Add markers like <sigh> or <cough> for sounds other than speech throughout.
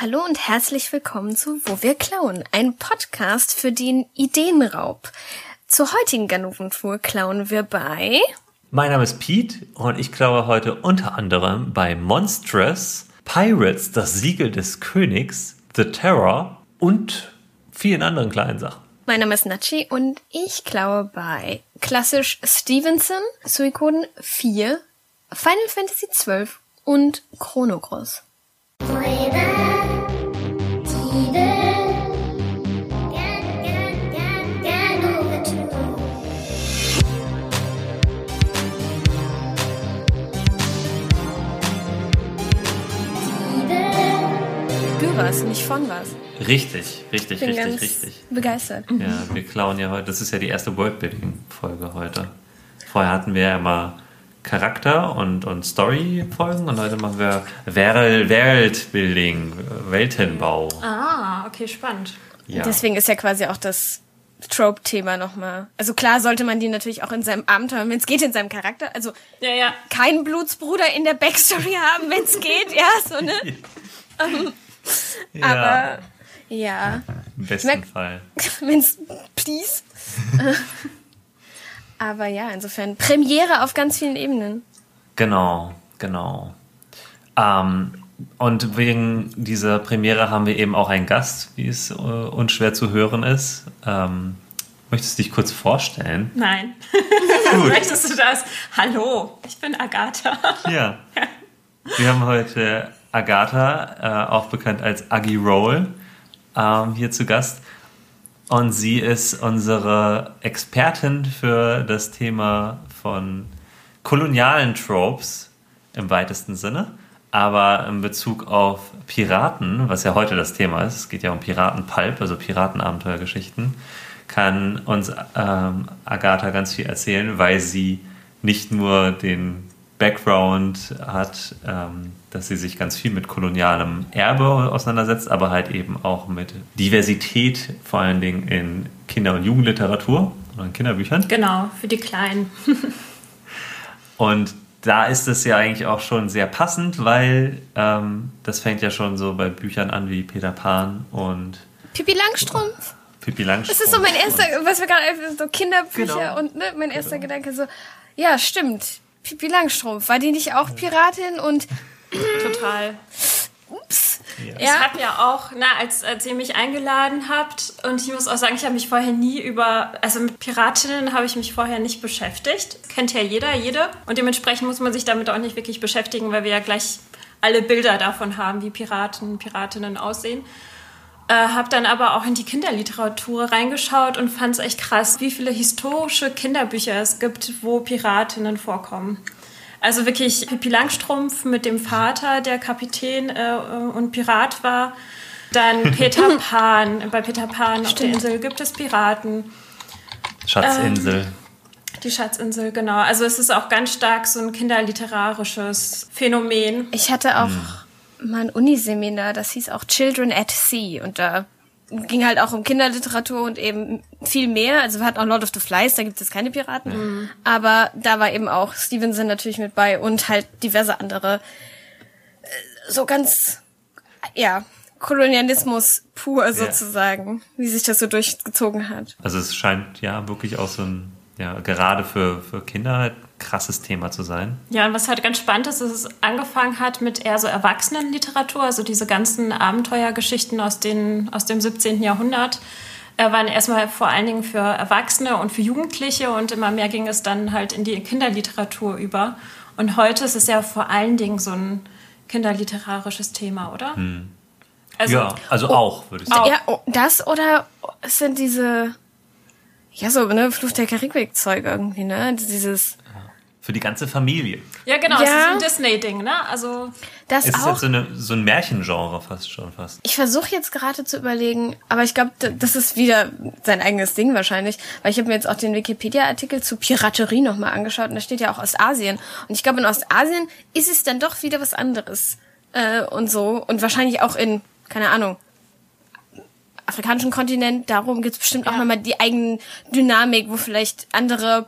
Hallo und herzlich willkommen zu Wo wir klauen, ein Podcast für den Ideenraub. Zur heutigen Ganoventour klauen wir bei. Mein Name ist Pete und ich klaue heute unter anderem bei Monstrous, Pirates, das Siegel des Königs, The Terror und vielen anderen kleinen Sachen. Mein Name ist Nachi und ich klaue bei klassisch Stevenson, Suikoden 4, Final Fantasy 12 und Chrono Cross. Was, nicht von was. Richtig, richtig, Bin richtig, ganz richtig. begeistert. Ja, wir klauen ja heute, das ist ja die erste Worldbuilding-Folge heute. Vorher hatten wir ja immer Charakter- und, und Story-Folgen und heute machen wir Wel- Weltbuilding, Weltenbau. Ah, okay, spannend. Ja. Deswegen ist ja quasi auch das Trope-Thema nochmal. Also klar sollte man die natürlich auch in seinem Abenteuer, wenn es geht, in seinem Charakter. Also Ja, ja. keinen Blutsbruder in der Backstory <laughs> haben, wenn es geht, ja, so ne? ja, <laughs> <laughs> Aber ja, im besten merk- Fall. <laughs> wenn's please. <laughs> Aber ja, insofern Premiere auf ganz vielen Ebenen. Genau, genau. Ähm, und wegen dieser Premiere haben wir eben auch einen Gast, wie es äh, unschwer zu hören ist. Ähm, möchtest du dich kurz vorstellen? Nein. Gut. Möchtest du das? Hallo, ich bin Agatha. Ja. Wir haben heute Agatha, äh, auch bekannt als Aggie Roll, ähm, hier zu Gast. Und sie ist unsere Expertin für das Thema von kolonialen Tropes im weitesten Sinne. Aber in Bezug auf Piraten, was ja heute das Thema ist, es geht ja um Piratenpulp, also Piratenabenteuergeschichten, kann uns ähm, Agatha ganz viel erzählen, weil sie nicht nur den Background hat, ähm, dass sie sich ganz viel mit kolonialem Erbe auseinandersetzt, aber halt eben auch mit Diversität, vor allen Dingen in Kinder- und Jugendliteratur oder in Kinderbüchern. Genau, für die Kleinen. <laughs> Und da ist es ja eigentlich auch schon sehr passend, weil ähm, das fängt ja schon so bei Büchern an wie Peter Pan und Pippi Langstrumpf. Pippi Langstrumpf. Das ist so mein erster, was wir gerade so Kinderbücher Genau. und ne, mein erster Gedanke so, ja, stimmt. Pippi Langstrumpf, war die nicht auch Piratin und Total. ups. Ja. Ich habe ja auch, na, als, als ihr mich eingeladen habt, und ich muss auch sagen, ich habe mich vorher nie über, also mit Piratinnen habe ich mich vorher nicht beschäftigt. Kennt ja jeder, jede. Und dementsprechend muss man sich damit auch nicht wirklich beschäftigen, weil wir ja gleich alle Bilder davon haben, wie Piraten, Piratinnen aussehen. Äh, habe dann aber auch in die Kinderliteratur reingeschaut und fand es echt krass, wie viele historische Kinderbücher es gibt, wo Piratinnen vorkommen. Also wirklich Pippi Langstrumpf mit dem Vater, der Kapitän äh, und Pirat war. Dann <laughs> Peter Pan. Bei Peter Pan auf der Insel gibt es Piraten. Schatzinsel. Die Schatzinsel, genau. Also es ist auch ganz stark so ein kinderliterarisches Phänomen. Ich hatte auch mal ein Uniseminar, das hieß auch Children at Sea und da ging halt auch um Kinderliteraratur und eben viel mehr. Also wir hatten auch Lord of the Flies, da gibt es keine Piraten. Aber da war eben auch Stevenson natürlich mit bei und halt diverse andere. äh, So ganz, ja, Kolonialismus pur sozusagen, wie sich das so durchgezogen hat. Also es scheint ja wirklich auch so ein, ja, gerade für, für Kinder halt krasses Thema zu sein. Ja, und was halt ganz spannend ist, ist, dass es angefangen hat mit eher so Erwachsenenliteratur, also diese ganzen Abenteuergeschichten aus, den, aus dem 17. Jahrhundert äh, waren erstmal vor allen Dingen für Erwachsene und für Jugendliche und immer mehr ging es dann halt in die Kinderliteratur über. Und heute ist es ja vor allen Dingen so ein kinderliterarisches Thema, oder? Also, ja, also auch, würde ich sagen. Auch. Ja, oh, das oder es sind diese, ja so, ne, Fluch der Karibik-Zeug irgendwie, ne? Dieses, Für die ganze Familie. Ja, genau, Ja. es ist ein Disney-Ding, ne? Also, das Es ist auch. halt so, eine, so ein Märchengenre fast schon fast. Ich versuche jetzt gerade zu überlegen, aber ich glaube, das ist wieder sein eigenes Ding wahrscheinlich, weil ich habe mir jetzt auch den Wikipedia-Artikel zu Piraterie nochmal angeschaut und da steht ja auch Ostasien. Und ich glaube, in Ostasien ist es dann doch wieder was anderes äh, und so. Und wahrscheinlich auch in, keine Ahnung, afrikanischen Kontinent, darum gibt's bestimmt auch Ja. nochmal die eigene Dynamik, wo vielleicht andere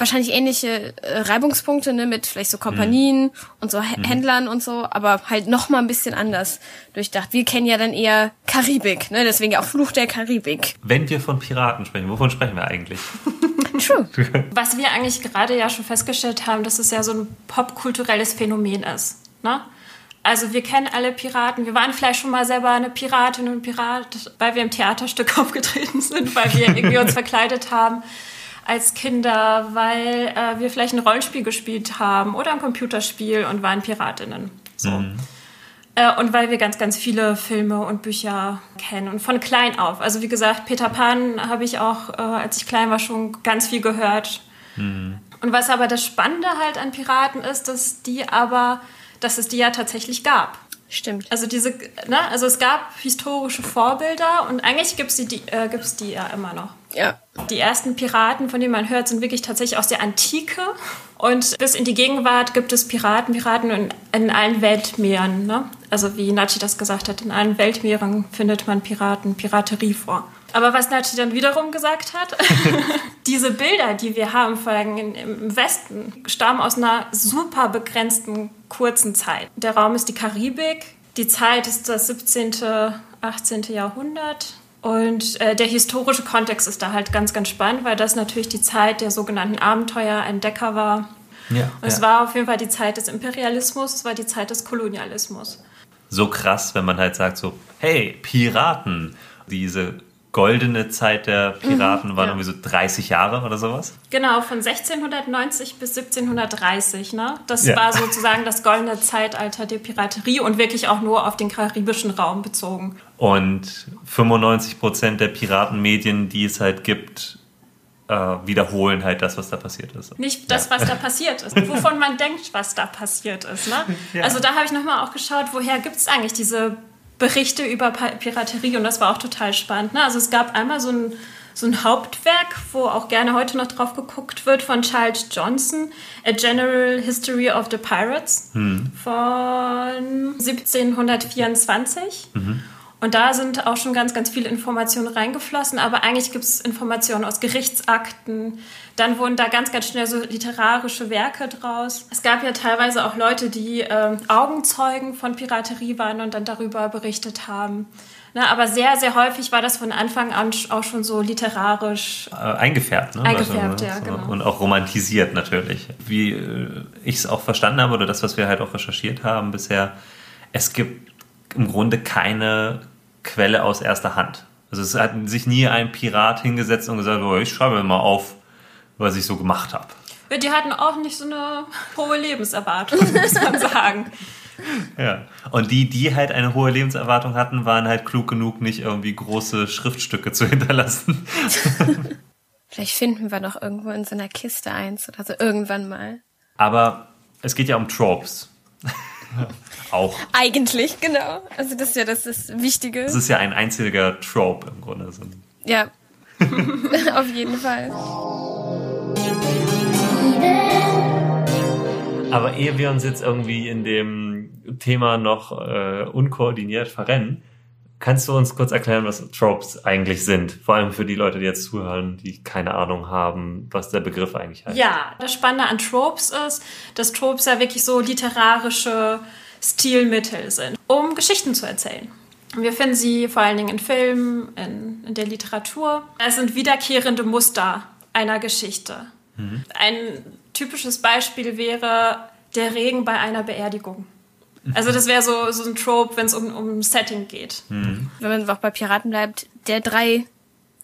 wahrscheinlich ähnliche äh, Reibungspunkte, ne, mit vielleicht so Kompanien mhm. und so H mhm. Händlern und so, aber halt noch mal ein bisschen anders durchdacht. Wir kennen ja dann eher Karibik, ne, deswegen ja auch Fluch der Karibik. Wenn wir von Piraten sprechen, wovon sprechen wir eigentlich? <laughs> True. <laughs> Was wir eigentlich gerade ja schon festgestellt haben, dass es ja so ein popkulturelles Phänomen ist, ne? Also wir kennen alle Piraten. Wir waren vielleicht schon mal selber eine Piratin und Pirat, weil wir im Theaterstück <laughs> aufgetreten sind, weil wir irgendwie uns verkleidet haben als Kinder, weil äh, wir vielleicht ein Rollenspiel gespielt haben oder ein Computerspiel und waren Piratinnen. So. Mhm. Äh, und weil wir ganz, ganz viele Filme und Bücher kennen und von klein auf. Also wie gesagt, Peter Pan habe ich auch, äh, als ich klein war, schon ganz viel gehört. Mhm. Und was aber das Spannende halt an Piraten ist, dass die aber, dass es die ja tatsächlich gab. Stimmt. Also diese, ne, also es gab historische Vorbilder und eigentlich gibt es die, äh, gibt's die ja immer noch. Ja. Die ersten Piraten, von denen man hört, sind wirklich tatsächlich aus der Antike. Und bis in die Gegenwart gibt es Piraten, Piraten in, in allen Weltmeeren. Ne? Also wie Nachi das gesagt hat, in allen Weltmeeren findet man Piraten, Piraterie vor. Aber was Nachi dann wiederum gesagt hat, <laughs> <laughs> diese Bilder, die wir haben, vor allem im Westen, stammen aus einer super begrenzten, kurzen Zeit. Der Raum ist die Karibik, die Zeit ist das 17., 18. Jahrhundert. Und äh, der historische Kontext ist da halt ganz, ganz spannend, weil das natürlich die Zeit der sogenannten Abenteuer, Entdecker war. Ja, es ja. war auf jeden Fall die Zeit des Imperialismus, es war die Zeit des Kolonialismus. So krass, wenn man halt sagt so, hey, Piraten, diese goldene Zeit der Piraten mhm, waren ja. irgendwie so 30 Jahre oder sowas? Genau, von 1690 bis 1730. Ne? Das ja. war sozusagen das goldene Zeitalter der Piraterie und wirklich auch nur auf den karibischen Raum bezogen. Und 95 Prozent der Piratenmedien, die es halt gibt, äh, wiederholen halt das, was da passiert ist. Nicht das, ja. was da <laughs> passiert ist, wovon man denkt, was da passiert ist. Ne? Also da habe ich nochmal auch geschaut, woher gibt es eigentlich diese Berichte über Piraterie und das war auch total spannend. Ne? Also es gab einmal so ein, so ein Hauptwerk, wo auch gerne heute noch drauf geguckt wird, von Charles Johnson, A General History of the Pirates hm. von 1724. Mhm. Und da sind auch schon ganz, ganz viele Informationen reingeflossen, aber eigentlich gibt es Informationen aus Gerichtsakten. Dann wurden da ganz, ganz schnell so literarische Werke draus. Es gab ja teilweise auch Leute, die äh, Augenzeugen von Piraterie waren und dann darüber berichtet haben. Na, aber sehr, sehr häufig war das von Anfang an auch schon so literarisch äh, eingefärbt. Ne? Eingefärbt, also, ja, genau. Und auch romantisiert natürlich. Wie äh, ich es auch verstanden habe oder das, was wir halt auch recherchiert haben bisher, es gibt im Grunde keine Quelle aus erster Hand. Also es hat sich nie ein Pirat hingesetzt und gesagt, oh, ich schreibe mal auf, was ich so gemacht habe. Ja, die hatten auch nicht so eine hohe Lebenserwartung, <laughs> muss man sagen. Ja. Und die, die halt eine hohe Lebenserwartung hatten, waren halt klug genug, nicht irgendwie große Schriftstücke zu <laughs> hinterlassen. Vielleicht finden wir noch irgendwo in so einer Kiste eins oder so irgendwann mal. Aber es geht ja um Tropes. <laughs> Auch. Eigentlich, genau. Also das ist ja das, das Wichtige. Das ist ja ein einziger Trope im Grunde. Ja. <laughs> Auf jeden Fall. Aber ehe wir uns jetzt irgendwie in dem Thema noch äh, unkoordiniert verrennen, kannst du uns kurz erklären, was Tropes eigentlich sind? Vor allem für die Leute, die jetzt zuhören, die keine Ahnung haben, was der Begriff eigentlich heißt. Ja, das Spannende an Tropes ist, dass Tropes ja wirklich so literarische Stilmittel sind, um Geschichten zu erzählen. Wir finden sie vor allen Dingen in Filmen, in, in der Literatur. Es sind wiederkehrende Muster einer Geschichte. Mhm. Ein typisches Beispiel wäre der Regen bei einer Beerdigung. Also das wäre so, so ein Trope, wenn es um, um Setting geht. Mhm. Wenn man auch bei Piraten bleibt, der drei,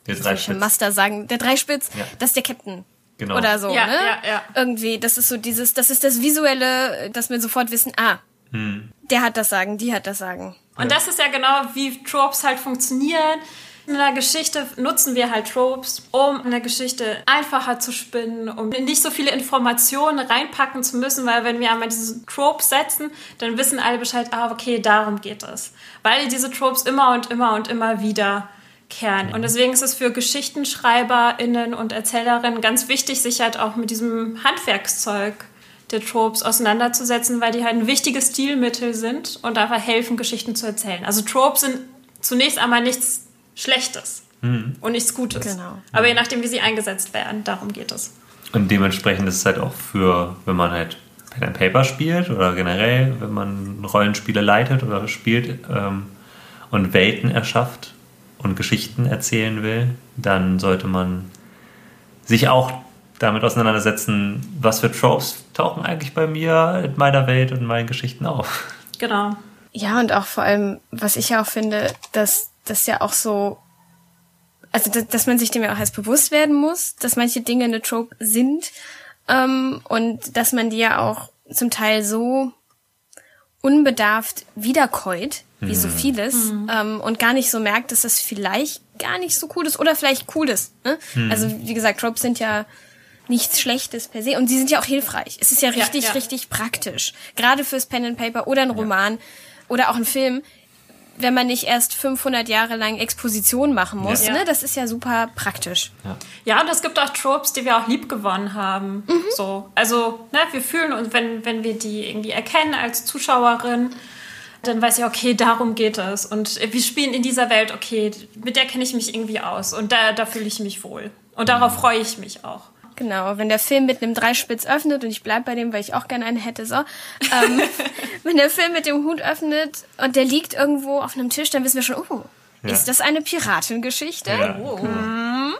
der Dreispitz. Master sagen, der Dreispitz, ja. das ist der Captain. Genau. Oder so, ja, ne? Ja, ja. Irgendwie, das ist so dieses, das ist das Visuelle, dass wir sofort wissen, ah, hm. Der hat das Sagen, die hat das Sagen. Und das ist ja genau, wie Tropes halt funktionieren. In einer Geschichte nutzen wir halt Tropes, um eine Geschichte einfacher zu spinnen, um nicht so viele Informationen reinpacken zu müssen, weil wenn wir einmal diese Tropes setzen, dann wissen alle Bescheid, ah, okay, darum geht es. Weil diese Tropes immer und immer und immer wieder kehren. Und deswegen ist es für GeschichtenschreiberInnen und ErzählerInnen ganz wichtig, sich halt auch mit diesem Handwerkszeug der Tropes auseinanderzusetzen, weil die halt ein wichtiges Stilmittel sind und einfach helfen, Geschichten zu erzählen. Also Tropes sind zunächst einmal nichts Schlechtes mhm. und nichts Gutes. Genau. Aber je nachdem, wie sie eingesetzt werden, darum geht es. Und dementsprechend ist es halt auch für, wenn man halt Pen and Paper spielt oder generell, wenn man Rollenspiele leitet oder spielt ähm, und Welten erschafft und Geschichten erzählen will, dann sollte man sich auch damit auseinandersetzen, was für Tropes tauchen eigentlich bei mir in meiner Welt und in meinen Geschichten auf. Genau. Ja, und auch vor allem, was ich ja auch finde, dass das ja auch so, also dass, dass man sich dem ja auch erst bewusst werden muss, dass manche Dinge eine Trope sind ähm, und dass man die ja auch zum Teil so unbedarft wiederkäut, wie so vieles, ähm, und gar nicht so merkt, dass das vielleicht gar nicht so cool ist oder vielleicht cool ist. Ne? Also wie gesagt, Tropes sind ja nichts Schlechtes per se und sie sind ja auch hilfreich. Es ist ja richtig, ja. richtig praktisch. Gerade fürs Pen and Paper oder ein Roman oder auch ein Film, wenn man nicht erst 500 Jahre lang Exposition machen muss. Ja. Ne? Das ist ja super praktisch. Ja, und es gibt auch Tropes, die wir auch lieb gewonnen haben. So, also ne, wir fühlen uns, wenn, wenn wir die irgendwie erkennen als Zuschauerin, dann weiß ich, okay, darum geht es. Und wir spielen in dieser Welt, okay, mit der kenne ich mich irgendwie aus. Und da, da fühle ich mich wohl. Und darauf freue ich mich auch. Genau, wenn der Film mit einem Dreispitz öffnet und ich bleib bei dem, weil ich auch gerne einen hätte, so. Ähm, <laughs> wenn der Film mit dem Hut öffnet und der liegt irgendwo auf einem Tisch, dann wissen wir schon, oh, Ja. ist das eine Piratengeschichte? Ja, Oh. genau.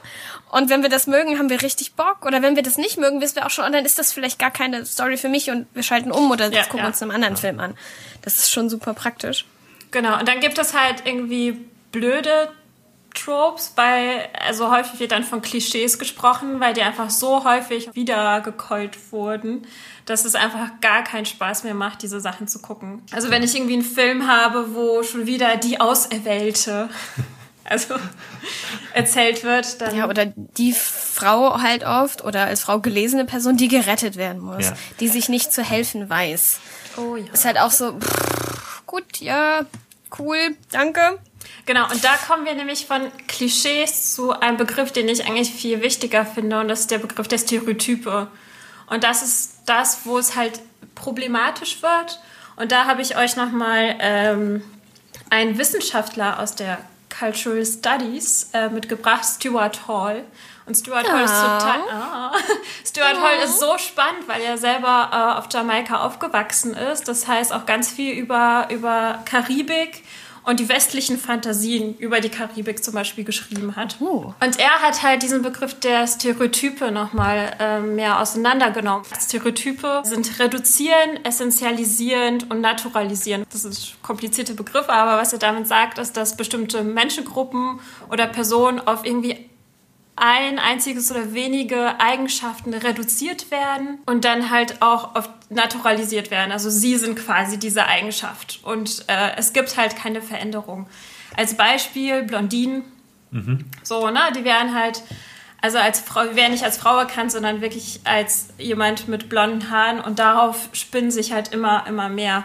Und wenn wir das mögen, haben wir richtig Bock. Oder wenn wir das nicht mögen, wissen wir auch schon, oh, dann ist das vielleicht gar keine Story für mich und wir schalten um oder Ja, gucken uns einen anderen Film an. Das ist schon super praktisch. Genau, und dann gibt es halt irgendwie blöde Tropes, weil, also häufig wird dann von Klischees gesprochen, weil die einfach so häufig wiedergekeult wurden, dass es einfach gar keinen Spaß mehr macht, diese Sachen zu gucken. Also wenn ich irgendwie einen Film habe, wo schon wieder die Auserwählte, <laughs> also erzählt wird, dann Ja, oder die Frau halt oft oder als Frau gelesene Person, die gerettet werden muss, Ja. die sich nicht zu helfen weiß. oh ja. Ist halt auch so, pff, gut, ja, cool, danke. Genau, und da kommen wir nämlich von Klischees zu einem Begriff, den ich eigentlich viel wichtiger finde, und das ist der Begriff der Stereotype. Und das ist das, wo es halt problematisch wird. Und da habe ich euch nochmal ähm, einen Wissenschaftler aus der Cultural Studies äh, mitgebracht, Stuart Hall. Und Stuart Hall ist total. Ah. <laughs> Stuart Hall ist so spannend, weil er selber äh, auf Jamaika aufgewachsen ist. Das heißt auch ganz viel über, über Karibik und die westlichen Fantasien über die Karibik zum Beispiel geschrieben hat. Oh. Und er hat halt diesen Begriff der Stereotype nochmal ähm, mehr auseinandergenommen. Stereotype sind reduzierend, essentialisierend und naturalisierend. Das sind komplizierte Begriffe, aber was er damit sagt, ist, dass bestimmte Menschengruppen oder Personen auf irgendwie ein einziges oder wenige Eigenschaften reduziert werden und dann halt auch oft naturalisiert werden. Also sie sind quasi diese Eigenschaft und äh, es gibt halt keine Veränderung. Als Beispiel Blondinen, so, ne, die werden halt, also als Frau, die werden nicht als Frau erkannt, sondern wirklich als jemand mit blonden Haaren und darauf spinnen sich halt immer, immer mehr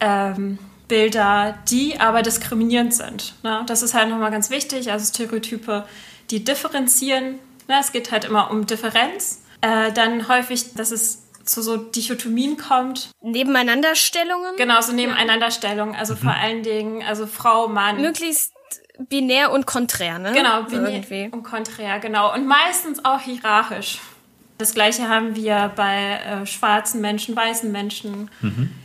ähm, Bilder, die aber diskriminierend sind. Ne? Das ist halt nochmal ganz wichtig. Also Stereotype, die differenzieren. Ne? Es geht halt immer um Differenz. Äh, dann häufig, dass es zu so Dichotomien kommt. Nebeneinanderstellungen, Genau, so Nebeneinanderstellungen. Also vor allen Dingen, also Frau, Mann. möglichst binär und konträr, ne? Genau, binär irgendwie. und konträr, genau. Und meistens auch hierarchisch. Das gleiche haben wir bei äh, schwarzen Menschen, weißen Menschen,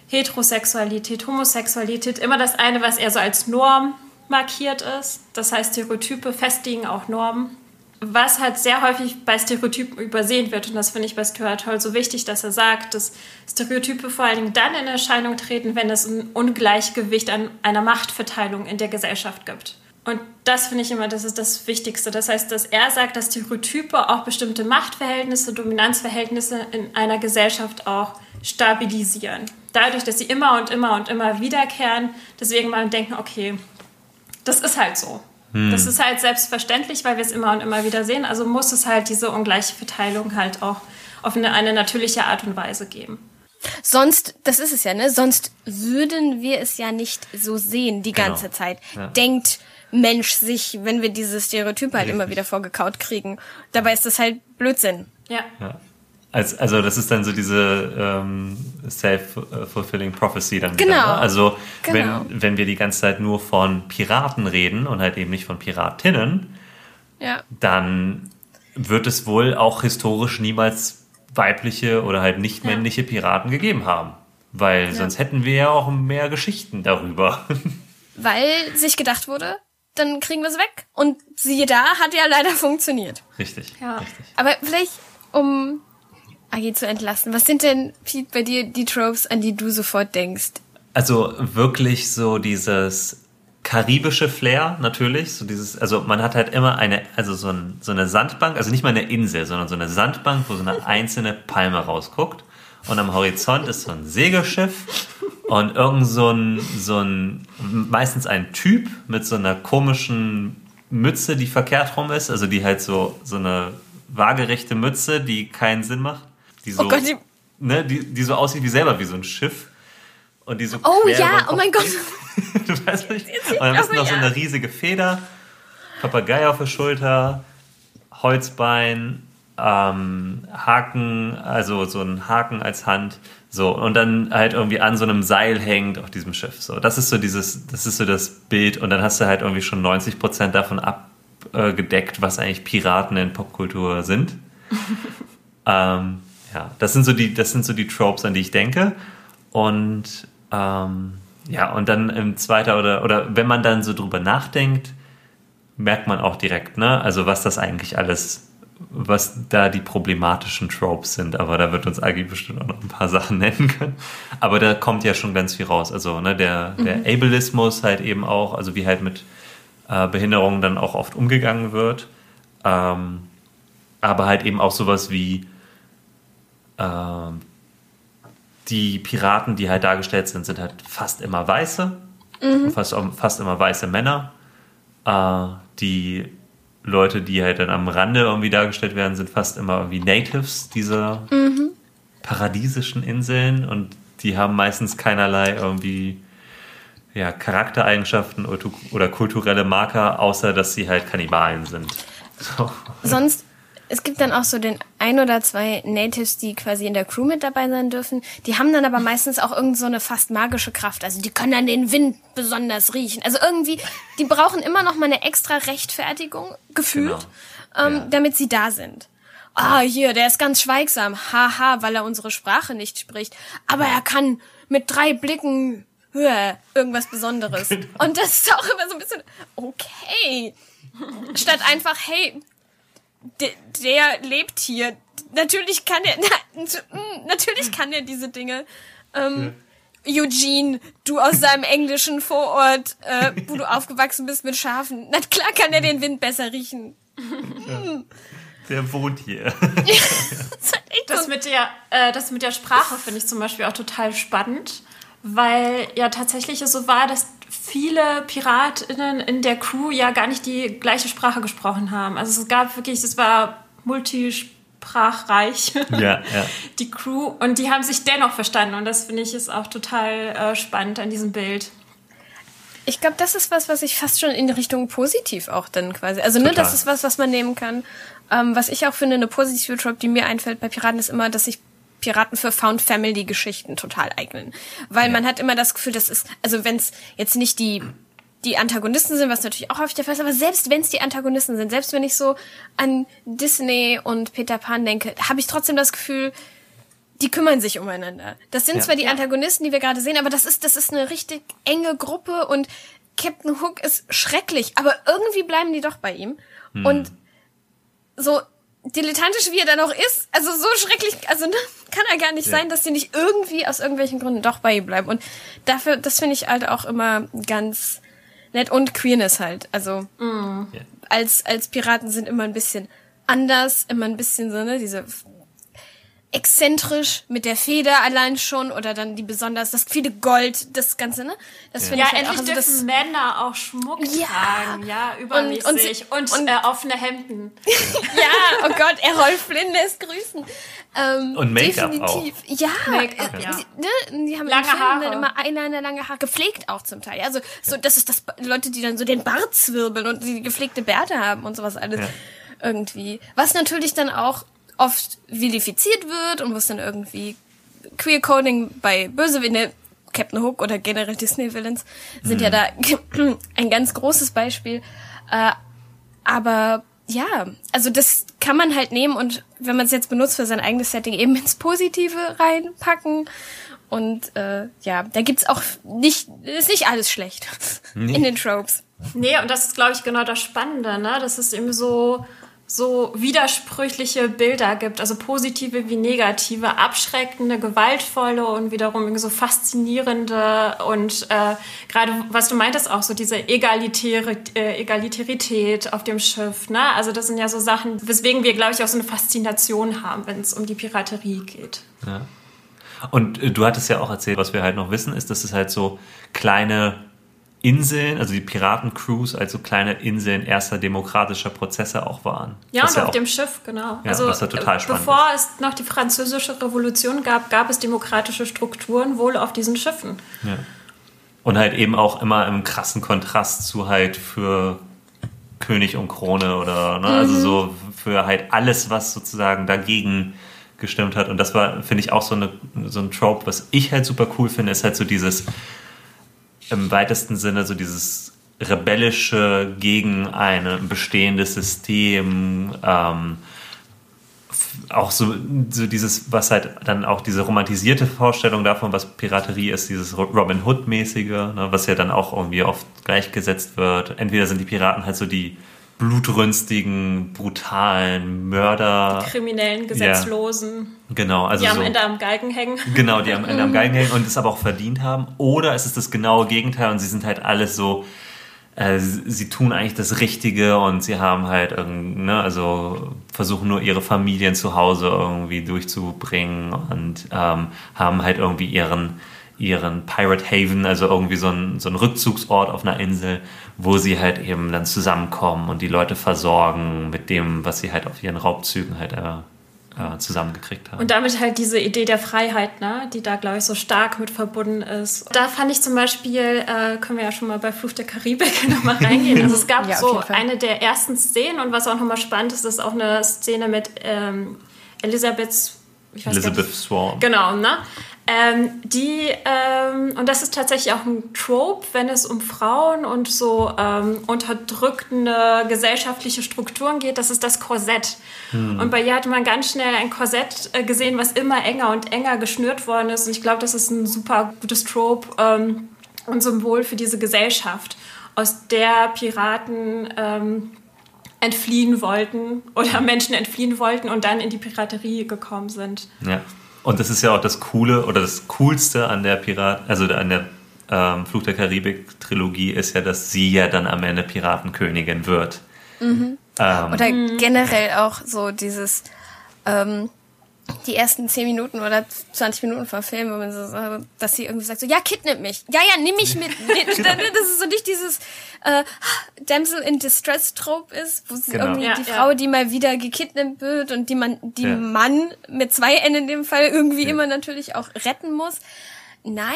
Heterosexualität, Homosexualität. Immer das eine, was eher so als Norm markiert ist. Das heißt, Stereotype festigen auch Normen. Was halt sehr häufig bei Stereotypen übersehen wird, und das finde ich bei Stuart Hall so wichtig, dass er sagt, dass Stereotype vor allen Dingen dann in Erscheinung treten, wenn es ein Ungleichgewicht an einer Machtverteilung in der Gesellschaft gibt. Und das finde ich immer, das ist das Wichtigste. Das heißt, dass er sagt, dass Stereotype auch bestimmte Machtverhältnisse, Dominanzverhältnisse in einer Gesellschaft auch stabilisieren. Dadurch, dass sie immer und immer und immer wiederkehren, deswegen mal denken, okay, das ist halt so. Das ist halt selbstverständlich, weil wir es immer und immer wieder sehen. Also muss es halt diese ungleiche Verteilung halt auch auf eine, eine natürliche Art und Weise geben. Sonst, das ist es ja, ne? Sonst würden wir es ja nicht so sehen die ganze Genau. Zeit. Ja. Denkt Mensch sich, wenn wir diese Stereotype halt immer Richtig. wieder vorgekaut kriegen. Dabei ist das halt Blödsinn. Ja. Ja. Als, also das ist dann so diese ähm, self-fulfilling prophecy dann wieder. Genau. Ne? Also Genau. wenn, wenn wir die ganze Zeit nur von Piraten reden und halt eben nicht von Piratinnen, Ja. dann wird es wohl auch historisch niemals weibliche oder halt nicht männliche Piraten gegeben haben. Weil sonst hätten wir ja auch mehr Geschichten darüber. <laughs> Weil sich gedacht wurde, dann kriegen wir es weg. Und siehe da, hat ja leider funktioniert. Richtig, Ja. richtig. Aber vielleicht, um Agi zu entlasten, was sind denn, Pete, bei dir die Tropes, an die du sofort denkst? Also wirklich so dieses karibische Flair natürlich, so dieses, also man hat halt immer eine, also so, ein, so eine Sandbank, also nicht mal eine Insel, sondern so eine Sandbank, wo so eine <laughs> einzelne Palme rausguckt und am Horizont ist so ein Segelschiff und irgend so ein, so ein, meistens ein Typ mit so einer komischen Mütze, die verkehrt rum ist, also die halt so, so eine waagerechte Mütze, die keinen Sinn macht. Die so, Oh Gott, die- ne, die, die so aussieht wie selber wie so ein Schiff. Und die so Oh ja, oh mein Gott. <laughs> du weißt nicht. Und dann ist aber noch so eine riesige Feder, Papagei auf der Schulter, Holzbein, ähm, Haken, also so ein Haken als Hand, so und dann halt irgendwie an so einem Seil hängt auf diesem Schiff. So, das ist so dieses, das ist so das Bild und dann hast du halt irgendwie schon 90 Prozent davon abgedeckt, was eigentlich Piraten in Popkultur sind. <laughs> ähm, ja, das sind so die, das sind so die Tropes, an die ich denke und ähm, ja, und dann im zweiter oder, oder wenn man dann so drüber nachdenkt, merkt man auch direkt, ne? Also was das eigentlich alles, was da die problematischen Tropes sind. Aber da wird uns Agi bestimmt auch noch ein paar Sachen <laughs> nennen können. Aber da kommt ja schon ganz viel raus. Also ne, der, der Ableismus halt eben auch, also wie halt mit äh, Behinderungen dann auch oft umgegangen wird. Ähm, aber halt eben auch sowas wie ähm, die Piraten, die halt dargestellt sind, sind halt fast immer Weiße. Fast, fast immer weiße Männer. Äh, die Leute, die halt dann am Rande irgendwie dargestellt werden, sind fast immer irgendwie Natives dieser paradiesischen Inseln und die haben meistens keinerlei irgendwie ja, Charaktereigenschaften oder, oder kulturelle Marker, außer dass sie halt Kannibalen sind. So. Sonst, es gibt dann auch so den ein oder zwei Natives, die quasi in der Crew mit dabei sein dürfen. Die haben dann aber meistens auch irgend so eine fast magische Kraft. Also die können dann den Wind besonders riechen. Also irgendwie, die brauchen immer noch mal eine extra Rechtfertigung, gefühlt, Genau. ähm, Ja. damit sie da sind. Ah, hier, der ist ganz schweigsam. Haha, weil er unsere Sprache nicht spricht. Aber er kann mit drei Blicken irgendwas Besonderes. Und das ist auch immer so ein bisschen, okay. Statt einfach, hey, der, der lebt hier. Natürlich kann er, <laughs> na, mm, natürlich kann er diese Dinge. Ähm, Eugene, du aus seinem englischen Vorort, äh, wo du aufgewachsen bist mit Schafen. Na klar kann er den Wind besser riechen. Der wohnt hier. <laughs> Das mit der, äh, das mit der Sprache finde ich zum Beispiel auch total spannend, weil ja tatsächlich es so war, dass viele PiratInnen in der Crew ja gar nicht die gleiche Sprache gesprochen haben. Also es gab wirklich, es war multisprachreich, ja, ja. <laughs> die Crew, und die haben sich dennoch verstanden und das finde ich ist auch total äh, spannend an diesem Bild. Ich glaube, das ist was, was ich fast schon in Richtung positiv auch dann quasi. Also, ne, das ist was, was man nehmen kann. Ähm, was ich auch finde, eine positive Trope, die mir einfällt bei Piraten, ist immer, dass sich Piraten für Found Family Geschichten total eignen. Weil man hat immer das Gefühl, das ist, also wenn es jetzt nicht die die Antagonisten sind, was natürlich auch häufig der Fall ist, aber selbst wenn es die Antagonisten sind, selbst wenn ich so an Disney und Peter Pan denke, habe ich trotzdem das Gefühl, die kümmern sich umeinander. Das sind Ja. zwar die Ja. Antagonisten, die wir gerade sehen, aber das ist, das ist eine richtig enge Gruppe und Captain Hook ist schrecklich, aber irgendwie bleiben die doch bei ihm. Und so dilettantisch wie er dann auch ist, also so schrecklich, also ne, kann er gar nicht Ja. sein, dass die nicht irgendwie aus irgendwelchen Gründen doch bei ihm bleiben. Und dafür, das finde ich halt auch immer ganz nett und Queerness halt. Also Ja. als, als Piraten sind immer ein bisschen anders, immer ein bisschen so, ne, diese exzentrisch mit der Feder allein schon oder dann die besonders, das viele Gold, das Ganze, ne? Das finde Ja, ich halt auch, endlich also dürfen das, Männer auch Schmuck Ja. tragen, ja, übermäßig. Und- Und, und sie- und- äh, offene Hemden. <laughs> ja, oh Gott, Errol Flynn lässt grüßen. Ähm, Und Make-up definitiv. Ja, Make-up, äh, ja. Die, ne, die haben Lange Film Haare. dann immer Eyeliner, lange Haare, gepflegt auch zum Teil. Also so, das ist das Leute, die dann so den Bart zwirbeln und die gepflegte Bärte haben und sowas alles Ja. irgendwie. Was natürlich dann auch oft vilifiziert wird und wo es dann irgendwie Queer Coding bei Bösewichte, Captain Hook oder generell Disney Villains sind ja da <clears throat> ein ganz großes Beispiel. Äh, aber ja, also das kann man halt nehmen und wenn man es jetzt benutzt für sein eigenes Setting, eben ins Positive reinpacken. Und äh, ja, da gibt's auch nicht, ist nicht alles schlecht <laughs> nee. in den Tropes. Nee, und das ist, glaube ich, genau das Spannende, ne? Das ist eben so, so widersprüchliche Bilder gibt, also positive wie negative, abschreckende, gewaltvolle und wiederum so faszinierende und äh, gerade was du meintest auch so diese egalitäre äh, Egalitärität auf dem Schiff, ne? Also das sind ja so Sachen, weswegen wir glaube ich auch so eine Faszination haben, wenn es um die Piraterie geht. Ja. Und äh, du hattest ja auch erzählt, was wir halt noch wissen, ist, dass es halt so kleine Inseln, also die Piratencrews als so kleine Inseln erster demokratischer Prozesse auch waren. Ja, und auf dem Schiff, genau. Ja, also, was ja total spannend bevor ist. es noch die französische Revolution gab, gab es demokratische Strukturen wohl auf diesen Schiffen. Ja. Und halt eben auch immer im krassen Kontrast zu halt für König und Krone oder, ne, also mhm. also so für halt alles, was sozusagen dagegen gestimmt hat. Und das war, finde ich, auch so, eine, so ein Trope, was ich halt super cool finde, ist halt so dieses im weitesten Sinne so dieses rebellische gegen ein bestehendes System, ähm, auch so, so dieses, was halt dann auch diese romantisierte Vorstellung davon, was Piraterie ist, dieses Robin Hood-mäßige, ne, was ja dann auch irgendwie oft gleichgesetzt wird. Entweder sind die Piraten halt so die blutrünstigen, brutalen Mörder. Die kriminellen, gesetzlosen. Ja, genau, also die am so, Ende am Galgen hängen. Genau, die am Ende am <laughs> Galgen hängen und es aber auch verdient haben. Oder es ist das genaue Gegenteil und sie sind halt alles so, äh, sie tun eigentlich das Richtige und sie haben halt irgendwie, ne, also versuchen nur ihre Familien zu Hause irgendwie durchzubringen und ähm, haben halt irgendwie ihren ihren Pirate Haven, also irgendwie so ein, so ein Rückzugsort auf einer Insel, wo sie halt eben dann zusammenkommen und die Leute versorgen mit dem, was sie halt auf ihren Raubzügen halt äh, äh, zusammengekriegt haben. Und damit halt diese Idee der Freiheit, ne, die da, glaube ich, so stark mit verbunden ist. Da fand ich zum Beispiel, äh, können wir ja schon mal bei Fluch der Karibik <laughs> nochmal reingehen. Also es gab ja, so eine der ersten Szenen und was auch nochmal spannend ist, ist auch eine Szene mit ähm, Elisabeth Elizabeth Swan. Genau, ne? Ähm, die, ähm, und das ist tatsächlich auch ein Trope, wenn es um Frauen und so ähm, unterdrückende gesellschaftliche Strukturen geht, das ist das Korsett. Hm. Und bei ihr hatte man ganz schnell ein Korsett äh, gesehen, was immer enger und enger geschnürt worden ist. Und ich glaube, das ist ein super gutes Trope ähm, und Symbol für diese Gesellschaft, aus der Piraten ähm, entfliehen wollten oder Menschen entfliehen wollten und dann in die Piraterie gekommen sind. Ja. Und das ist ja auch das Coole oder das Coolste an der Pirat, also an der ähm, Fluch der Karibik-Trilogie ist ja, dass sie ja dann am Ende Piratenkönigin wird. Mhm. Ähm, oder generell auch so dieses ähm, die ersten 10 Minuten oder 20 Minuten vor Film, wo man so, dass sie irgendwie sagt so, ja, kidnapp mich. Ja, ja, nimm mich mit. <laughs> das ist so nicht dieses äh, Damsel in Distress Trope ist, wo sie genau. irgendwie ja, die Frau, ja. die mal wieder gekidnappt wird und die man, die ja. Mann mit zwei N in dem Fall irgendwie immer natürlich auch retten muss. Nein,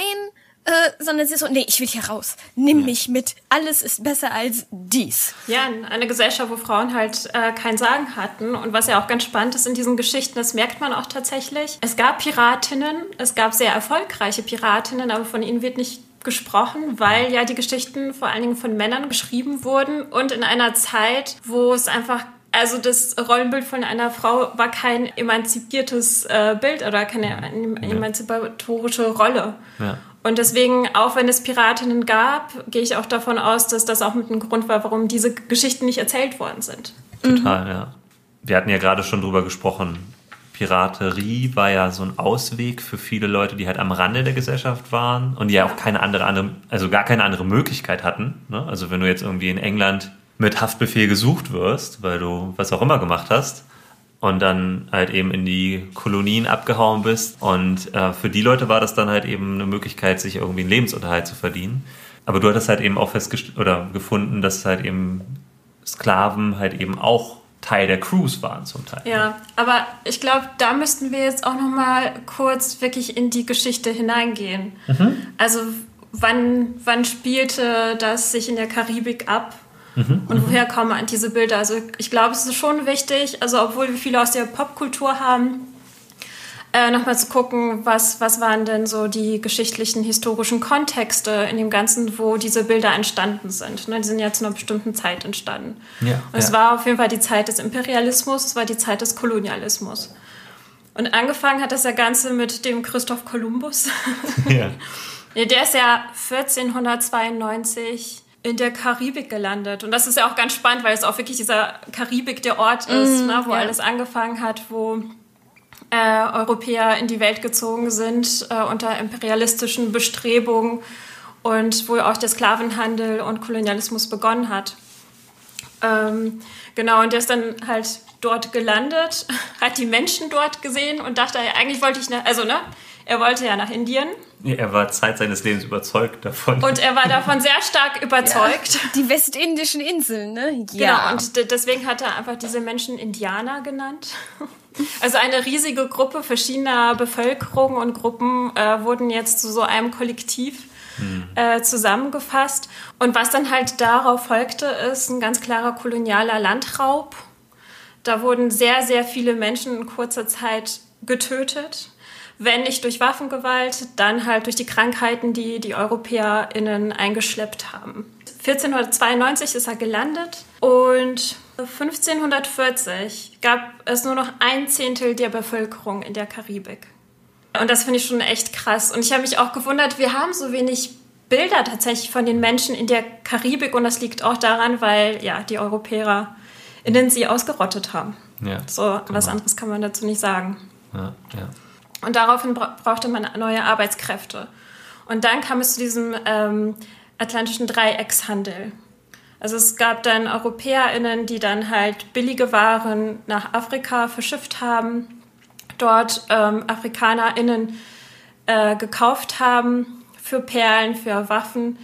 äh, sondern sie ist so, nee, ich will hier raus. Nimm ja. mich mit. Alles ist besser als dies. Ja, eine Gesellschaft, wo Frauen halt äh, kein Sagen hatten. Und was ja auch ganz spannend ist in diesen Geschichten, das merkt man auch tatsächlich. Es gab Piratinnen, es gab sehr erfolgreiche Piratinnen, aber von ihnen wird nicht gesprochen, weil ja die Geschichten vor allen Dingen von Männern geschrieben wurden und in einer Zeit, wo es einfach also das Rollenbild von einer Frau war kein emanzipiertes äh, Bild oder keine emanzipatorische Rolle. Ja. Und deswegen, auch wenn es Piratinnen gab, gehe ich auch davon aus, dass das auch mit einem Grund war, warum diese Geschichten nicht erzählt worden sind. Total, mhm. ja. Wir hatten ja gerade schon drüber gesprochen. Piraterie war ja so ein Ausweg für viele Leute, die halt am Rande der Gesellschaft waren und die ja auch keine andere, andere also gar keine andere Möglichkeit hatten. Ne? Also wenn du jetzt irgendwie in England mit Haftbefehl gesucht wirst, weil du was auch immer gemacht hast, und dann halt eben in die Kolonien abgehauen bist. Und äh, für die Leute war das dann halt eben eine Möglichkeit, sich irgendwie einen Lebensunterhalt zu verdienen. Aber du hattest halt eben auch festgestellt oder gefunden, dass halt eben Sklaven halt eben auch Teil der Crews waren zum Teil. Ja, aber ich glaube, da müssten wir jetzt auch noch mal kurz wirklich in die Geschichte hineingehen. Mhm. Also wann, wann spielte das sich in der Karibik ab? Mhm. Und woher kommen diese Bilder? Also ich glaube, es ist schon wichtig, also obwohl wir viele aus der Popkultur haben, äh, nochmal zu gucken, was, was waren denn so die geschichtlichen, historischen Kontexte in dem Ganzen, wo diese Bilder entstanden sind. Ne, die sind ja zu einer bestimmten Zeit entstanden. Ja, Und es ja. war auf jeden Fall die Zeit des Imperialismus, es war die Zeit des Kolonialismus. Und angefangen hat das ja Ganze mit dem Christoph Kolumbus. Ja, <laughs> der ist ja 1492 in der Karibik gelandet. Und das ist ja auch ganz spannend, weil es auch wirklich dieser Karibik der Ort ist, ne, wo ja. alles angefangen hat, wo äh, Europäer in die Welt gezogen sind äh, unter imperialistischen Bestrebungen und wo auch der Sklavenhandel und Kolonialismus begonnen hat. Ähm, genau, und der ist dann halt dort gelandet, <laughs> hat die Menschen dort gesehen und dachte, eigentlich wollte ich, nach, also ne, er wollte ja nach Indien Ja, Er war Zeit seines Lebens überzeugt davon. und er war davon sehr stark <laughs> überzeugt. Die westindischen Inseln, ne? Genau, und de- deswegen hat er einfach diese Menschen Indianer genannt. <laughs> Also eine riesige Gruppe verschiedener Bevölkerung und Gruppen äh, wurden jetzt zu so einem Kollektiv äh, zusammengefasst. Und was dann halt darauf folgte, ist ein ganz klarer kolonialer Landraub. Da wurden sehr, sehr viele Menschen in kurzer Zeit getötet. Wenn nicht durch Waffengewalt, dann halt durch die Krankheiten, die die EuropäerInnen eingeschleppt haben. 1492 ist er gelandet und 1540 gab es nur noch ein Zehntel der Bevölkerung in der Karibik. Und das finde ich schon echt krass. Und ich habe mich auch gewundert, wir haben so wenig Bilder tatsächlich von den Menschen in der Karibik und das liegt auch daran, weil ja die Europäer innen sie ausgerottet haben. ja. So, was Genau. anderes kann man dazu nicht sagen. Ja, ja. Und daraufhin bra brauchte man neue Arbeitskräfte. Und dann kam es zu diesem ähm, atlantischen Dreieckshandel. Also es gab dann EuropäerInnen, die dann halt billige Waren nach Afrika verschifft haben, dort ähm, AfrikanerInnen äh, gekauft haben für Perlen, für Waffen.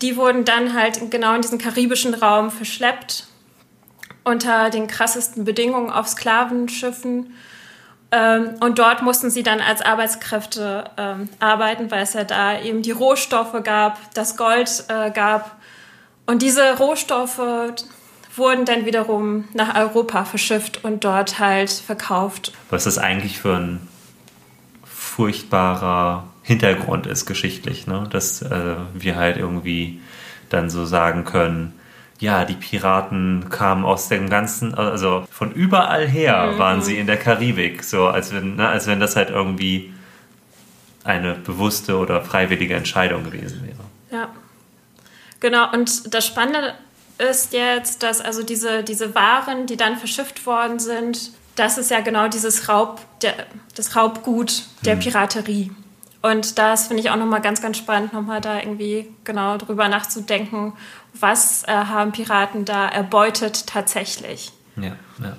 Die wurden dann halt genau in diesen karibischen Raum verschleppt unter den krassesten Bedingungen auf Sklavenschiffen. Ähm, und dort mussten sie dann als Arbeitskräfte ähm, arbeiten, weil es ja da eben die Rohstoffe gab, das Gold äh, gab. Und diese Rohstoffe wurden dann wiederum nach Europa verschifft und dort halt verkauft. Was das eigentlich für ein furchtbarer Hintergrund ist geschichtlich, ne? dass äh, wir halt irgendwie dann so sagen können, ja, die Piraten kamen aus dem ganzen, also von überall her waren sie in der Karibik, so als wenn, ne, als wenn das halt irgendwie eine bewusste oder freiwillige Entscheidung gewesen wäre. Ja. Genau, und das Spannende ist jetzt, dass also diese, diese Waren, die dann verschifft worden sind, das ist ja genau dieses Raub, der, das Raubgut der Piraterie. Und das finde ich auch nochmal ganz, ganz spannend, nochmal da irgendwie genau drüber nachzudenken, was äh, haben Piraten da erbeutet tatsächlich. Ja, ja.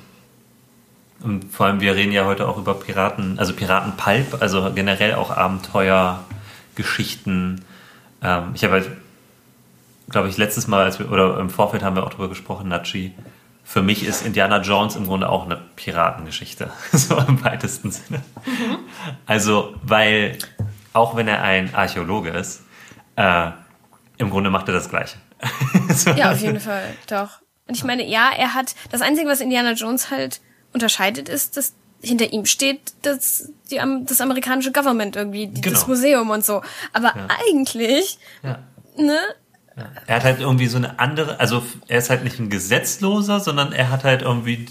Und vor allem, wir reden ja heute auch über Piraten, also Piratenpulp, also generell auch Abenteuergeschichten. Ähm, ich habe halt, glaube ich, letztes Mal, als wir, oder im Vorfeld haben wir auch darüber gesprochen, Nachi. Für mich ist Indiana Jones im Grunde auch eine Piratengeschichte, <laughs> so im weitesten Sinne. Also, weil, auch wenn er ein Archäologe ist, äh, im Grunde macht er das Gleiche. <laughs> So, Ja, auf jeden Fall, doch. Und ich meine, ja, er hat, das Einzige, was Indiana Jones halt unterscheidet, ist, dass hinter ihm steht das, die, das amerikanische Government irgendwie, die, das Genau. Museum und so. Aber eigentlich, Ja. ne, Er hat halt irgendwie so eine andere, also er ist halt nicht ein Gesetzloser, sondern er hat halt irgendwie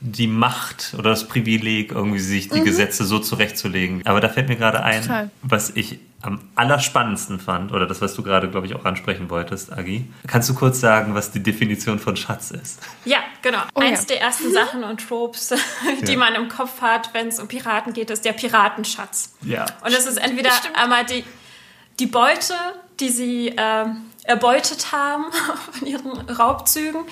die Macht oder das Privileg, irgendwie sich die Gesetze so zurechtzulegen. Aber da fällt mir gerade ein, Total. was ich am allerspannendsten fand, oder das, was du gerade, glaube ich, auch ansprechen wolltest, Agi. Kannst du kurz sagen, was die Definition von Schatz ist? Ja, genau. Oh Eins ja. der ersten <laughs> Sachen und Tropes, <laughs> die Ja. man im Kopf hat, wenn es um Piraten geht, ist der Piratenschatz. Ja. Und das ist entweder einmal die, die Beute, die sie ähm, erbeutet haben <laughs> von ihren Raubzügen,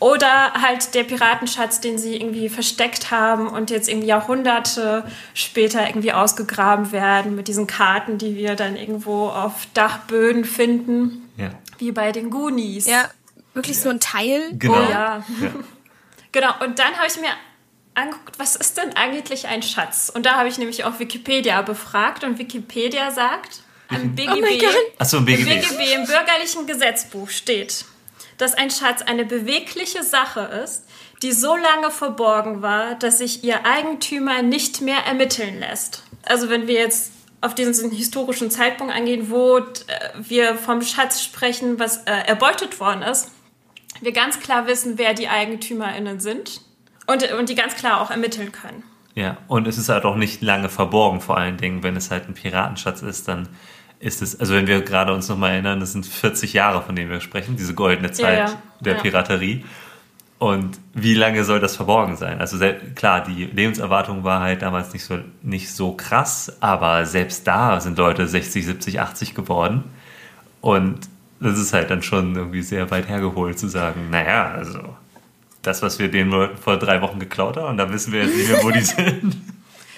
oder halt der Piratenschatz, den sie irgendwie versteckt haben und jetzt irgendwie Jahrhunderte später irgendwie ausgegraben werden mit diesen Karten, die wir dann irgendwo auf Dachböden finden, Ja. wie bei den Goonies. ja, wirklich so ein Teil. Genau. Oh ja. Ja. Genau, und dann habe ich mir angeguckt, was ist denn eigentlich ein Schatz? Und da habe ich nämlich auch Wikipedia befragt und Wikipedia sagt, im BGB, Oh. BGB, im bürgerlichen Gesetzbuch steht, dass ein Schatz eine bewegliche Sache ist, die so lange verborgen war, dass sich ihr Eigentümer nicht mehr ermitteln lässt. Also wenn wir jetzt auf diesen historischen Zeitpunkt eingehen, wo äh, wir vom Schatz sprechen, was äh, erbeutet worden ist, wir ganz klar wissen, wer die EigentümerInnen sind und, und die ganz klar auch ermitteln können. Ja, und es ist halt auch nicht lange verborgen, vor allen Dingen, wenn es halt ein Piratenschatz ist, dann ist es, also wenn wir gerade uns nochmal erinnern, das sind 40 Jahre, von denen wir sprechen, diese goldene Zeit ja, ja. der ja. Piraterie. Und wie lange soll das verborgen sein? Also klar, die Lebenserwartung war halt damals nicht so, nicht so krass, aber selbst da sind Leute 60, 70, 80 geworden. Und das ist halt dann schon irgendwie sehr weit hergeholt zu sagen, naja, also das, was wir denen vor drei Wochen geklaut haben, und da wissen wir jetzt nicht mehr, wo die <laughs> sind.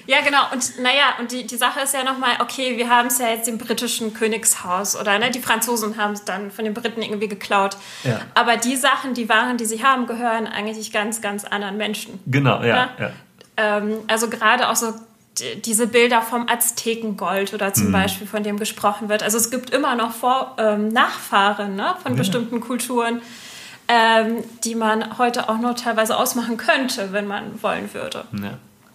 Ja, genau. Und naja, und die, die Sache ist ja nochmal, okay, wir haben es ja jetzt im britischen Königshaus oder ne, die Franzosen haben es dann von den Briten irgendwie geklaut. Ja. Aber die Sachen, die Waren, die sie haben, gehören eigentlich ganz, ganz anderen Menschen. Genau, ja. ja? ja. Ähm, also gerade auch so diese Bilder vom Aztekengold oder zum mhm. Beispiel, von dem gesprochen wird. Also es gibt immer noch Vor ähm, Nachfahren ne, von ja. bestimmten Kulturen, ähm, die man heute auch noch teilweise ausmachen könnte, wenn man wollen würde. Ja,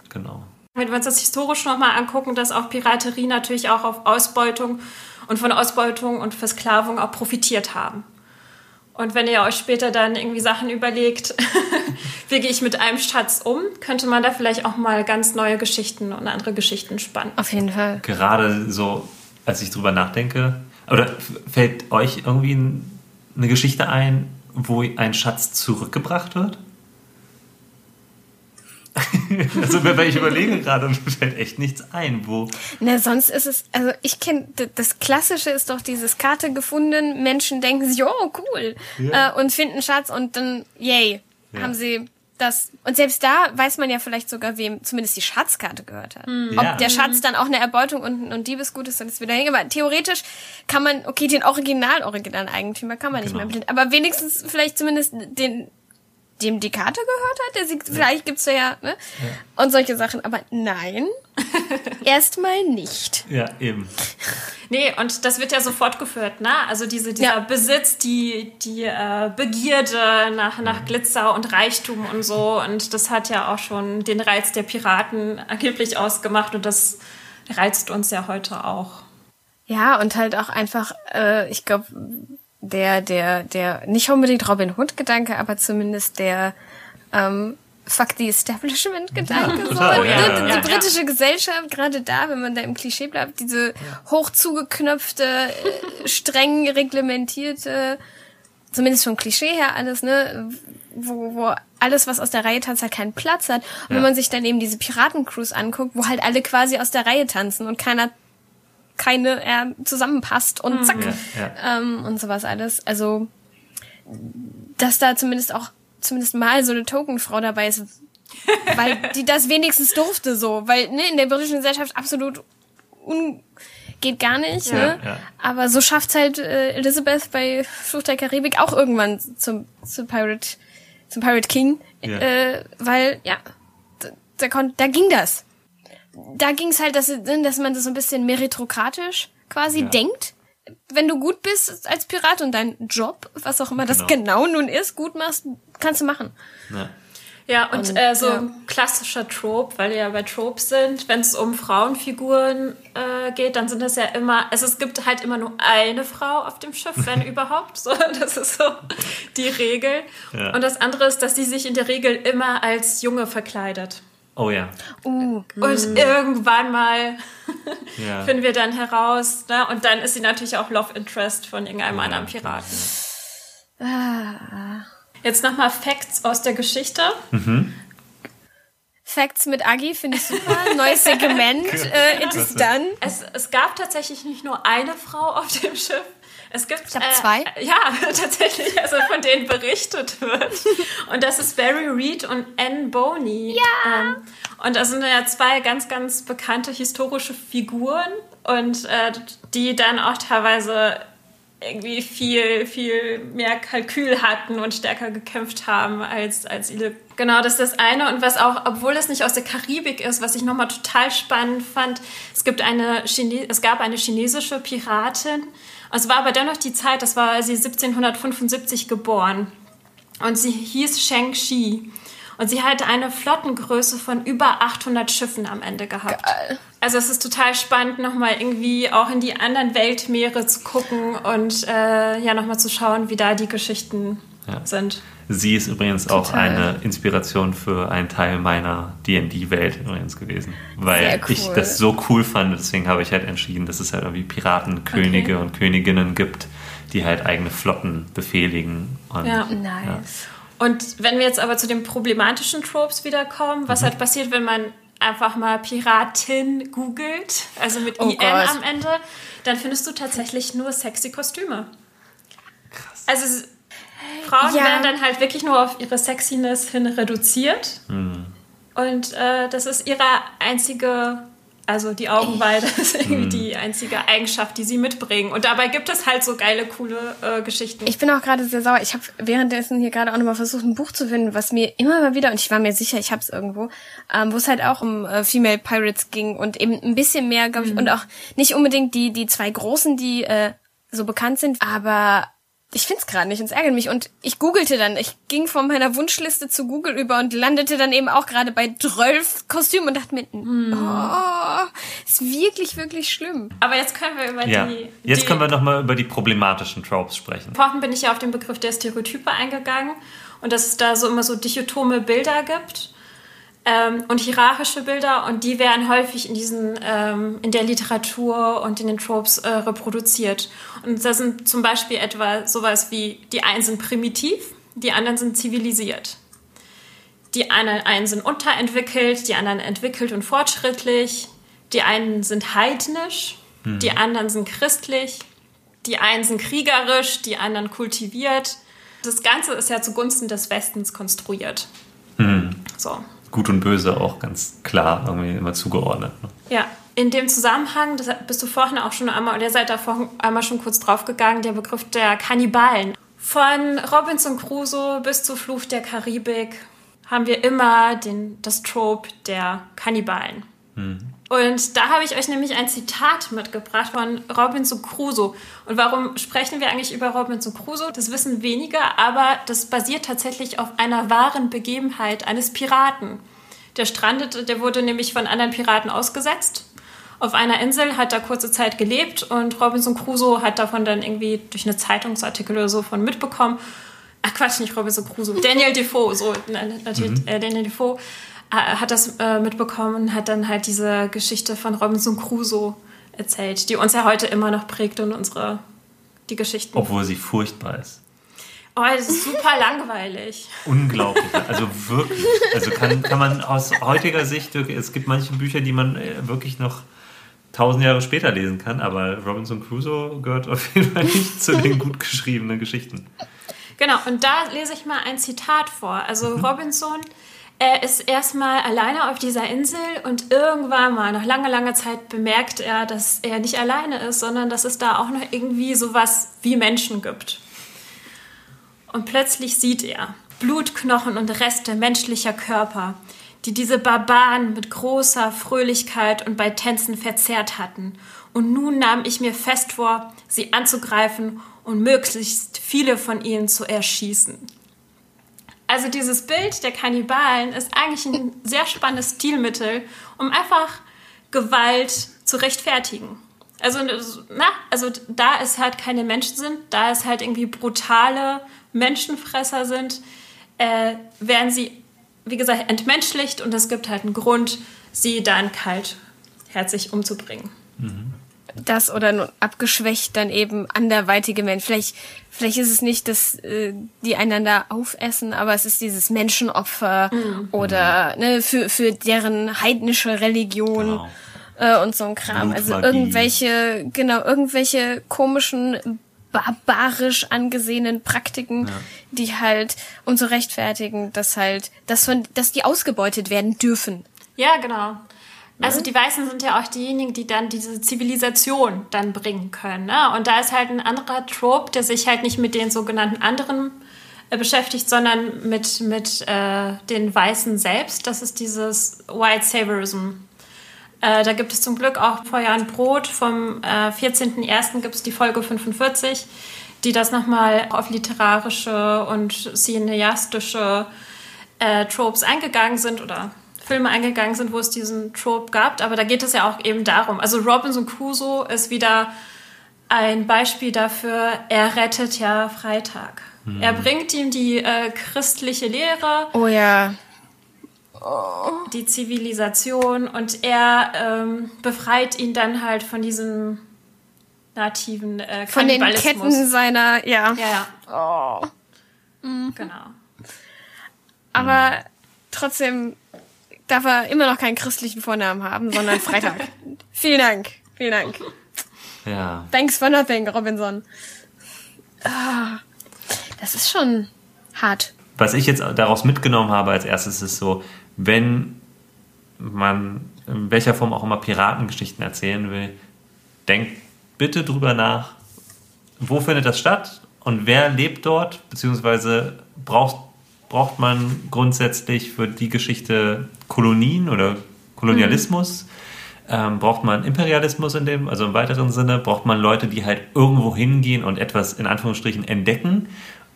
genau. Wenn wir uns das historisch nochmal angucken, dass auch Piraterie natürlich auch auf Ausbeutung und von Ausbeutung und Versklavung auch profitiert haben. Und wenn ihr euch später dann irgendwie Sachen überlegt, <laughs> wie gehe ich mit einem Schatz um, könnte man da vielleicht auch mal ganz neue Geschichten und andere Geschichten spannen. Auf jeden Fall. Gerade so, als ich drüber nachdenke, oder fällt euch irgendwie eine Geschichte ein, wo ein Schatz zurückgebracht wird? <laughs> also wenn ich überlege gerade und mir fällt echt nichts ein, wo. Na, sonst ist es, also ich kenne, das Klassische ist doch dieses Karte gefunden, Menschen denken sich, oh cool, ja. äh, und finden Schatz und dann, yay, ja. haben sie das. Und selbst da weiß man ja vielleicht sogar, wem zumindest die Schatzkarte gehört hat. Mhm. Ob der Schatz dann auch eine Erbeutung und, und Diebesgut ist, dann ist wieder hin. Aber theoretisch kann man, okay, den Original, Original Eigentümer kann man genau. nicht mehr blind, aber wenigstens vielleicht zumindest den dem die Karte gehört hat. Der sieht, ja. Vielleicht gibt's da ja, ne? Ja. Und solche Sachen. Aber nein, <laughs> erstmal nicht. Ja, eben. Nee, und das wird ja so fortgeführt, ne? Also diese, dieser ja. Besitz, die, die äh, Begierde nach, nach Glitzer und Reichtum und so. Und das hat ja auch schon den Reiz der Piraten angeblich ausgemacht. Und das reizt uns ja heute auch. Ja, und halt auch einfach, äh, ich glaube, der, der, der, nicht unbedingt Robin Hood-Gedanke, aber zumindest der ähm, Fuck the Establishment-Gedanke. so. ja, die, die, die britische Gesellschaft, gerade da, wenn man da im Klischee bleibt, diese hoch zugeknöpfte, äh, streng reglementierte, zumindest vom Klischee her alles, ne, wo, wo alles, was aus der Reihe tanzt, halt keinen Platz hat. Und wenn man sich dann eben diese Piratencruise anguckt, wo halt alle quasi aus der Reihe tanzen und keiner keine er zusammenpasst und mhm. zack ja, ja. Ähm, und sowas alles. Also dass da zumindest auch zumindest mal so eine Tokenfrau dabei ist, weil <laughs> die das wenigstens durfte so, weil ne, in der britischen Gesellschaft absolut un geht gar nicht, ja, ne? Ja. Aber so schafft's halt äh, Elizabeth bei Flucht der Karibik auch irgendwann zum, zum Pirate zum Pirate King, ja. äh, weil ja, da, da, kon, da ging das da ging es halt, dass, dass man das so ein bisschen meritokratisch quasi ja. denkt. Wenn du gut bist als Pirat und deinen Job, was auch immer genau. das genau nun ist, gut machst, kannst du machen. Ja. Ja, und, und äh, so ja. ein klassischer Trope, weil wir ja bei Tropes sind, wenn es um Frauenfiguren äh, geht, dann sind das ja immer, also es gibt halt immer nur eine Frau auf dem Schiff, wenn <laughs> überhaupt. So, das ist so die Regel. Ja. Und das andere ist, dass sie sich in der Regel immer als Junge verkleidet. Oh ja. Uh, und irgendwann mal <laughs> ja. finden wir dann heraus, ne? und dann ist sie natürlich auch Love Interest von irgendeinem ja, anderen Piraten. Ah. Jetzt nochmal Facts aus der Geschichte. Mhm. Facts mit Agi finde ich super. Neues Segment. <laughs> äh, it is done. Es, es gab tatsächlich nicht nur eine Frau auf dem Schiff. Es gibt ich äh, zwei. Ja, <laughs> tatsächlich, also von denen berichtet wird. Und das ist Barry Reed und Anne Boney. Ja. Ähm, und das sind ja zwei ganz, ganz bekannte historische Figuren und äh, die dann auch teilweise irgendwie viel, viel mehr Kalkül hatten und stärker gekämpft haben als, als ihre. Genau, das ist das eine. Und was auch, obwohl es nicht aus der Karibik ist, was ich nochmal total spannend fand, es, gibt eine es gab eine chinesische Piratin. Es war aber dennoch die Zeit, das war sie 1775 geboren. Und sie hieß Sheng Shi. Und sie hatte eine Flottengröße von über 800 Schiffen am Ende gehabt. Geil. Also es ist total spannend, nochmal irgendwie auch in die anderen Weltmeere zu gucken und äh, ja, nochmal zu schauen, wie da die Geschichten ja. sind. Sie ist übrigens total. auch eine Inspiration für einen Teil meiner D&D-Welt übrigens gewesen, weil cool. ich das so cool fand. Deswegen habe ich halt entschieden, dass es halt irgendwie Piratenkönige okay. und Königinnen gibt, die halt eigene Flotten befehligen. Und, ja, nice. Ja. Und wenn wir jetzt aber zu den problematischen Tropes wiederkommen, was mhm. halt passiert, wenn man einfach mal Piratin googelt, also mit oh IN Gott. am Ende, dann findest du tatsächlich nur sexy Kostüme. Krass. Also Frauen ja. werden dann halt wirklich nur auf ihre Sexiness hin reduziert. Mhm. Und äh, das ist ihre einzige also die Augenweide <laughs> ist irgendwie die einzige Eigenschaft, die sie mitbringen. Und dabei gibt es halt so geile, coole äh, Geschichten. Ich bin auch gerade sehr sauer. Ich habe währenddessen hier gerade auch nochmal versucht, ein Buch zu finden, was mir immer mal wieder, und ich war mir sicher, ich habe es irgendwo, ähm, wo es halt auch um äh, Female Pirates ging und eben ein bisschen mehr, glaube ich, mhm. und auch nicht unbedingt die, die zwei großen, die äh, so bekannt sind, aber ich find's gerade nicht und es ärgert mich. Und ich googelte dann, ich ging von meiner Wunschliste zu Google über und landete dann eben auch gerade bei 12 Kostümen und dachte mir, mm. oh, ist wirklich, wirklich schlimm. Aber jetzt können wir über ja. die... Jetzt die, können wir nochmal über die problematischen Tropes sprechen. Vorhin bin ich ja auf den Begriff der Stereotype eingegangen und dass es da so immer so dichotome Bilder gibt ähm, und hierarchische Bilder und die werden häufig in diesen ähm, in der Literatur und in den Tropes äh, reproduziert. Und das sind zum Beispiel etwa sowas wie die einen sind primitiv, die anderen sind zivilisiert. Die einen, einen sind unterentwickelt, die anderen entwickelt und fortschrittlich. Die einen sind heidnisch, hm. die anderen sind christlich. Die einen sind kriegerisch, die anderen kultiviert. Das Ganze ist ja zugunsten des Westens konstruiert. Hm. So. Gut und Böse auch ganz klar irgendwie immer zugeordnet. Ne? Ja, in dem Zusammenhang, das bist du vorhin auch schon einmal, oder ihr seid da vorhin einmal schon kurz draufgegangen, der Begriff der Kannibalen. Von Robinson Crusoe bis zu Fluch der Karibik haben wir immer den, das Trope der Kannibalen. Mhm. Und da habe ich euch nämlich ein Zitat mitgebracht von Robinson Crusoe. Und warum sprechen wir eigentlich über Robinson Crusoe? Das wissen wenige, aber das basiert tatsächlich auf einer wahren Begebenheit eines Piraten. Der strandete, der wurde nämlich von anderen Piraten ausgesetzt. Auf einer Insel hat er kurze Zeit gelebt und Robinson Crusoe hat davon dann irgendwie durch eine Zeitungsartikel oder so von mitbekommen. Ach Quatsch, nicht Robinson Crusoe, Daniel Defoe, so natürlich mhm. äh, Daniel Defoe hat das äh, mitbekommen und hat dann halt diese Geschichte von Robinson Crusoe erzählt, die uns ja heute immer noch prägt und unsere die Geschichten. Obwohl sie furchtbar ist. Oh, das ist super langweilig. <laughs> Unglaublich. Also wirklich. Also kann, kann man aus heutiger Sicht, es gibt manche Bücher, die man äh, wirklich noch tausend Jahre später lesen kann, aber Robinson Crusoe gehört auf jeden Fall nicht zu den gut geschriebenen Geschichten. Genau, und da lese ich mal ein Zitat vor. Also mhm. Robinson er ist erstmal alleine auf dieser Insel und irgendwann mal, nach langer, langer Zeit, bemerkt er, dass er nicht alleine ist, sondern dass es da auch noch irgendwie sowas wie Menschen gibt. Und plötzlich sieht er Blutknochen und Reste menschlicher Körper, die diese Barbaren mit großer Fröhlichkeit und bei Tänzen verzehrt hatten. Und nun nahm ich mir fest vor, sie anzugreifen und möglichst viele von ihnen zu erschießen. Also dieses Bild der Kannibalen ist eigentlich ein sehr spannendes Stilmittel, um einfach Gewalt zu rechtfertigen. Also, na, also da es halt keine Menschen sind, da es halt irgendwie brutale Menschenfresser sind, äh, werden sie, wie gesagt, entmenschlicht und es gibt halt einen Grund, sie dann kaltherzig umzubringen. Mhm das oder nur abgeschwächt dann eben anderweitige Menschen. Vielleicht, vielleicht ist es nicht, dass äh, die einander aufessen, aber es ist dieses Menschenopfer mhm. oder ne, für, für deren heidnische Religion genau. äh, und so ein Kram. Also irgendwelche, genau, irgendwelche komischen barbarisch angesehenen Praktiken, ja. die halt um zu rechtfertigen, dass halt, dass von, dass die ausgebeutet werden dürfen. Ja, genau. Also die Weißen sind ja auch diejenigen, die dann diese Zivilisation dann bringen können. Ne? Und da ist halt ein anderer Trope, der sich halt nicht mit den sogenannten anderen äh, beschäftigt, sondern mit, mit äh, den Weißen selbst. Das ist dieses White Saviorism. Äh, da gibt es zum Glück auch Feuer und Brot. Vom äh, 14.01. gibt es die Folge 45, die das nochmal auf literarische und cineastische äh, Tropes eingegangen sind oder Filme eingegangen sind, wo es diesen Trope gab. Aber da geht es ja auch eben darum. Also Robinson Crusoe ist wieder ein Beispiel dafür, er rettet ja Freitag. Mhm. Er bringt ihm die äh, christliche Lehre. Oh ja. Die Zivilisation und er ähm, befreit ihn dann halt von diesem nativen äh, Von den Ketten seiner, ja. Ja, ja. Oh. Mhm. Genau. Aber trotzdem darf er immer noch keinen christlichen Vornamen haben, sondern Freitag. <laughs> vielen Dank, vielen Dank. Ja. Thanks for nothing, Robinson. Ah, das ist schon hart. Was ich jetzt daraus mitgenommen habe als erstes ist so, wenn man in welcher Form auch immer Piratengeschichten erzählen will, denkt bitte drüber nach, wo findet das statt und wer lebt dort, beziehungsweise braucht braucht man grundsätzlich für die Geschichte Kolonien oder Kolonialismus? Mhm. Ähm, braucht man Imperialismus in dem, also im weiteren Sinne? Braucht man Leute, die halt irgendwo hingehen und etwas in Anführungsstrichen entdecken?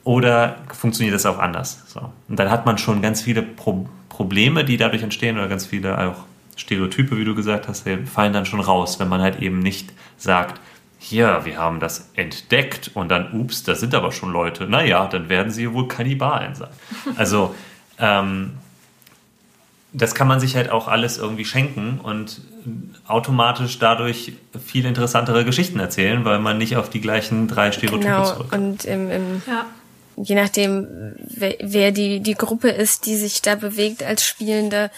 Oder funktioniert das auch anders? So. Und dann hat man schon ganz viele Pro Probleme, die dadurch entstehen, oder ganz viele auch Stereotype, wie du gesagt hast, fallen dann schon raus, wenn man halt eben nicht sagt, hier, wir haben das entdeckt und dann, ups, da sind aber schon Leute. Naja, dann werden sie wohl Kannibalen sein. <laughs> Also, ähm, das kann man sich halt auch alles irgendwie schenken und automatisch dadurch viel interessantere Geschichten erzählen, weil man nicht auf die gleichen drei Stereotype genau. zurück. Und im, im ja. je nachdem, wer, wer die, die Gruppe ist, die sich da bewegt als Spielende,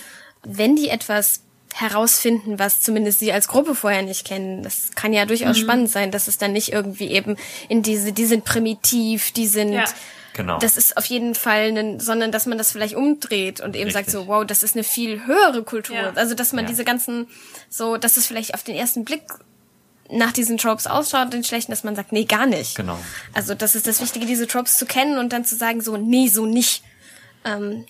wenn die etwas herausfinden, was zumindest sie als Gruppe vorher nicht kennen. Das kann ja durchaus mhm. spannend sein, dass es dann nicht irgendwie eben in diese, die sind primitiv, die sind, ja. Genau. Das ist auf jeden Fall, ein, sondern dass man das vielleicht umdreht und eben Richtig. sagt so, wow, das ist eine viel höhere Kultur. Ja. Also dass man ja. diese ganzen, so, dass es vielleicht auf den ersten Blick nach diesen Tropes ausschaut, den schlechten, dass man sagt, nee, gar nicht. Genau. Also das ist das Wichtige, diese Tropes zu kennen und dann zu sagen so, nee, so nicht. Ähm,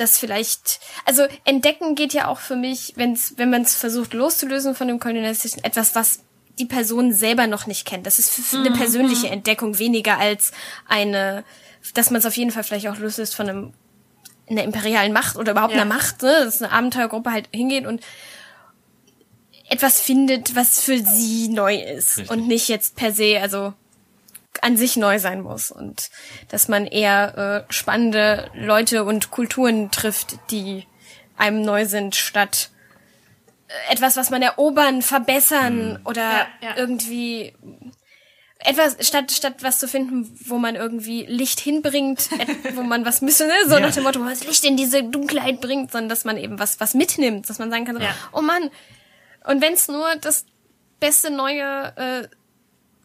das vielleicht, also entdecken geht ja auch für mich, wenn's, wenn man es versucht loszulösen von dem kolonialistischen, etwas, was die Person selber noch nicht kennt. Das ist eine mhm. persönliche mhm. Entdeckung weniger als eine, dass man es auf jeden Fall vielleicht auch loslöst von einem einer imperialen Macht oder überhaupt ja. einer Macht, ne? dass eine Abenteuergruppe halt hingeht und etwas findet, was für sie neu ist Richtig. und nicht jetzt per se, also an sich neu sein muss und dass man eher äh, spannende Leute und Kulturen trifft, die einem neu sind, statt äh, etwas, was man erobern, verbessern mhm. oder ja, ja. irgendwie etwas statt statt was zu finden, wo man irgendwie Licht hinbringt, <laughs> wo man was müsse, ne? so ja. nach dem Motto, wo man das Licht in diese Dunkelheit bringt, sondern dass man eben was was mitnimmt, dass man sagen kann, so, oh Mann, und wenn es nur das beste neue äh,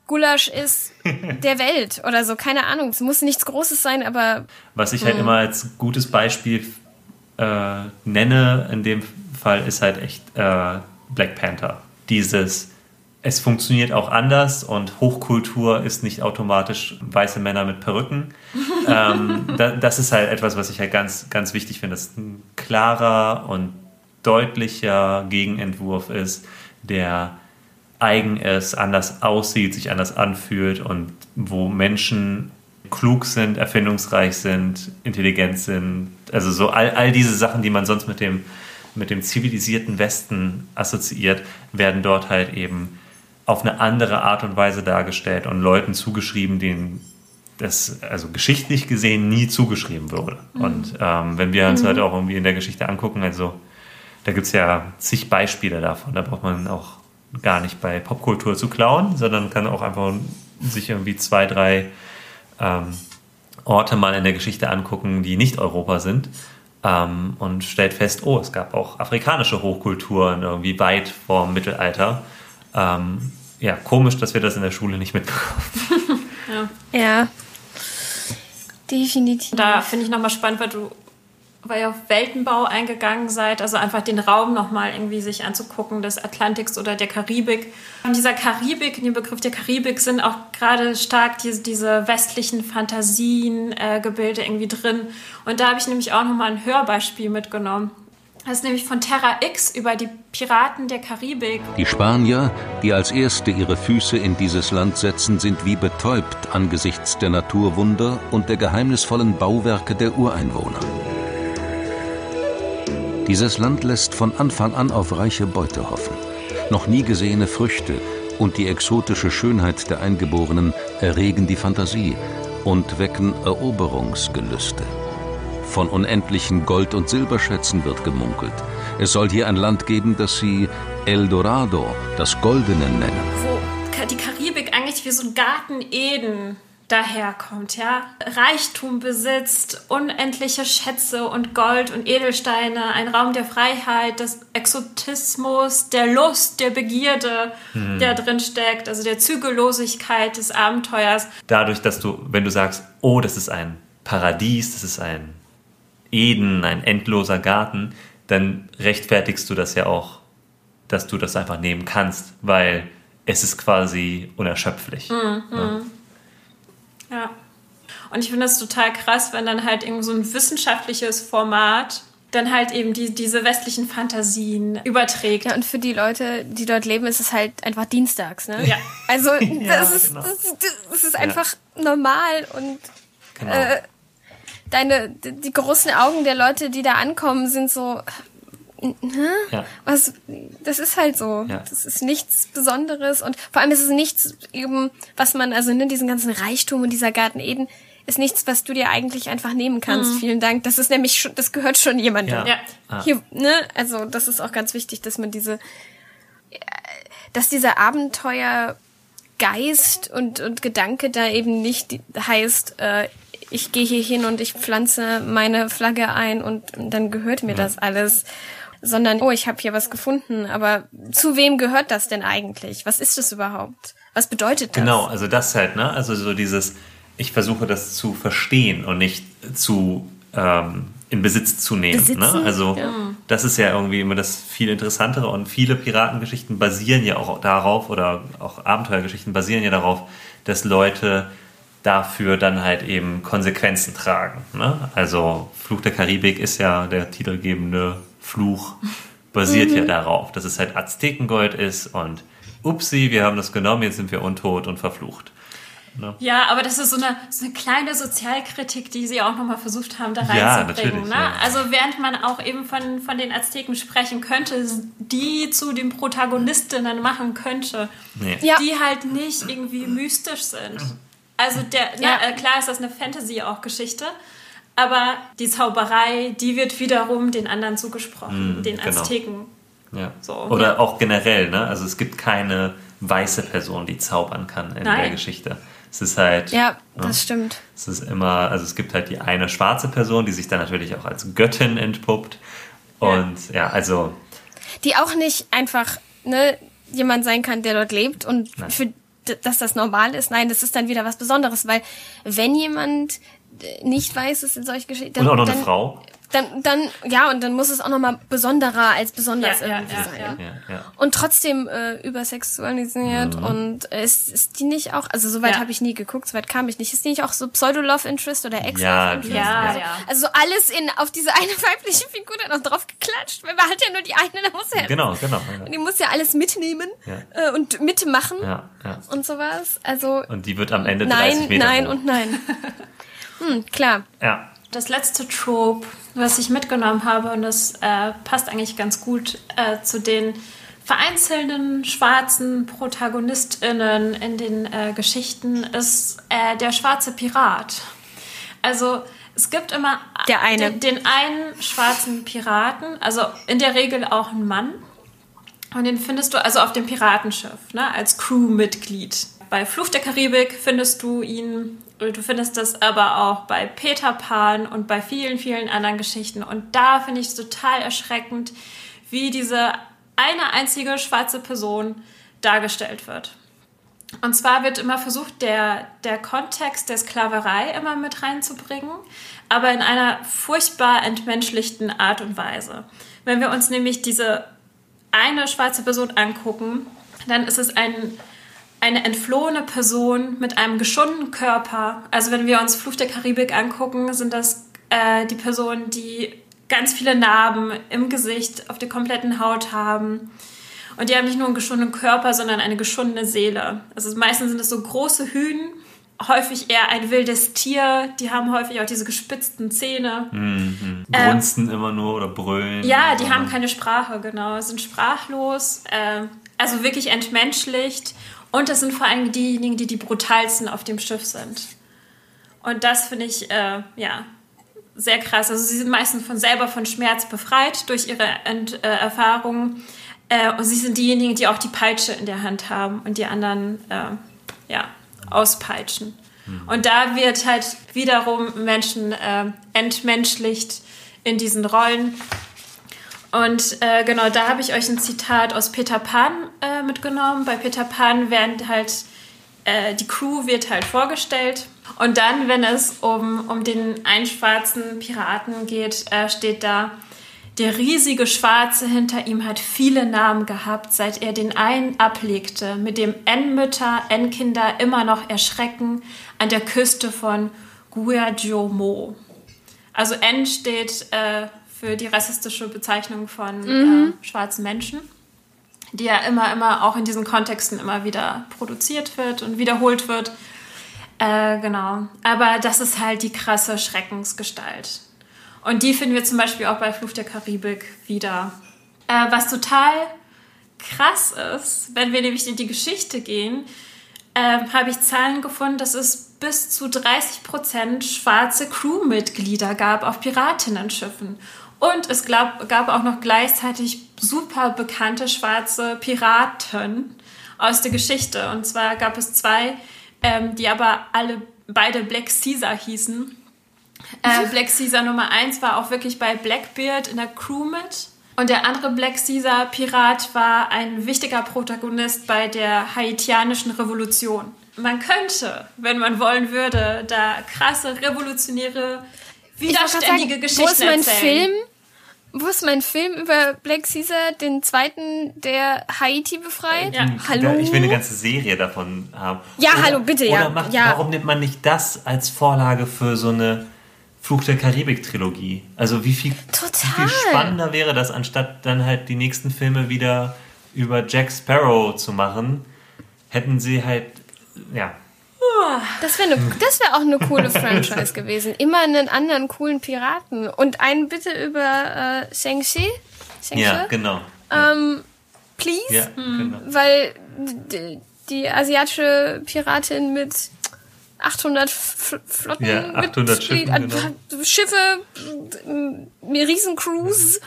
Gulasch ist der Welt oder so, keine Ahnung. Es muss nichts Großes sein, aber. Was ich halt hm. immer als gutes Beispiel äh, nenne, in dem Fall ist halt echt äh, Black Panther. Dieses, es funktioniert auch anders und Hochkultur ist nicht automatisch weiße Männer mit Perücken. <laughs> ähm, da, das ist halt etwas, was ich halt ganz, ganz wichtig finde, dass ein klarer und deutlicher Gegenentwurf ist, der eigen ist, anders aussieht, sich anders anfühlt und wo Menschen klug sind, erfindungsreich sind, intelligent sind. Also so all, all diese Sachen, die man sonst mit dem, mit dem zivilisierten Westen assoziiert, werden dort halt eben auf eine andere Art und Weise dargestellt und Leuten zugeschrieben, denen das also geschichtlich gesehen nie zugeschrieben wurde. Mhm. Und ähm, wenn wir uns mhm. halt auch irgendwie in der Geschichte angucken, also da gibt es ja zig Beispiele davon, da braucht man auch gar nicht bei Popkultur zu klauen, sondern kann auch einfach sich irgendwie zwei, drei ähm, Orte mal in der Geschichte angucken, die nicht Europa sind ähm, und stellt fest, oh, es gab auch afrikanische Hochkulturen irgendwie weit vorm Mittelalter. Ähm, ja, komisch, dass wir das in der Schule nicht mitbekommen. <laughs> ja. ja. Definitiv. Da finde ich nochmal spannend, weil du weil ihr auf Weltenbau eingegangen seid, also einfach den Raum nochmal irgendwie sich anzugucken, des Atlantiks oder der Karibik. Und dieser Karibik, in dem Begriff der Karibik sind auch gerade stark diese, diese westlichen Fantasien-Gebilde äh, irgendwie drin. Und da habe ich nämlich auch nochmal ein Hörbeispiel mitgenommen. Das ist nämlich von Terra X über die Piraten der Karibik. Die Spanier, die als Erste ihre Füße in dieses Land setzen, sind wie betäubt angesichts der Naturwunder und der geheimnisvollen Bauwerke der Ureinwohner. Dieses Land lässt von Anfang an auf reiche Beute hoffen. Noch nie gesehene Früchte und die exotische Schönheit der Eingeborenen erregen die Fantasie und wecken Eroberungsgelüste. Von unendlichen Gold- und Silberschätzen wird gemunkelt. Es soll hier ein Land geben, das sie El Dorado, das Goldene nennen. Wo die Karibik eigentlich wie so ein Garten Eden daherkommt, ja. Reichtum besitzt, unendliche Schätze und Gold und Edelsteine, ein Raum der Freiheit, des Exotismus, der Lust, der Begierde, hm. der drin steckt, also der Zügellosigkeit des Abenteuers. Dadurch, dass du, wenn du sagst, oh, das ist ein Paradies, das ist ein Eden, ein endloser Garten, dann rechtfertigst du das ja auch, dass du das einfach nehmen kannst, weil es ist quasi unerschöpflich. Mhm. Ja. Ja. Und ich finde das total krass, wenn dann halt irgendwie so ein wissenschaftliches Format dann halt eben die, diese westlichen Fantasien überträgt. Ja, und für die Leute, die dort leben, ist es halt einfach dienstags, ne? Ja. Also <laughs> das, ja, ist, genau. das, ist, das ist einfach ja. normal und genau. äh, deine, die großen Augen der Leute, die da ankommen, sind so, ja. Was, das ist halt so. Ja. Das ist nichts Besonderes und vor allem ist es nichts eben, was man, also ne, diesen ganzen Reichtum und dieser Garten Eden ist nichts, was du dir eigentlich einfach nehmen kannst. Mhm. Vielen Dank. Das ist nämlich schon, das gehört schon jemandem. Ja. Ah. Hier, ne, also das ist auch ganz wichtig, dass man diese, dass dieser Abenteuergeist und und Gedanke da eben nicht heißt, äh, ich gehe hier hin und ich pflanze meine Flagge ein und dann gehört mir ja. das alles sondern, oh, ich habe hier was gefunden, aber zu wem gehört das denn eigentlich? Was ist das überhaupt? Was bedeutet das? Genau, also das halt, ne? Also so dieses, ich versuche das zu verstehen und nicht zu ähm, in Besitz zu nehmen. Ne? Also ja. das ist ja irgendwie immer das viel Interessantere und viele Piratengeschichten basieren ja auch darauf oder auch Abenteuergeschichten basieren ja darauf, dass Leute dafür dann halt eben Konsequenzen tragen. Ne? Also Fluch der Karibik ist ja der titelgebende Fluch basiert mhm. ja darauf, dass es halt Aztekengold ist und upsi, wir haben das genommen, jetzt sind wir untot und verflucht. Ne? Ja, aber das ist so eine, so eine kleine Sozialkritik, die sie auch nochmal versucht haben, da reinzubringen. Ja, ne? Ja. Also während man auch eben von, von den Azteken sprechen könnte, die zu den Protagonistinnen machen könnte, nee. ja. die halt nicht irgendwie mystisch sind. Also der, na, äh, klar ist das eine Fantasy auch Geschichte, aber die Zauberei, die wird wiederum den anderen zugesprochen, mm, den genau. Azteken. Ja. So, Oder ja. auch generell, ne? Also es gibt keine weiße Person, die zaubern kann in Nein. der Geschichte. Es ist halt. Ja, ne? das stimmt. Es ist immer, also es gibt halt die eine schwarze Person, die sich dann natürlich auch als Göttin entpuppt. Und ja, ja also. Die auch nicht einfach, ne, jemand sein kann, der dort lebt und Nein. für dass das normal ist. Nein, das ist dann wieder was Besonderes, weil wenn jemand nicht weiß, es sind solche Geschichten. Und auch noch eine Frau dann, dann, ja, und dann muss es auch nochmal besonderer als besonders ja, irgendwie ja, sein. Ja, und trotzdem äh, übersexualisiert mhm. und äh, ist, ist die nicht auch, also soweit habe ich nie geguckt, soweit kam ich nicht. Ist die nicht auch so Pseudo-Love-Interest oder Ex-Love-Interest? Ja, also, ja. also so alles in, auf diese eine <laughs> weibliche Figur dann noch drauf geklatscht, weil man hat ja nur die eine, da muss ja. Genau, genau. Und die muss ja alles mitnehmen äh, und mitmachen ja, ja. und sowas. Also. Und die wird am Ende nein, 30 Meter Nein, hoch. und nein. <laughs> hm, klar. Ja das letzte Trope, was ich mitgenommen habe, und das äh, passt eigentlich ganz gut äh, zu den vereinzelten schwarzen ProtagonistInnen in den äh, Geschichten, ist äh, der schwarze Pirat. Also es gibt immer der eine. Den, den einen schwarzen Piraten, also in der Regel auch ein Mann. Und den findest du also auf dem Piratenschiff, ne, als Crewmitglied. Bei Fluch der Karibik findest du ihn Du findest das aber auch bei Peter Pan und bei vielen, vielen anderen Geschichten. Und da finde ich es total erschreckend, wie diese eine einzige schwarze Person dargestellt wird. Und zwar wird immer versucht, der, der Kontext der Sklaverei immer mit reinzubringen, aber in einer furchtbar entmenschlichten Art und Weise. Wenn wir uns nämlich diese eine schwarze Person angucken, dann ist es ein, eine entflohene Person mit einem geschundenen Körper. Also wenn wir uns Fluch der Karibik angucken, sind das äh, die Personen, die ganz viele Narben im Gesicht, auf der kompletten Haut haben. Und die haben nicht nur einen geschundenen Körper, sondern eine geschundene Seele. Also meistens sind es so große Hühn, häufig eher ein wildes Tier. Die haben häufig auch diese gespitzten Zähne. Mhm. Grunzen ähm, immer nur oder brüllen. Ja, die haben keine Sprache, genau. Sind sprachlos, äh, also wirklich entmenschlicht. Und das sind vor allem diejenigen, die die brutalsten auf dem Schiff sind. Und das finde ich, äh, ja, sehr krass. Also sie sind meistens von selber von Schmerz befreit durch ihre Ent, äh, Erfahrungen. Äh, und sie sind diejenigen, die auch die Peitsche in der Hand haben und die anderen äh, ja, auspeitschen. Mhm. Und da wird halt wiederum Menschen äh, entmenschlicht in diesen Rollen. Und äh, genau, da habe ich euch ein Zitat aus Peter Pan äh, mitgenommen. Bei Peter Pan werden halt, äh, die Crew wird halt vorgestellt. Und dann, wenn es um, um den einen schwarzen Piraten geht, äh, steht da, der riesige Schwarze hinter ihm hat viele Namen gehabt, seit er den einen ablegte, mit dem N-Mütter, N-Kinder immer noch erschrecken, an der Küste von Guajomo. Also N steht äh, für die rassistische Bezeichnung von mhm. äh, schwarzen Menschen, die ja immer, immer auch in diesen Kontexten immer wieder produziert wird und wiederholt wird. Äh, genau. Aber das ist halt die krasse Schreckensgestalt. Und die finden wir zum Beispiel auch bei Fluch der Karibik wieder. Äh, was total krass ist, wenn wir nämlich in die Geschichte gehen, äh, habe ich Zahlen gefunden, dass es bis zu 30 Prozent schwarze Crewmitglieder gab auf Piratinnenschiffen. Und es glaub, gab auch noch gleichzeitig super bekannte schwarze Piraten aus der Geschichte. Und zwar gab es zwei, ähm, die aber alle beide Black Caesar hießen. Äh, Black Caesar Nummer 1 war auch wirklich bei Blackbeard in der Crew mit. Und der andere Black Caesar Pirat war ein wichtiger Protagonist bei der haitianischen Revolution. Man könnte, wenn man wollen würde, da krasse, revolutionäre, widerständige sagen, Geschichten wo ist mein erzählen. Film? Wo ist mein Film über Black Caesar, den zweiten, der Haiti befreit? Ja. Hallo? Ich will eine ganze Serie davon haben. Ja, hallo, bitte, ja. Oder macht, Ja. warum nimmt man nicht das als Vorlage für so eine Fluch der Karibik-Trilogie? Also wie viel, wie viel spannender wäre das, anstatt dann halt die nächsten Filme wieder über Jack Sparrow zu machen, hätten sie halt, ja, Das wäre ne, das wär auch eine coole <laughs> Franchise gewesen. Immer einen anderen coolen Piraten. Und einen bitte über äh, Shang-Chi. Shang-Chi? ja, genau. Ähm, please? Ja, genau. Weil die, die asiatische Piratin mit 800 F Flotten, Ja, 800 mit, Schiffen, äh, genau. Schiffe, äh, Riesencruise,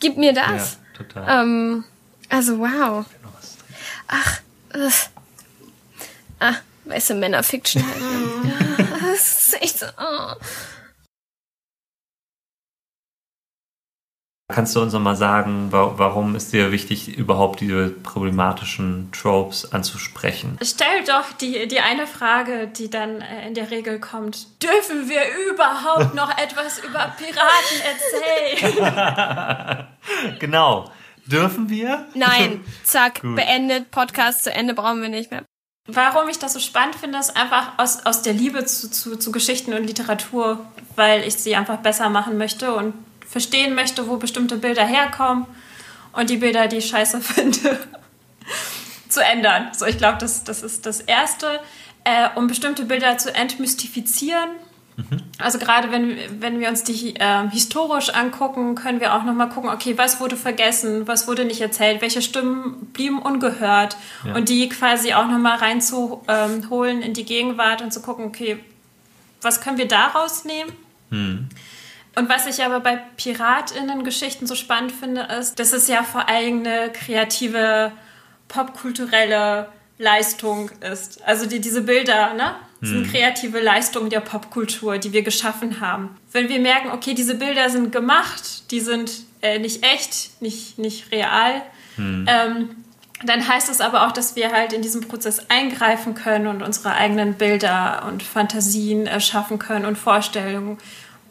gib mir das. Ja, total. Ähm, also wow. Ach, äh, ah, weiße Männerfiction halt. ne? <laughs> das ist echt so. Oh. Kannst du uns nochmal sagen, wa warum ist dir wichtig, überhaupt diese problematischen Tropes anzusprechen? Stell doch die, die eine Frage, die dann äh, in der Regel kommt. Dürfen wir überhaupt noch <laughs> etwas über Piraten erzählen? <laughs> Genau. Dürfen wir? Nein, zack, beendet, Podcast zu Ende, brauchen wir nicht mehr. Warum ich das so spannend finde, ist einfach aus, aus der Liebe zu, zu, zu Geschichten und Literatur, weil ich sie einfach besser machen möchte und verstehen möchte, wo bestimmte Bilder herkommen und die Bilder, die ich scheiße <laughs> finde, zu ändern. So, ich glaube, das, das ist das Erste, äh, um bestimmte Bilder zu entmystifizieren. Also gerade wenn, wenn wir uns die ähm, historisch angucken, können wir auch nochmal gucken, okay, was wurde vergessen, was wurde nicht erzählt, welche Stimmen blieben ungehört Ja. und die quasi auch nochmal reinzuholen in die Gegenwart und zu gucken, okay, was können wir daraus nehmen? Und was ich aber bei PiratInnen-Geschichten so spannend finde, ist, dass es ja vor allem eine kreative, popkulturelle Leistung ist. Also die, diese Bilder, ne? Das sind kreative Leistungen der Popkultur, die wir geschaffen haben. Wenn wir merken, okay, diese Bilder sind gemacht, die sind äh, nicht echt, nicht, nicht real, ähm, dann heißt es aber auch, dass wir halt in diesen Prozess eingreifen können und unsere eigenen Bilder und Fantasien erschaffen können und Vorstellungen,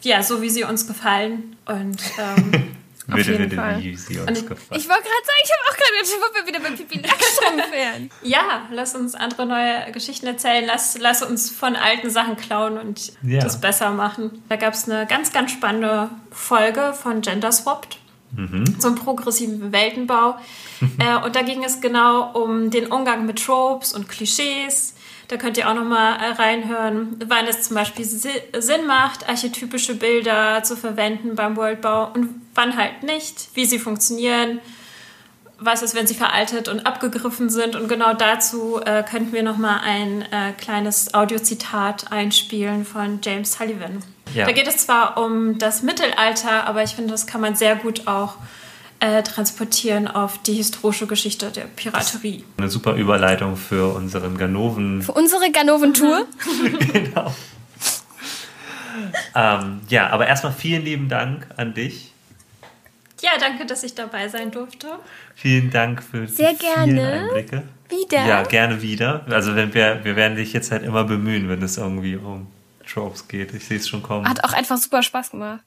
ja, so wie sie uns gefallen. Und ähm, <laughs> Auf jeden bitte, Fall. wie sie uns ich- gefallen. Ich wollte gerade sagen, ich habe auch gerade gedacht, wo wir wieder bei Pipi Langstrumpf wären. <laughs> ja, lass uns andere neue Geschichten erzählen, lass, lass uns von alten Sachen klauen und Ja. das besser machen. Da gab es eine ganz, ganz spannende Folge von Gender Swapped. Zum progressiven Weltenbau. <laughs> äh, und da ging es genau um den Umgang mit Tropes und Klischees. Da könnt ihr auch nochmal äh, reinhören, wann es zum Beispiel Si- Sinn macht, archetypische Bilder zu verwenden beim Worldbau und wann halt nicht, wie sie funktionieren, was ist, wenn sie veraltet und abgegriffen sind. Und genau dazu äh, könnten wir nochmal ein äh, kleines Audiozitat einspielen von James Sullivan. Ja. Da geht es zwar um das Mittelalter, aber ich finde, das kann man sehr gut auch äh, transportieren auf die historische Geschichte der Piraterie. Eine super Überleitung für unseren Ganoven. Für unsere Ganoven-Tour. <laughs> genau. ähm, ja, aber erstmal vielen lieben Dank an dich. Ja, danke, dass ich dabei sein durfte. Vielen Dank für Sehr die vielen gerne. Einblicke. Wieder. Ja, gerne wieder. Also wenn wir, wir werden dich jetzt halt immer bemühen, wenn es irgendwie um Tropes geht. Ich sehe es schon kommen. Hat auch einfach super Spaß gemacht.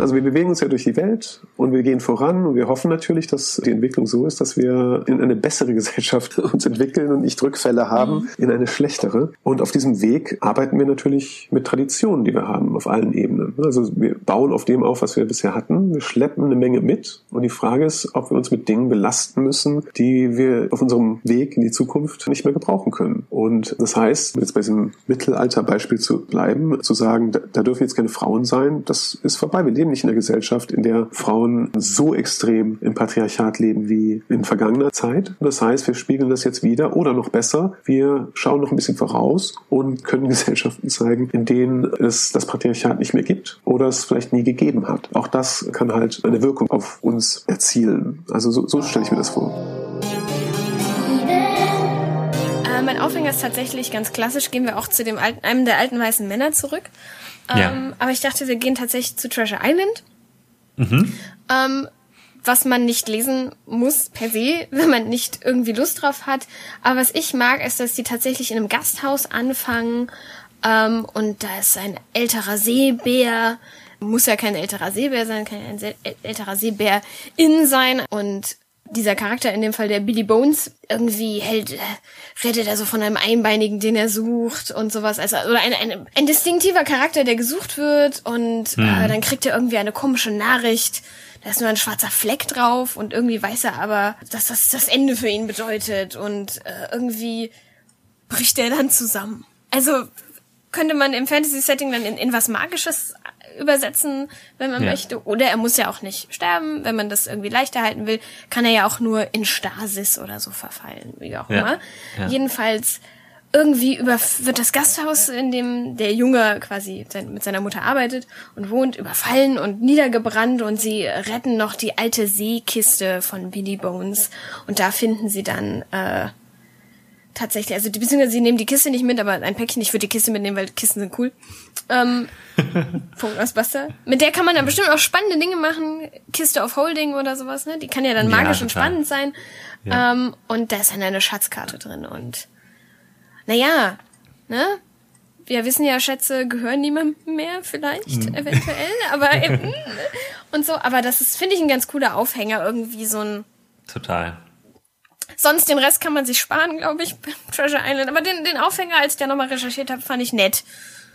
Also wir bewegen uns ja durch die Welt und wir gehen voran und wir hoffen natürlich, dass die Entwicklung so ist, dass wir in eine bessere <laughs> Gesellschaft uns entwickeln und nicht Rückfälle haben in eine schlechtere. Und auf diesem Weg arbeiten wir natürlich mit Traditionen, die wir haben, auf allen Ebenen. Also wir bauen auf dem auf, was wir bisher hatten. Wir schleppen eine Menge mit und die Frage ist, ob wir uns mit Dingen belasten müssen, die wir auf unserem Weg in die Zukunft nicht mehr gebrauchen können. Und das heißt, jetzt bei diesem Mittelalterbeispiel zu bleiben, zu sagen, da, da dürfen jetzt keine Frauen sein, das ist vorbei. Wir leben nicht in einer Gesellschaft, in der Frauen so extrem im Patriarchat leben wie in vergangener Zeit. Das heißt, wir spiegeln das jetzt wieder oder noch besser, wir schauen noch ein bisschen voraus und können <laughs> Gesellschaften zeigen, in denen es das Patriarchat nicht mehr gibt oder es vielleicht nie gegeben hat. Auch das kann halt eine Wirkung auf uns erzielen. Also so, so stelle ich mir das vor. Äh, mein Aufhänger ist tatsächlich ganz klassisch. Gehen wir auch zu dem alten, einem der alten weißen Männer zurück. Ja. Ähm, aber ich dachte, wir gehen tatsächlich zu Treasure Island. Ähm, was man nicht lesen muss per se, <laughs> wenn man nicht irgendwie Lust drauf hat. Aber was ich mag, ist, dass die tatsächlich in einem Gasthaus anfangen ähm, und da ist ein älterer Seebär. Muss ja kein älterer Seebär sein, kann ein älterer Seebär in sein und dieser Charakter, in dem Fall der Billy Bones, irgendwie hält, äh, rettet er so von einem Einbeinigen, den er sucht und sowas. Also, oder ein, ein, ein distinktiver Charakter, der gesucht wird und äh, dann kriegt er irgendwie eine komische Nachricht. Da ist nur ein schwarzer Fleck drauf und irgendwie weiß er aber, dass das das Ende für ihn bedeutet und äh, irgendwie bricht er dann zusammen. Also könnte man im Fantasy-Setting dann in, in was Magisches übersetzen, wenn man Ja. möchte. Oder er muss ja auch nicht sterben, wenn man das irgendwie leichter halten will, kann er ja auch nur in Stasis oder so verfallen, wie auch Ja. immer. Ja. Jedenfalls irgendwie über, wird das Gasthaus, in dem der Junge quasi sein, mit seiner Mutter arbeitet und wohnt, überfallen und niedergebrannt und sie retten noch die alte Seekiste von Billy Bones und da finden sie dann äh, tatsächlich, also die, beziehungsweise sie nehmen die Kiste nicht mit, aber ein Päckchen, ich würde die Kiste mitnehmen, weil Kisten sind cool. Ähm, <laughs> Punkt aus Basta. Mit der kann man dann bestimmt auch spannende Dinge machen. Kiste of Holding oder sowas, ne? Die kann ja dann Ja, magisch und total. spannend sein. Ja. Ähm, und da ist dann eine Schatzkarte drin und naja, ne? Wir wissen ja, Schätze gehören niemandem mehr, vielleicht, Mhm. eventuell, <laughs> aber eben, ne? und so, aber das ist, finde ich, ein ganz cooler Aufhänger, irgendwie so ein, Total. Sonst den Rest kann man sich sparen, glaube ich, <laughs> beim Treasure Island, aber den, den Aufhänger, als ich da nochmal recherchiert habe, fand ich nett.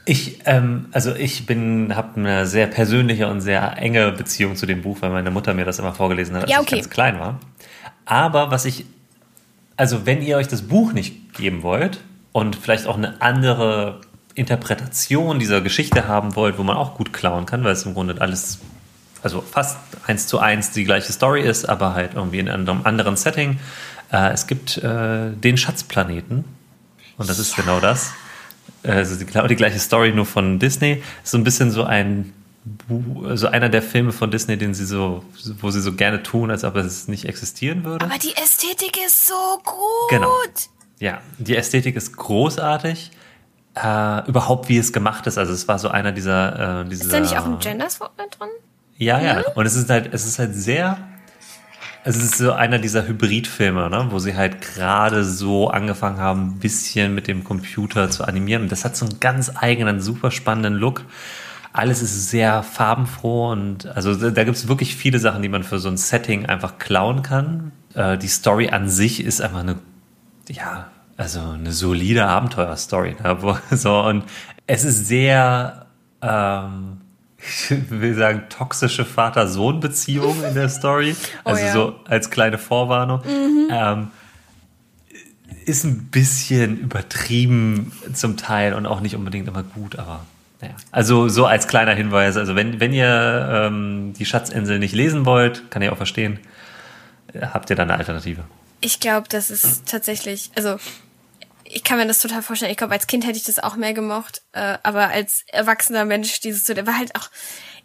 Ich, ähm, also ich bin, habe eine sehr persönliche und sehr enge Beziehung zu dem Buch, weil meine Mutter mir das immer vorgelesen hat, als Ja, ich okay. ganz klein war. Aber was ich, also wenn ihr euch das Buch nicht geben wollt und vielleicht auch eine andere Interpretation dieser Geschichte haben wollt, wo man auch gut klauen kann, weil es im Grunde alles, also fast eins zu eins die gleiche Story ist, aber halt irgendwie in einem anderen Setting. Äh, es gibt äh, den Schatzplaneten und das ist genau das. Also die, genau die gleiche Story nur von Disney. Ist so ein bisschen so ein so einer der Filme von Disney, den sie so, wo sie so gerne tun, als ob es nicht existieren würde. Aber die Ästhetik ist so gut. Genau. Ja, die Ästhetik ist großartig. Äh, überhaupt wie es gemacht ist. Also es war so einer dieser, äh, dieser Ist da nicht auch ein Genderswap mit drin? ja, ja. Und es ist halt, es ist halt sehr es ist so einer dieser Hybridfilme, ne, wo sie halt gerade so angefangen haben, ein bisschen mit dem Computer zu animieren. Das hat so einen ganz eigenen, super spannenden Look. Alles ist sehr farbenfroh und also da gibt es wirklich viele Sachen, die man für so ein Setting einfach klauen kann. Äh, die Story an sich ist einfach eine, ja, also eine solide Abenteuerstory. Ne? <laughs> So, und es ist sehr, ähm, ich will sagen, toxische Vater-Sohn-Beziehung in der Story. Oh Also ja. so als kleine Vorwarnung. Ähm, ist ein bisschen übertrieben zum Teil und auch nicht unbedingt immer gut, aber naja. Also so als kleiner Hinweis, also wenn, wenn ihr ähm, die Schatzinsel nicht lesen wollt, kann ich auch verstehen, habt ihr da eine Alternative. Ich glaube, das ist tatsächlich, also ich kann mir das total vorstellen. Ich glaube, als Kind hätte ich das auch mehr gemocht, äh, aber als erwachsener Mensch dieses so, der war halt auch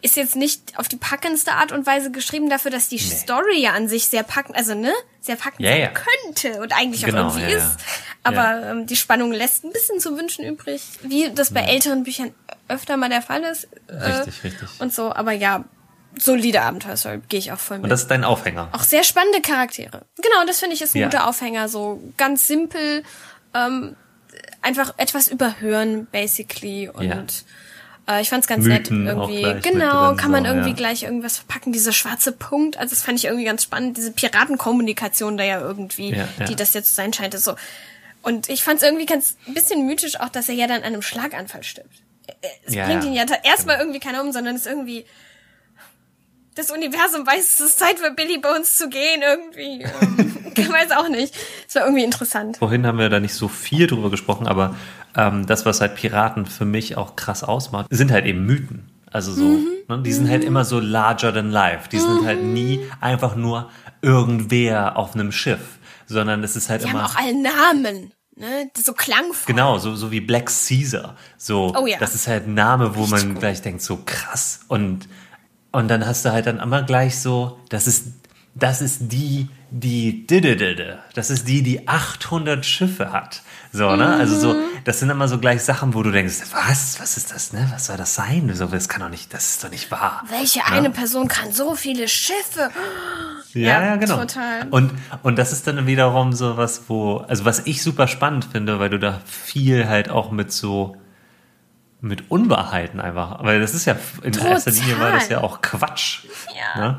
ist jetzt nicht auf die packendste Art und Weise geschrieben dafür, dass die Story ja an sich sehr packend, also ne, sehr packend Ja, sein ja. könnte und eigentlich Genau, auch irgendwie ja, ist. Aber ähm, die Spannung lässt ein bisschen zu wünschen übrig, wie das bei älteren Büchern öfter mal der Fall ist. Äh, Richtig, richtig. Und so, aber ja, solide Abenteuerstory, gehe ich auch voll mit. Und das ist dein Aufhänger. Auch sehr spannende Charaktere. Genau, das finde ich ist ein guter Aufhänger. So ganz simpel, ähm, einfach etwas überhören, basically. Und Ja. äh, ich fand's ganz Mythen nett irgendwie. Genau, kann man so, irgendwie ja. gleich irgendwas verpacken. Dieser schwarze Punkt, also das fand ich irgendwie ganz spannend. Diese Piratenkommunikation da ja irgendwie, Ja, die das ja zu sein scheint, ist so. Und ich fand's irgendwie ganz bisschen mythisch auch, dass er ja dann an einem Schlaganfall stirbt. Äh, Es Ja, bringt ihn ja erstmal irgendwie keiner um, sondern es ist irgendwie das Universum weiß, es ist Zeit für Billy Bones zu gehen, irgendwie. Ähm, <laughs> ich weiß auch nicht. Es war irgendwie interessant. Vorhin haben wir da nicht so viel drüber gesprochen, aber ähm, das, was halt Piraten für mich auch krass ausmacht, sind halt eben Mythen. Also so, Mhm. ne? die sind halt immer so larger than life. Die sind halt nie einfach nur irgendwer auf einem Schiff, sondern es ist halt Die haben immer auch alle Namen, ne? So klangvoll. Genau, so, so wie Black Caesar. So, Oh ja. das ist halt ein Name, wo man gut. gleich denkt, so krass. Und, und dann hast du halt dann immer gleich so, das ist, das ist die, die, dididide. das ist die, die 800 Schiffe hat. So, ne? Also so, Mhm. das sind immer so gleich Sachen, wo du denkst, was, was ist das, ne? Was soll das sein? So, das kann doch nicht, das ist doch nicht wahr. Welche eine Person kann so viele Schiffe? Ja, Ja, ja, genau. total. Und, und das ist dann wiederum so was, wo, also was ich super spannend finde, weil du da viel halt auch mit so, mit Unwahrheiten einfach, weil das ist ja, in Total. erster Linie war das ja auch Quatsch. Ja. Ne?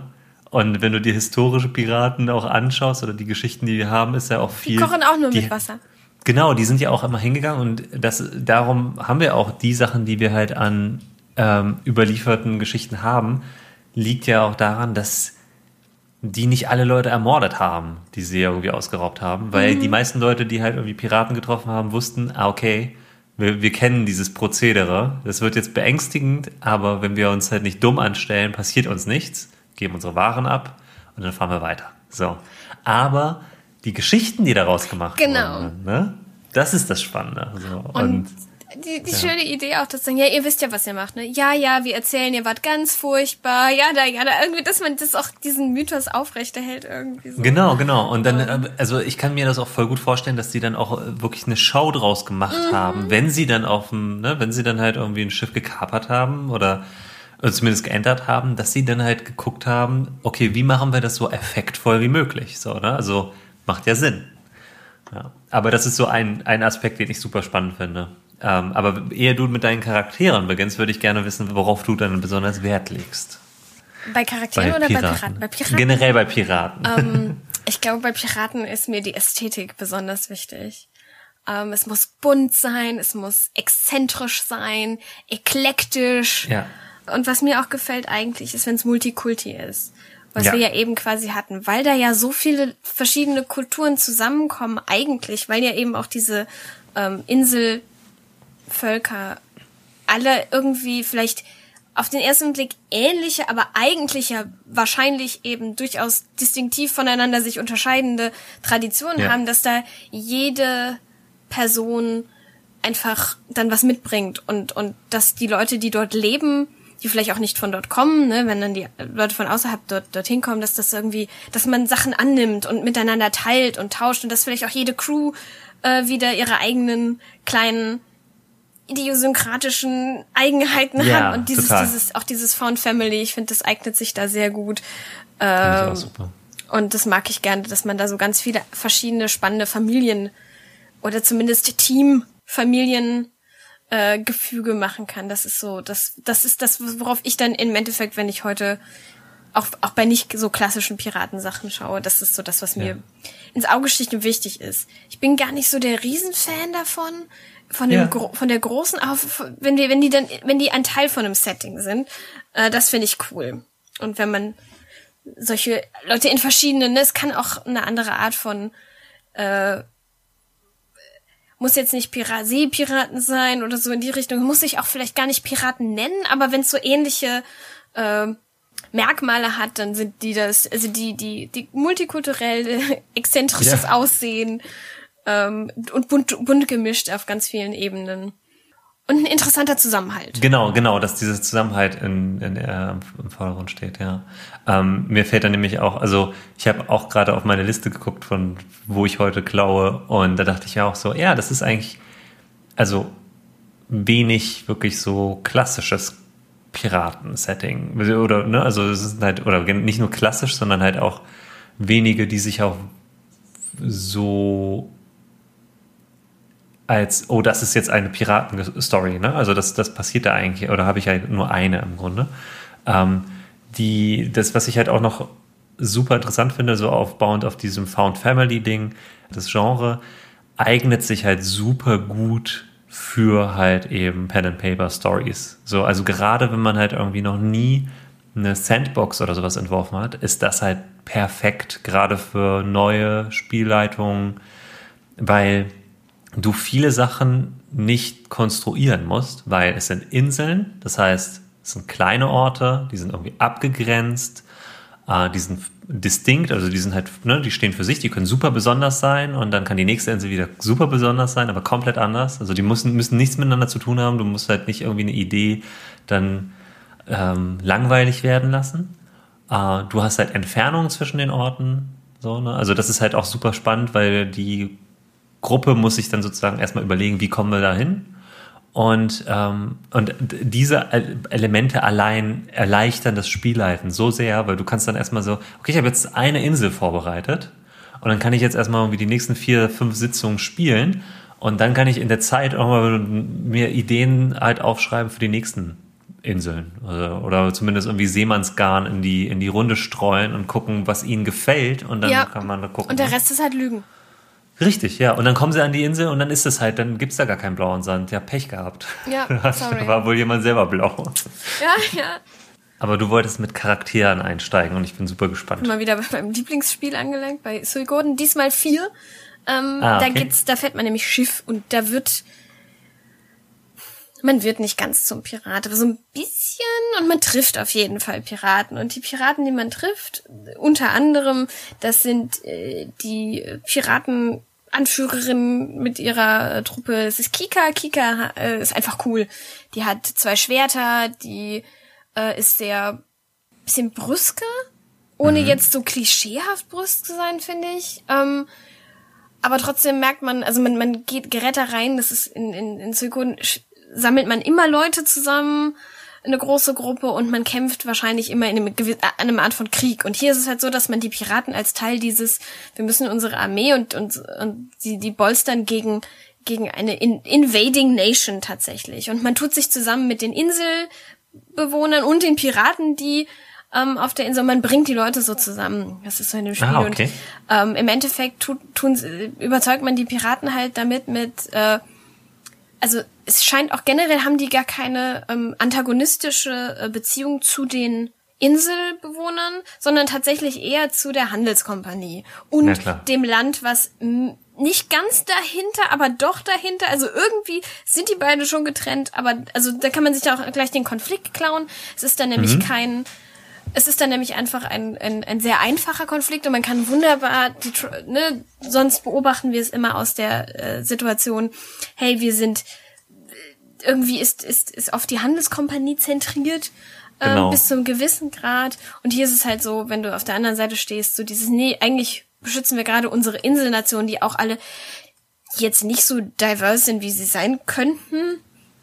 Und wenn du die historische Piraten auch anschaust oder die Geschichten, die wir haben, ist ja auch viel. Die kochen auch nur die, mit Wasser. Genau, die sind ja auch immer hingegangen und das, darum haben wir auch die Sachen, die wir halt an ähm, überlieferten Geschichten haben, liegt ja auch daran, dass die nicht alle Leute ermordet haben, die sie irgendwie ausgeraubt haben, weil die meisten Leute, die halt irgendwie Piraten getroffen haben, wussten, ah, okay, wir, wir kennen dieses Prozedere, das wird jetzt beängstigend, aber wenn wir uns halt nicht dumm anstellen, passiert uns nichts, geben unsere Waren ab und dann fahren wir weiter. So. Aber die Geschichten, die daraus gemacht Genau. wurden, ne? das ist das Spannende. So. Und, Und die, die schöne Idee auch, dass sagen, ja, ihr wisst ja, was ihr macht, ne? Ja, ja, wir erzählen, ihr wart ganz furchtbar, ja, da, ja, da, irgendwie, dass man das auch diesen Mythos aufrechterhält irgendwie so. Genau, genau. Und dann, äh, also ich kann mir das auch voll gut vorstellen, dass die dann auch äh, wirklich eine Show draus gemacht Mhm. haben, wenn sie dann auf dem, ne, wenn sie dann halt irgendwie ein Schiff gekapert haben oder oder zumindest geändert haben, dass sie dann halt geguckt haben, okay, wie machen wir das so effektvoll wie möglich? So, ne? Also macht ja Sinn. Ja. Aber das ist so ein, ein Aspekt, den ich super spannend finde. Ähm, aber ehe du mit deinen Charakteren beginnst, würde ich gerne wissen, worauf du dann besonders Wert legst. Bei Charakteren oder bei Piraten? Bei Piraten. Generell bei Piraten. Ähm, <laughs> ich glaube, bei Piraten ist mir die Ästhetik besonders wichtig. Ähm, es muss bunt sein, es muss exzentrisch sein, eklektisch. Ja. Und was mir auch gefällt eigentlich, ist, wenn es Multikulti ist. Was Ja. wir ja eben quasi hatten, weil da ja so viele verschiedene Kulturen zusammenkommen, eigentlich, weil ja eben auch diese ähm, Inselvölker alle irgendwie vielleicht auf den ersten Blick ähnliche, aber eigentlich ja wahrscheinlich eben durchaus distinktiv voneinander sich unterscheidende Traditionen Ja. haben, dass da jede Person einfach dann was mitbringt und, und dass die Leute, die dort leben, die vielleicht auch nicht von dort kommen, ne, wenn dann die Leute von außerhalb dort, dorthin kommen, dass das irgendwie, dass man Sachen annimmt und miteinander teilt und tauscht und dass vielleicht auch jede Crew äh, wieder ihre eigenen kleinen idiosynkratischen Eigenheiten Ja, hat und dieses, total. dieses, auch dieses Found Family, ich finde, das eignet sich da sehr gut. Ähm, auch super. Und das mag ich gerne, dass man da so ganz viele verschiedene spannende Familien oder zumindest Teamfamilien äh, Gefüge machen kann. Das ist so, das, das ist das, worauf ich dann im Endeffekt, wenn ich heute auch, auch bei nicht so klassischen Piratensachen schaue, das ist so das, was mir ja. ins Auge sticht und wichtig ist. Ich bin gar nicht so der Riesenfan davon, von dem, ja. von der großen, auf, wenn die, wenn die dann, wenn die ein Teil von einem Setting sind, äh, das finde ich cool. Und wenn man solche Leute in verschiedenen, ne, es kann auch eine andere Art von äh, muss jetzt nicht Pira Seepiraten sein oder so in die Richtung, muss sich auch vielleicht gar nicht Piraten nennen, aber wenn es so ähnliche äh, Merkmale hat, dann sind die das, also die, die, die multikulturell <laughs> exzentrisches ja. Aussehen ähm, und bunt, bunt gemischt auf ganz vielen Ebenen und ein interessanter Zusammenhalt. Genau, genau, dass dieser Zusammenhalt in, in, äh, im Vordergrund steht, ja. Ähm, mir fällt dann nämlich auch, also ich habe auch gerade auf meine Liste geguckt, von wo ich heute klaue und da dachte ich ja auch so, ja, das ist eigentlich, also wenig wirklich so klassisches Piraten-Setting. Oder, ne, also es ist halt, oder nicht nur klassisch, sondern halt auch wenige, die sich auch so als, oh, das ist jetzt eine Piraten-Story, ne? Also das, das passiert da eigentlich, oder habe ich halt nur eine im Grunde. Ähm, die, das, was ich halt auch noch super interessant finde, so aufbauend auf diesem Found Family-Ding, das Genre eignet sich halt super gut für halt eben Pen and Paper Stories. So, also gerade wenn man halt irgendwie noch nie eine Sandbox oder sowas entworfen hat, ist das halt perfekt, gerade für neue Spielleitungen, weil du viele Sachen nicht konstruieren musst, weil es sind Inseln, das heißt, es sind kleine Orte, die sind irgendwie abgegrenzt, äh, die sind distinkt, also die sind halt, ne, die stehen für sich, die können super besonders sein und dann kann die nächste Insel wieder super besonders sein, aber komplett anders. Also die müssen, müssen nichts miteinander zu tun haben, du musst halt nicht irgendwie eine Idee dann ähm, langweilig werden lassen. Äh, du hast halt Entfernungen zwischen den Orten, so, ne? Also das ist halt auch super spannend, weil die Gruppe muss sich dann sozusagen erstmal überlegen, wie kommen wir da hin. Und, ähm, und diese Elemente allein erleichtern das Spielleiten so sehr, weil du kannst dann erstmal so, okay, ich habe jetzt eine Insel vorbereitet und dann kann ich jetzt erstmal irgendwie die nächsten vier, fünf Sitzungen spielen und dann kann ich in der Zeit auch mal mir Ideen halt aufschreiben für die nächsten Inseln oder, oder zumindest irgendwie Seemannsgarn in die, in die Runde streuen und gucken, was ihnen gefällt und dann ja. kann man da gucken. Und der ne? Rest ist halt Lügen. Richtig, ja. Und dann kommen sie an die Insel und dann ist es halt, dann gibt's da gar keinen blauen Sand. Ja, Pech gehabt. Ja, <laughs> sorry. War wohl jemand selber blau. Ja, ja. Aber du wolltest mit Charakteren einsteigen und ich bin super gespannt. Mal wieder bei meinem Lieblingsspiel angelangt, bei Suikoden. Diesmal vier. Ähm, ah, okay. Da geht's, da fährt man nämlich Schiff und da wird man wird nicht ganz zum Pirat, aber so ein bisschen und man trifft auf jeden Fall Piraten. Und die Piraten, die man trifft, unter anderem, das sind äh, die Piraten Anführerin mit ihrer äh, Truppe. Es ist Kika. Kika äh, ist einfach cool. Die hat zwei Schwerter, die äh, ist sehr bisschen brüsker, ohne mhm. jetzt so klischeehaft brüsk zu sein, finde ich. Ähm, aber trotzdem merkt man, also man, man geht gerät da rein, das ist in, in, in Suikon sammelt man immer Leute zusammen eine große Gruppe und man kämpft wahrscheinlich immer in einem, in einem Art von Krieg. Und hier ist es halt so, dass man die Piraten als Teil dieses, wir müssen unsere Armee und, und, und die, die bolstern gegen, gegen eine in, invading Nation tatsächlich. Und man tut sich zusammen mit den Inselbewohnern und den Piraten, die ähm, auf der Insel, man bringt die Leute so zusammen. Das ist so in dem Spiel. Ah, okay. Und ähm, im Endeffekt tut, tun, überzeugt man die Piraten halt damit mit, äh, also es scheint auch generell haben die gar keine ähm, antagonistische äh, Beziehung zu den Inselbewohnern, sondern tatsächlich eher zu der Handelskompanie und dem Land, was nicht ganz dahinter, aber doch dahinter. Also irgendwie sind die beiden schon getrennt, aber also da kann man sich auch gleich den Konflikt klauen. Es ist dann nämlich mhm. kein es ist dann nämlich einfach ein, ein, ein sehr einfacher Konflikt und man kann wunderbar, die, ne, sonst beobachten wir es immer aus der äh, Situation, hey, wir sind irgendwie ist, ist, ist auf die Handelskompanie zentriert. Ähm, genau. bis zu einem gewissen Grad. Und hier ist es halt so, wenn du auf der anderen Seite stehst, so dieses, nee, eigentlich beschützen wir gerade unsere Inselnationen, die auch alle jetzt nicht so diverse sind, wie sie sein könnten.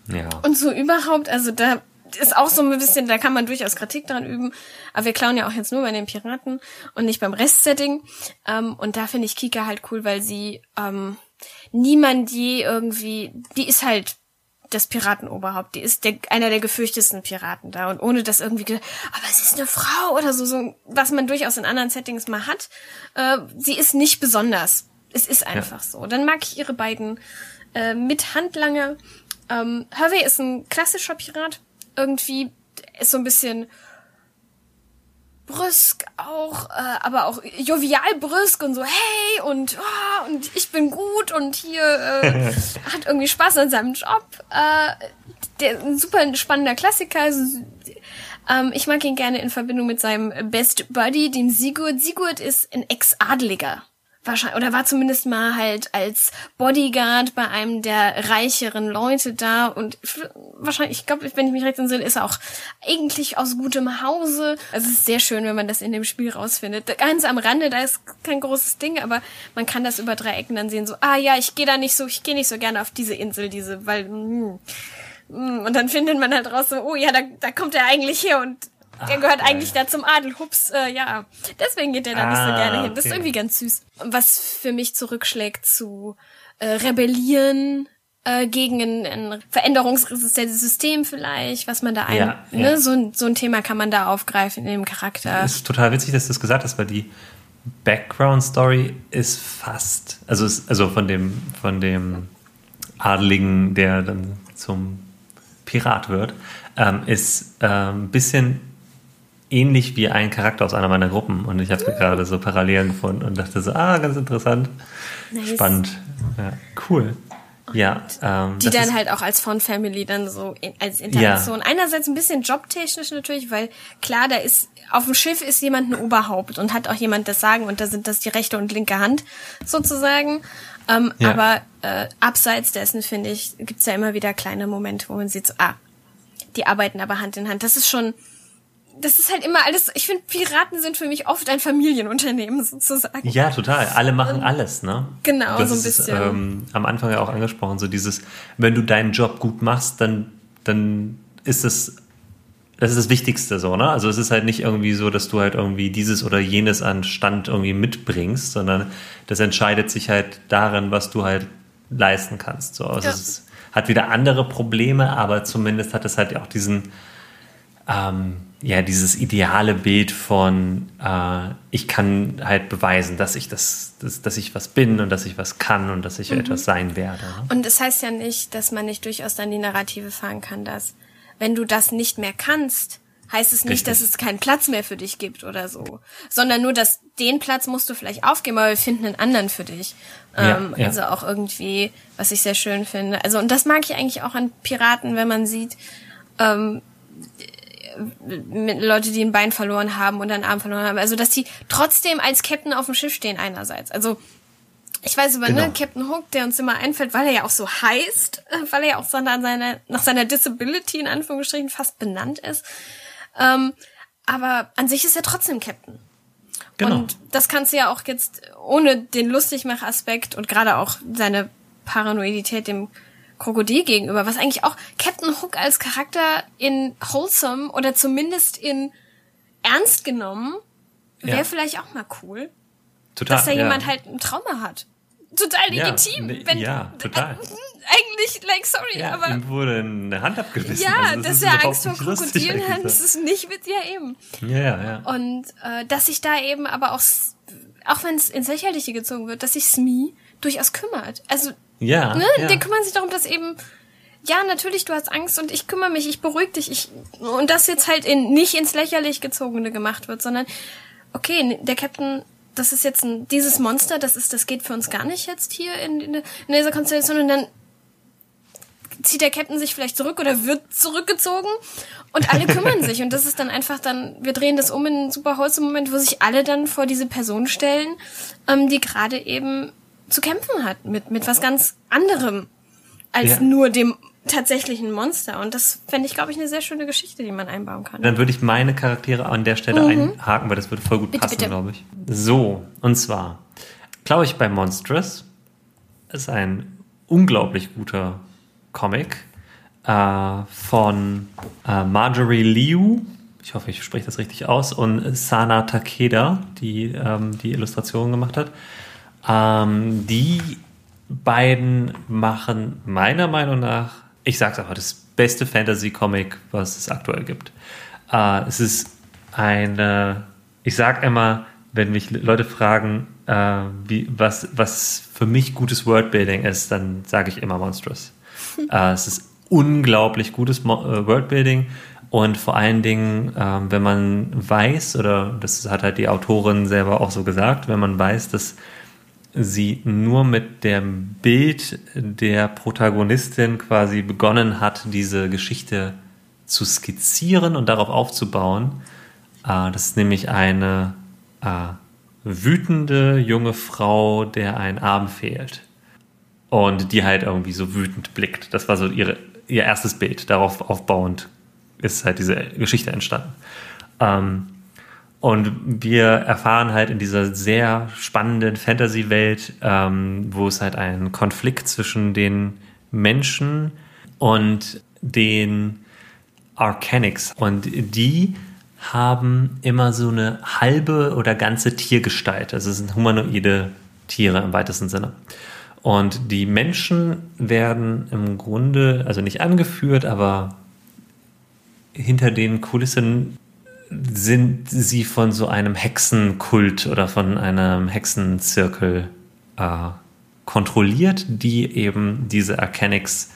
Ja. Und so überhaupt, also da ist auch so ein bisschen, da kann man durchaus Kritik dran üben. Aber wir klauen ja auch jetzt nur bei den Piraten und nicht beim Restsetting. Ähm, und da finde ich Kika halt cool, weil sie ähm, niemand je irgendwie, die ist halt das Piratenoberhaupt. Die ist der, einer der gefürchtesten Piraten da. Und ohne das irgendwie, aber sie ist eine Frau oder so, so was man durchaus in anderen Settings mal hat. Äh, sie ist nicht besonders. Es ist einfach ja. so. Dann mag ich ihre beiden äh, Mithandlanger. Ähm, Hervey ist ein klassischer Pirat. Irgendwie ist so ein bisschen brüsk auch, äh, aber auch jovial brüsk und so, hey, und, oh, und ich bin gut und hier <laughs> äh, hat irgendwie Spaß an seinem Job. Äh, der ein super spannender Klassiker. Also, ähm, ich mag ihn gerne in Verbindung mit seinem Best Buddy, dem Sigurd. Sigurd ist ein Ex-Adliger wahrscheinlich, oder war zumindest mal halt als Bodyguard bei einem der reicheren Leute da und wahrscheinlich, ich glaube, wenn ich mich recht entsinne, ist er auch eigentlich aus gutem Hause. Also es ist sehr schön, wenn man das in dem Spiel rausfindet. Ganz am Rande, da ist kein großes Ding, aber man kann das über drei Ecken dann sehen, so, ah ja, ich gehe da nicht so, ich gehe nicht so gerne auf diese Insel, diese, weil, mh, hm. und dann findet man halt raus so, oh ja, da, da kommt er eigentlich her und der gehört Ach, eigentlich da zum Adel. Hups, äh, ja. Deswegen geht der da ah, nicht so ah, gerne hin. Das ist irgendwie ganz süß. Was für mich zurückschlägt zu äh, Rebellieren äh, gegen ein, ein veränderungsresistentes System vielleicht, was man da ein, ja, ne, ja. So, so ein Thema kann man da aufgreifen in dem Charakter. Es ist total witzig, dass du das gesagt hast, weil die Background Story ist fast, also ist, also von dem von dem Adeligen, der dann zum Pirat wird, ähm, ist ein ähm, bisschen ähnlich wie ein Charakter aus einer meiner Gruppen. Und ich habe mhm. gerade so Parallelen gefunden und dachte so, ah, ganz interessant. Nice. Spannend. Ja, cool. Ja, ähm, die dann halt auch als Font Family dann so in, als Interaktion. Ja. Einerseits ein bisschen jobtechnisch natürlich, weil klar, da ist auf dem Schiff ist jemand ein Oberhaupt und hat auch jemand das Sagen und da sind das die rechte und linke Hand sozusagen. Ähm, ja. Aber äh, abseits dessen finde ich gibt's ja immer wieder kleine Momente, wo man sieht, so, ah, die arbeiten aber Hand in Hand. Das ist schon das ist halt immer alles, ich finde, Piraten sind für mich oft ein Familienunternehmen sozusagen. Ja, total. Alle machen alles, ne? Genau, das so ein bisschen. Ist, ähm, am Anfang ja auch angesprochen, so dieses, wenn du deinen Job gut machst, dann, dann ist das, das ist das Wichtigste so, ne? Also es ist halt nicht irgendwie so, dass du halt irgendwie dieses oder jenes an Stand irgendwie mitbringst, sondern das entscheidet sich halt darin, was du halt leisten kannst. So, also ja. es hat wieder andere Probleme, aber zumindest hat es halt auch diesen, ähm, ja, dieses ideale Bild von, äh, ich kann halt beweisen, dass ich das, dass, dass ich was bin und dass ich was kann und dass ich mhm. etwas sein werde. Und es das heißt ja nicht, dass man nicht durchaus dann die Narrative fahren kann, dass wenn du das nicht mehr kannst, heißt es nicht, Richtig. dass es keinen Platz mehr für dich gibt oder so, sondern nur, dass den Platz musst du vielleicht aufgeben, aber wir finden einen anderen für dich. Ja, ähm, ja. Also auch irgendwie, was ich sehr schön finde. Also und das mag ich eigentlich auch an Piraten, wenn man sieht, ähm, Leute, die ein Bein verloren haben und einen Arm verloren haben. Also, dass die trotzdem als Captain auf dem Schiff stehen einerseits. Also, ich weiß über ne, genau. ne, Captain Hook, der uns immer einfällt, weil er ja auch so heißt, <laughs> weil er ja auch so nach seiner, nach seiner Disability in Anführungsstrichen fast benannt ist. Ähm, aber an sich ist er trotzdem Captain. Genau. Und das kannst du ja auch jetzt ohne den Lustigmach-Aspekt und gerade auch seine Paranoidität dem Krokodil gegenüber, was eigentlich auch Captain Hook als Charakter in wholesome oder zumindest in ernst genommen wäre ja. vielleicht auch mal cool. Total. Dass da ja. jemand halt ein Trauma hat. Total legitim. Ja, wenn, ja <laughs> total. eigentlich, like, sorry, ja, aber. Ihm wurde eine Hand abgebissen. Ja, also, das, das ist ja Angst vor Krokodilen hat, das ist nicht mit dir eben. Ja, ja. Und äh, dass sich da eben aber auch, auch wenn es ins Lächerliche gezogen wird, dass sich Smee durchaus kümmert. Also ja, ne? ja. Die kümmern sich darum, dass eben, ja, natürlich, du hast Angst und ich kümmere mich, ich beruhige dich. Ich, und das jetzt halt in nicht ins Lächerlich gezogene gemacht wird, sondern, okay, der Captain, das ist jetzt ein, dieses Monster, das ist, das geht für uns gar nicht jetzt hier in, in, in dieser Konstellation und dann zieht der Captain sich vielleicht zurück oder wird zurückgezogen und alle <laughs> kümmern sich und das ist dann einfach dann, wir drehen das um in einen super Holz-Moment, wo sich alle dann vor diese Person stellen, ähm, die gerade eben zu kämpfen hat mit, mit was ganz anderem als ja. nur dem tatsächlichen Monster. Und das fände ich, glaube ich, eine sehr schöne Geschichte, die man einbauen kann. Dann würde ich meine Charaktere an der Stelle mhm. einhaken, weil das würde voll gut bitte, passen, glaube ich. So, und zwar, glaube ich, bei Monstrous ist ein unglaublich guter Comic. äh, von äh, Marjorie Liu, ich hoffe, ich spreche das richtig aus, und Sana Takeda, die ähm, die Illustrationen gemacht hat. Ähm, die beiden machen meiner Meinung nach, ich sag's einfach, das beste Fantasy-Comic, was es aktuell gibt. Äh, es ist eine, ich sag immer, wenn mich Leute fragen, äh, wie, was, was für mich gutes Worldbuilding ist, dann sage ich immer Monstrous. <laughs> äh, es ist unglaublich gutes Mo äh, Worldbuilding und vor allen Dingen, ähm, wenn man weiß, oder das hat halt die Autorin selber auch so gesagt, wenn man weiß, dass sie nur mit dem Bild der Protagonistin quasi begonnen hat, diese Geschichte zu skizzieren und darauf aufzubauen. Äh, das ist nämlich eine äh, wütende junge Frau, der ein Arm fehlt. Und die halt irgendwie so wütend blickt. Das war so ihre, ihr erstes Bild. Darauf aufbauend ist halt diese Geschichte entstanden. Ähm, und wir erfahren halt in dieser sehr spannenden Fantasy-Welt, ähm, wo es halt einen Konflikt zwischen den Menschen und den Arcanics. Und die haben immer so eine halbe oder ganze Tiergestalt. Also es sind humanoide Tiere im weitesten Sinne. Und die Menschen werden im Grunde, also nicht angeführt, aber hinter den Kulissen sind sie von so einem Hexenkult oder von einem Hexenzirkel äh, kontrolliert, die eben diese Arcanics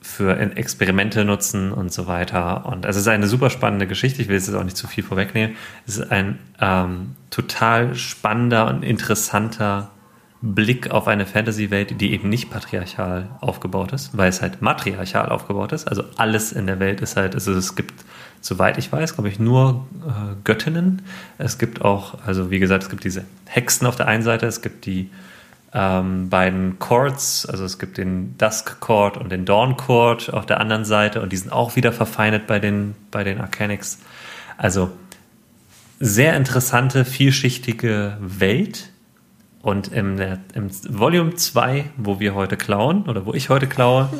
für Experimente nutzen und so weiter. Und also es ist eine super spannende Geschichte. Ich will jetzt auch nicht zu viel vorwegnehmen. Es ist ein ähm, total spannender und interessanter Blick auf eine Fantasy-Welt, die eben nicht patriarchal aufgebaut ist, weil es halt matriarchal aufgebaut ist. Also alles in der Welt ist halt, also es gibt, soweit ich weiß, glaube ich, nur äh, Göttinnen. Es gibt auch, also wie gesagt, es gibt diese Hexen auf der einen Seite, es gibt die ähm, beiden Chords, also es gibt den Dusk Chord und den Dawn Chord auf der anderen Seite und die sind auch wieder verfeindet bei den, bei den Arcanics. Also sehr interessante, vielschichtige Welt. Und im, im Volume 2, wo wir heute klauen, oder wo ich heute klaue,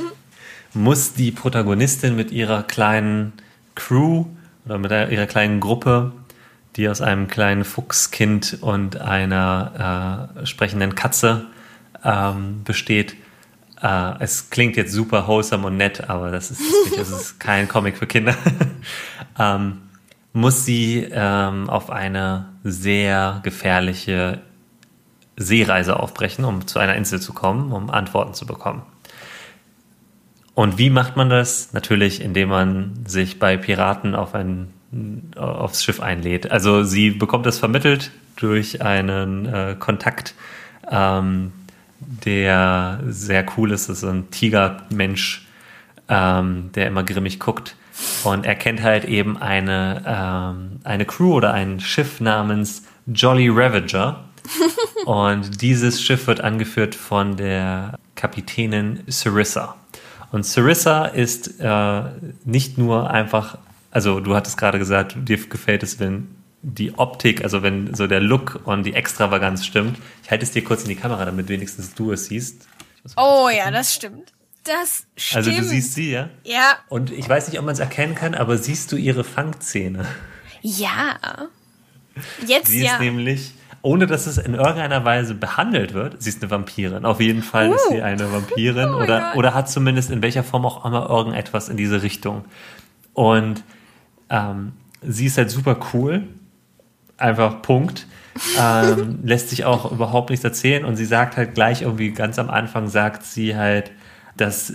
muss die Protagonistin mit ihrer kleinen Crew oder mit ihrer kleinen Gruppe die aus einem kleinen Fuchskind und einer äh, sprechenden Katze ähm, besteht. Äh, es klingt jetzt super wholesome und nett, aber das ist nicht, das ist <laughs> kein Comic für Kinder. <laughs> ähm, muss sie ähm, auf eine sehr gefährliche Seereise aufbrechen, um zu einer Insel zu kommen, um Antworten zu bekommen. Und wie macht man das? Natürlich, indem man sich bei Piraten auf ein aufs Schiff einlädt. Also sie bekommt das vermittelt durch einen äh, Kontakt, ähm, der sehr cool ist. Das ist ein Tigermensch, ähm, der immer grimmig guckt. Und er kennt halt eben eine, ähm, eine Crew oder ein Schiff namens Jolly Ravager. <laughs> Und dieses Schiff wird angeführt von der Kapitänin Sarissa. Und Sarissa ist äh, nicht nur einfach also du hattest gerade gesagt, dir gefällt es, wenn die Optik, also wenn so der Look und die Extravaganz stimmt. Ich halte es dir kurz in die Kamera, damit wenigstens du es siehst. Oh ja, das stimmt. Das stimmt. Also du siehst sie, ja? Ja. Und ich weiß nicht, ob man es erkennen kann, aber siehst du ihre Fangzähne? Ja. Jetzt sie ja. ist nämlich, ohne dass es in irgendeiner Weise behandelt wird, sie ist eine Vampirin. Auf jeden Fall uh. ist sie eine Vampirin oh oder, oder hat zumindest in welcher Form auch immer irgendetwas in diese Richtung. Und ähm, sie ist halt super cool. Einfach Punkt. ähm, <laughs> lässt sich auch überhaupt nichts erzählen und sie sagt halt gleich irgendwie ganz am Anfang sagt sie halt, dass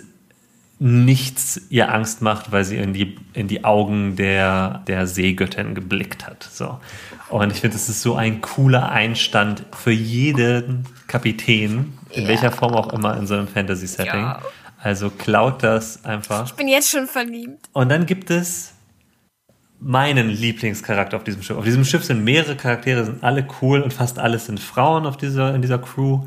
nichts ihr Angst macht, weil sie in die, in die Augen der, der Seegöttin geblickt hat. So. Und ich finde, das ist so ein cooler Einstand für jeden Kapitän, in ja. welcher Form auch immer in so einem Fantasy-Setting. Ja. Also klaut das einfach. Ich bin jetzt schon verliebt. Und dann gibt es meinen Lieblingscharakter auf diesem Schiff. Auf diesem Schiff sind mehrere Charaktere, sind alle cool und fast alles sind Frauen auf dieser, in dieser Crew.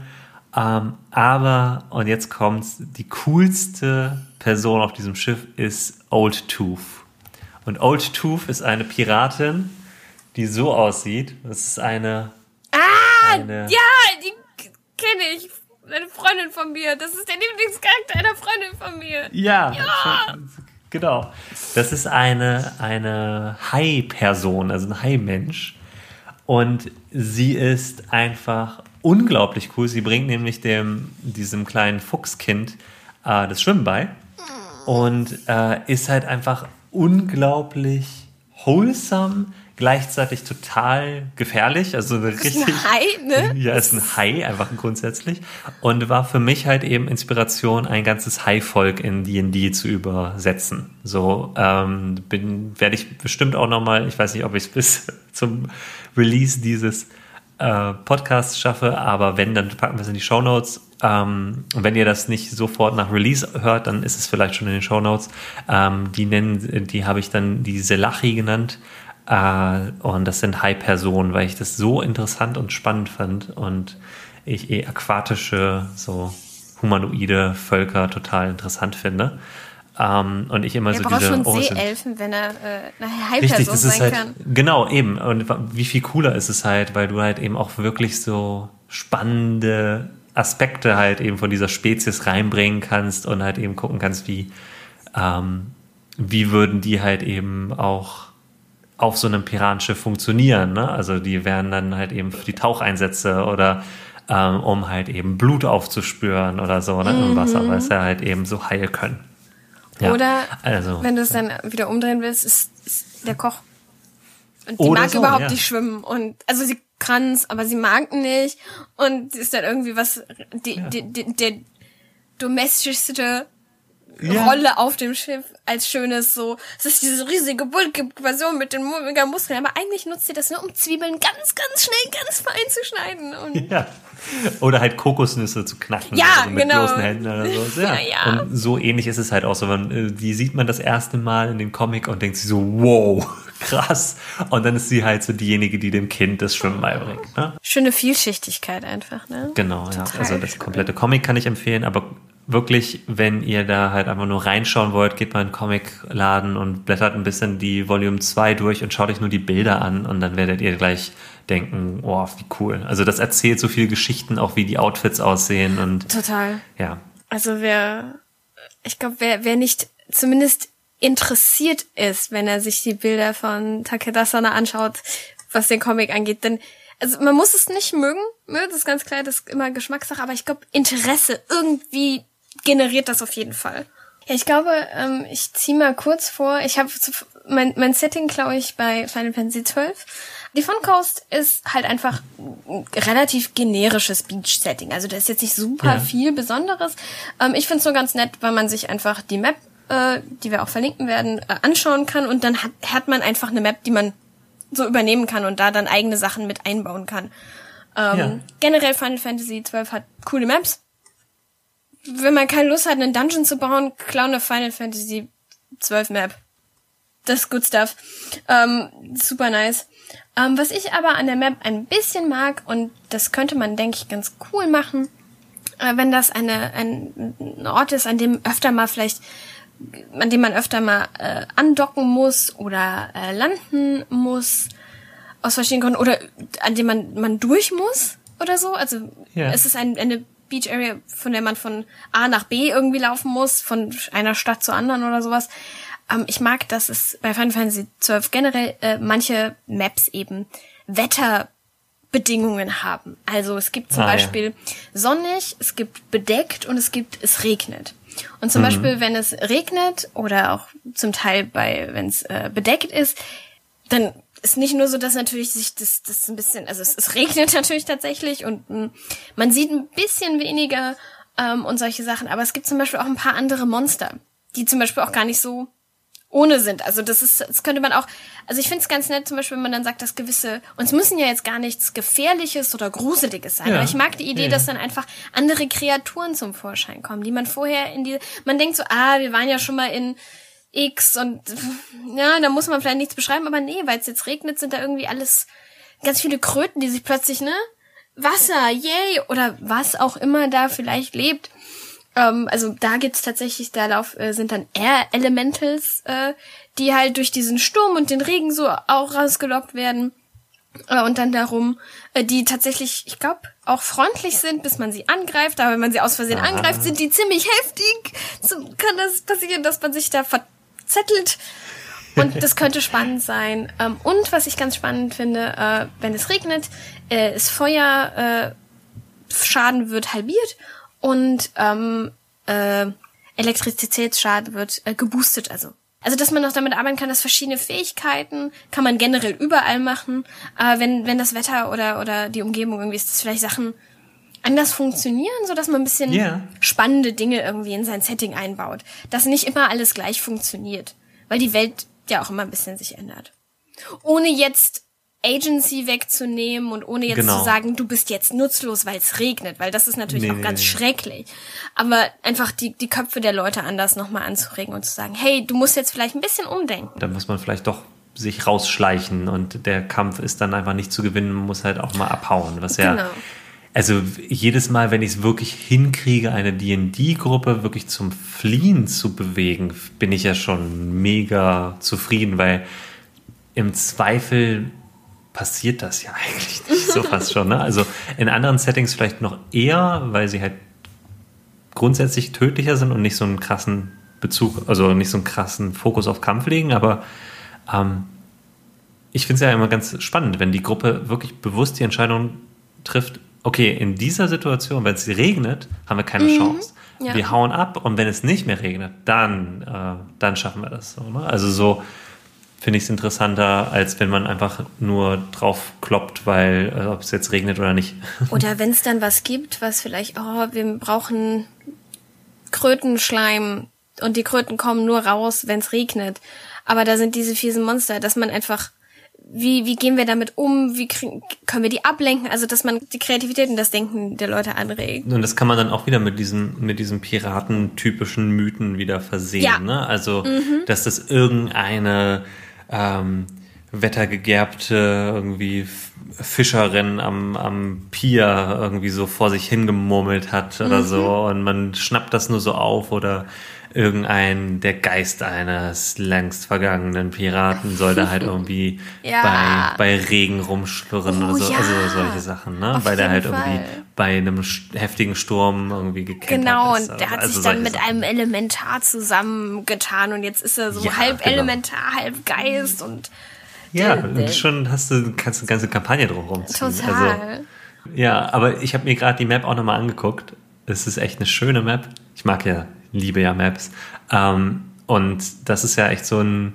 Ähm, aber, und jetzt kommt's, die coolste Person auf diesem Schiff ist Old Tooth. Und Old Tooth ist eine Piratin, die so aussieht. Das ist eine. Ah, eine, ja, die kenne ich. eine Freundin von mir. Das ist der Lieblingscharakter einer Freundin von mir. Ja, ja. genau. Das ist eine, eine Hai-Person, also ein Hai-Mensch. Und sie ist einfach unglaublich cool. Sie bringt nämlich dem, diesem kleinen Fuchskind äh, das Schwimmen bei und äh, ist halt einfach unglaublich wholesome, gleichzeitig total gefährlich. Also eine richtig. Ist ein Hai, ne? <laughs> Ja, ist ein Hai, einfach grundsätzlich. Und war für mich halt eben Inspiration, ein ganzes Hai-Volk in D&D zu übersetzen. So ähm, bin werde ich bestimmt auch nochmal, ich weiß nicht, ob ich es bis <laughs> zum Release dieses äh, Podcasts schaffe, aber wenn, dann packen wir es in die Show Notes. Ähm, und wenn ihr das nicht sofort nach Release hört, dann ist es vielleicht schon in den Show Notes. Ähm, die nennen, die habe ich dann die Selachi genannt. Äh, und das sind High-Personen, weil ich das so interessant und spannend fand und ich eh aquatische, so humanoide Völker total interessant finde. Ähm, und ich immer er so braucht diese schon oh, Seeelfen, wenn er äh, eine Heilperson sein halt, kann. Genau, eben. Und wie viel cooler ist es halt, weil du halt eben auch wirklich so spannende Aspekte halt eben von dieser Spezies reinbringen kannst und halt eben gucken kannst, wie, ähm, wie würden die halt eben auch auf so einem Piratenschiff funktionieren. Ne? Also die wären dann halt eben für die Taucheinsätze oder ähm, um halt eben Blut aufzuspüren oder so ne, im Wasser, weil es ja halt eben so heil können. Ja, Oder also, wenn du es dann wieder umdrehen willst, ist, ist der Koch. Und die mag so, überhaupt ja. nicht schwimmen. Und also sie kann es, aber sie mag nicht. Und ist dann irgendwie was, die, ja. die, die, der domestischste ja. Rolle auf dem Schiff als schönes so, es ist diese riesige bulkige Version mit den mega Muskeln, aber eigentlich nutzt sie das nur, um Zwiebeln ganz, ganz schnell, ganz fein zu schneiden. Und ja. Oder halt Kokosnüsse zu knacken. Ja, also mit genau. bloßen Händen oder so. Ja. ja, ja. Und so ähnlich ist es halt auch so. Wenn, äh, die sieht man das erste Mal in dem Comic und denkt sich so, wow, <laughs> krass. Und dann ist sie halt so diejenige, die dem Kind das Schwimmen beibringt. Ne? Schöne Vielschichtigkeit einfach, ne? Genau, Total ja. Also das komplette Comic kann ich empfehlen, aber wirklich, wenn ihr da halt einfach nur reinschauen wollt, geht mal in den Comicladen und blättert ein bisschen die Volume 2 durch und schaut euch nur die Bilder an und dann werdet ihr gleich denken, oh, wie cool. Also das erzählt so viele Geschichten, auch wie die Outfits aussehen und total. Ja. Also wer, ich glaube, wer, wer nicht zumindest interessiert ist, wenn er sich die Bilder von Takeda Sana anschaut, was den Comic angeht, denn also man muss es nicht mögen, ne? das ist ganz klar, das ist immer Geschmackssache, aber ich glaube, Interesse irgendwie generiert das auf jeden Fall. Ja, ich glaube, ähm, ich ziehe mal kurz vor. Ich habe mein, mein Setting, glaube ich, bei Final Fantasy XII. Die Fun Coast ist halt einfach ein relativ generisches Beach-Setting. Also da ist jetzt nicht super ja. viel Besonderes. Ähm, ich finde es nur ganz nett, weil man sich einfach die Map, äh, die wir auch verlinken werden, äh, anschauen kann und dann hat, hat man einfach eine Map, die man so übernehmen kann und da dann eigene Sachen mit einbauen kann. Ähm, ja. Generell Final Fantasy XII hat coole Maps wenn man keine Lust hat, einen Dungeon zu bauen, klauen eine Final Fantasy 12 Map. Das ist good stuff. Ähm, super nice. Ähm, was ich aber an der Map ein bisschen mag, und das könnte man, denke ich, ganz cool machen, äh, wenn das eine, ein, ein Ort ist, an dem öfter mal vielleicht, an dem man öfter mal äh, andocken muss oder äh, landen muss, aus verschiedenen Gründen, oder an dem man, man durch muss oder so. Also ja. es ist ein, eine Beach Area, von der man von A nach B irgendwie laufen muss, von einer Stadt zur anderen oder sowas. Ähm, ich mag, dass es bei Final Fantasy XII generell äh, manche Maps eben Wetterbedingungen haben. Also es gibt zum ah, Beispiel ja. sonnig, es gibt bedeckt und es gibt es regnet. Und zum mhm. Beispiel, wenn es regnet oder auch zum Teil bei, wenn es äh, bedeckt ist, dann ist nicht nur so, dass natürlich sich das, das ein bisschen, also es, es regnet <laughs> natürlich tatsächlich und mh, hm, man sieht ein bisschen weniger ähm, und solche Sachen, aber es gibt zum Beispiel auch ein paar andere Monster, die zum Beispiel auch gar nicht so ohne sind. Also das ist, das könnte man auch, also ich finde es ganz nett, zum Beispiel, wenn man dann sagt, dass gewisse, uns müssen ja jetzt gar nichts Gefährliches oder Gruseliges sein. Ja. Aber ich mag die Idee, ja. dass dann einfach andere Kreaturen zum Vorschein kommen, die man vorher in die, man denkt so, ah, wir waren ja schon mal in X und ja, da muss man vielleicht nichts beschreiben, aber nee, weil es jetzt regnet, sind da irgendwie alles ganz viele Kröten, die sich plötzlich, ne? Wasser, yay, oder was auch immer da vielleicht lebt. Ähm, also da gibt's tatsächlich, da lauf, äh, sind dann Air Elementals, äh, die halt durch diesen Sturm und den Regen so auch rausgelockt werden. Äh, und dann darum, äh, die tatsächlich, ich glaube, auch freundlich sind, bis man sie angreift. Aber wenn man sie aus Versehen Aha. angreift, sind die ziemlich heftig. So kann das passieren, dass man sich da verzettelt. Und das könnte spannend sein. Ähm, und was ich ganz spannend finde, äh, wenn es regnet, äh, ist Feuer, äh, Schaden wird halbiert und ähm, äh, Elektrizitätsschaden wird äh, geboostet, also also, dass man noch damit arbeiten kann, dass verschiedene Fähigkeiten kann man generell überall machen. Aber wenn, wenn das Wetter oder, oder die Umgebung irgendwie ist, dass vielleicht Sachen anders funktionieren, so dass man ein bisschen Ja. spannende Dinge irgendwie in sein Setting einbaut. Dass nicht immer alles gleich funktioniert. Weil die Welt ja auch immer ein bisschen sich ändert. Ohne jetzt Agency wegzunehmen und ohne jetzt Genau. zu sagen, du bist jetzt nutzlos, weil es regnet, weil das ist natürlich Nee, auch ganz nee. schrecklich. Aber einfach die, die Köpfe der Leute anders nochmal anzuregen und zu sagen, hey, du musst jetzt vielleicht ein bisschen umdenken. Da muss man vielleicht doch sich rausschleichen und der Kampf ist dann einfach nicht zu gewinnen, man muss halt auch mal abhauen. Was ja, Genau. Also jedes Mal, wenn ich es wirklich hinkriege, eine D&D-Gruppe wirklich zum Fliehen zu bewegen, bin ich ja schon mega zufrieden, weil im Zweifel passiert das ja <laughs> eigentlich nicht so fast schon. Ne? Also in anderen Settings vielleicht noch eher, weil sie halt grundsätzlich tödlicher sind und nicht so einen krassen Bezug, also nicht so einen krassen Fokus auf Kampf legen, aber ähm, ich finde es ja immer ganz spannend, wenn die Gruppe wirklich bewusst die Entscheidung trifft, okay, in dieser Situation, wenn es regnet, haben wir keine Chance. ja. Wir hauen ab und wenn es nicht mehr regnet, dann, äh, dann schaffen wir das. So, ne? Also so finde ich es interessanter, als wenn man einfach nur drauf kloppt, weil äh, ob es jetzt regnet oder nicht. <laughs> Oder wenn es dann was gibt, was vielleicht, oh, wir brauchen Krötenschleim und die Kröten kommen nur raus, wenn es regnet. Aber da sind diese fiesen Monster, dass man einfach, wie, wie gehen wir damit um? Wie kriegen, können wir die ablenken? Also, dass man die Kreativität und das Denken der Leute anregt. Und das kann man dann auch wieder mit diesem, mit diesem piratentypischen Mythen wieder versehen. Ja. Ne? Also, dass das irgendeine ähm, wettergegerbte irgendwie Fischerin am, am Pier irgendwie so vor sich hingemurmelt hat oder so und man schnappt das nur so auf oder irgendein, der Geist eines längst vergangenen Piraten soll da halt <laughs> irgendwie Ja. bei, bei Regen rumschlurren Oh, oder so. ja. Also solche Sachen, ne? Auf Weil der halt jeden irgendwie Fall. bei einem heftigen Sturm irgendwie gekentert Genau, ist. und der hat Also sich dann mit Sachen. einem Elementar zusammengetan und jetzt ist er so Ja, halb genau. Elementar, halb Geist und Ja, und schon hast du, kannst du eine ganze Kampagne drum rumziehen. Also, total. ja, aber ich habe mir gerade die Map auch nochmal angeguckt. Es ist echt eine schöne Map. Ich mag ja, liebe ja Maps. Ähm, und das ist ja echt so ein,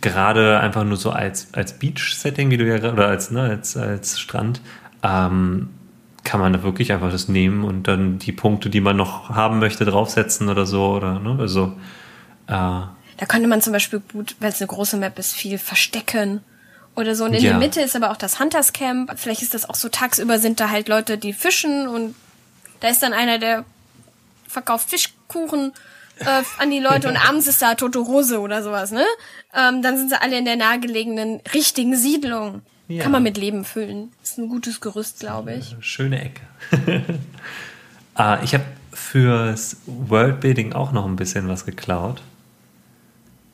gerade einfach nur so als, als Beach-Setting, wie du ja gerade, oder als, ne, als, als Strand, ähm, kann man da wirklich einfach das nehmen und dann die Punkte, die man noch haben möchte, draufsetzen oder so, oder, ne, also, äh, Da könnte man zum Beispiel gut, weil es eine große Map ist, viel verstecken oder so. Und in Ja. der Mitte ist aber auch das Hunters Camp. Vielleicht ist das auch so, tagsüber sind da halt Leute, die fischen und da ist dann einer, der verkauft Fischkuchen äh, an die Leute und abends ist da tote Hose oder sowas, ne? Ähm, dann sind sie alle in der nahegelegenen richtigen Siedlung. Ja. Kann man mit Leben füllen. Ist ein gutes Gerüst, glaube ich. Schöne Ecke. äh, <laughs> ich habe fürs Worldbuilding auch noch ein bisschen was geklaut.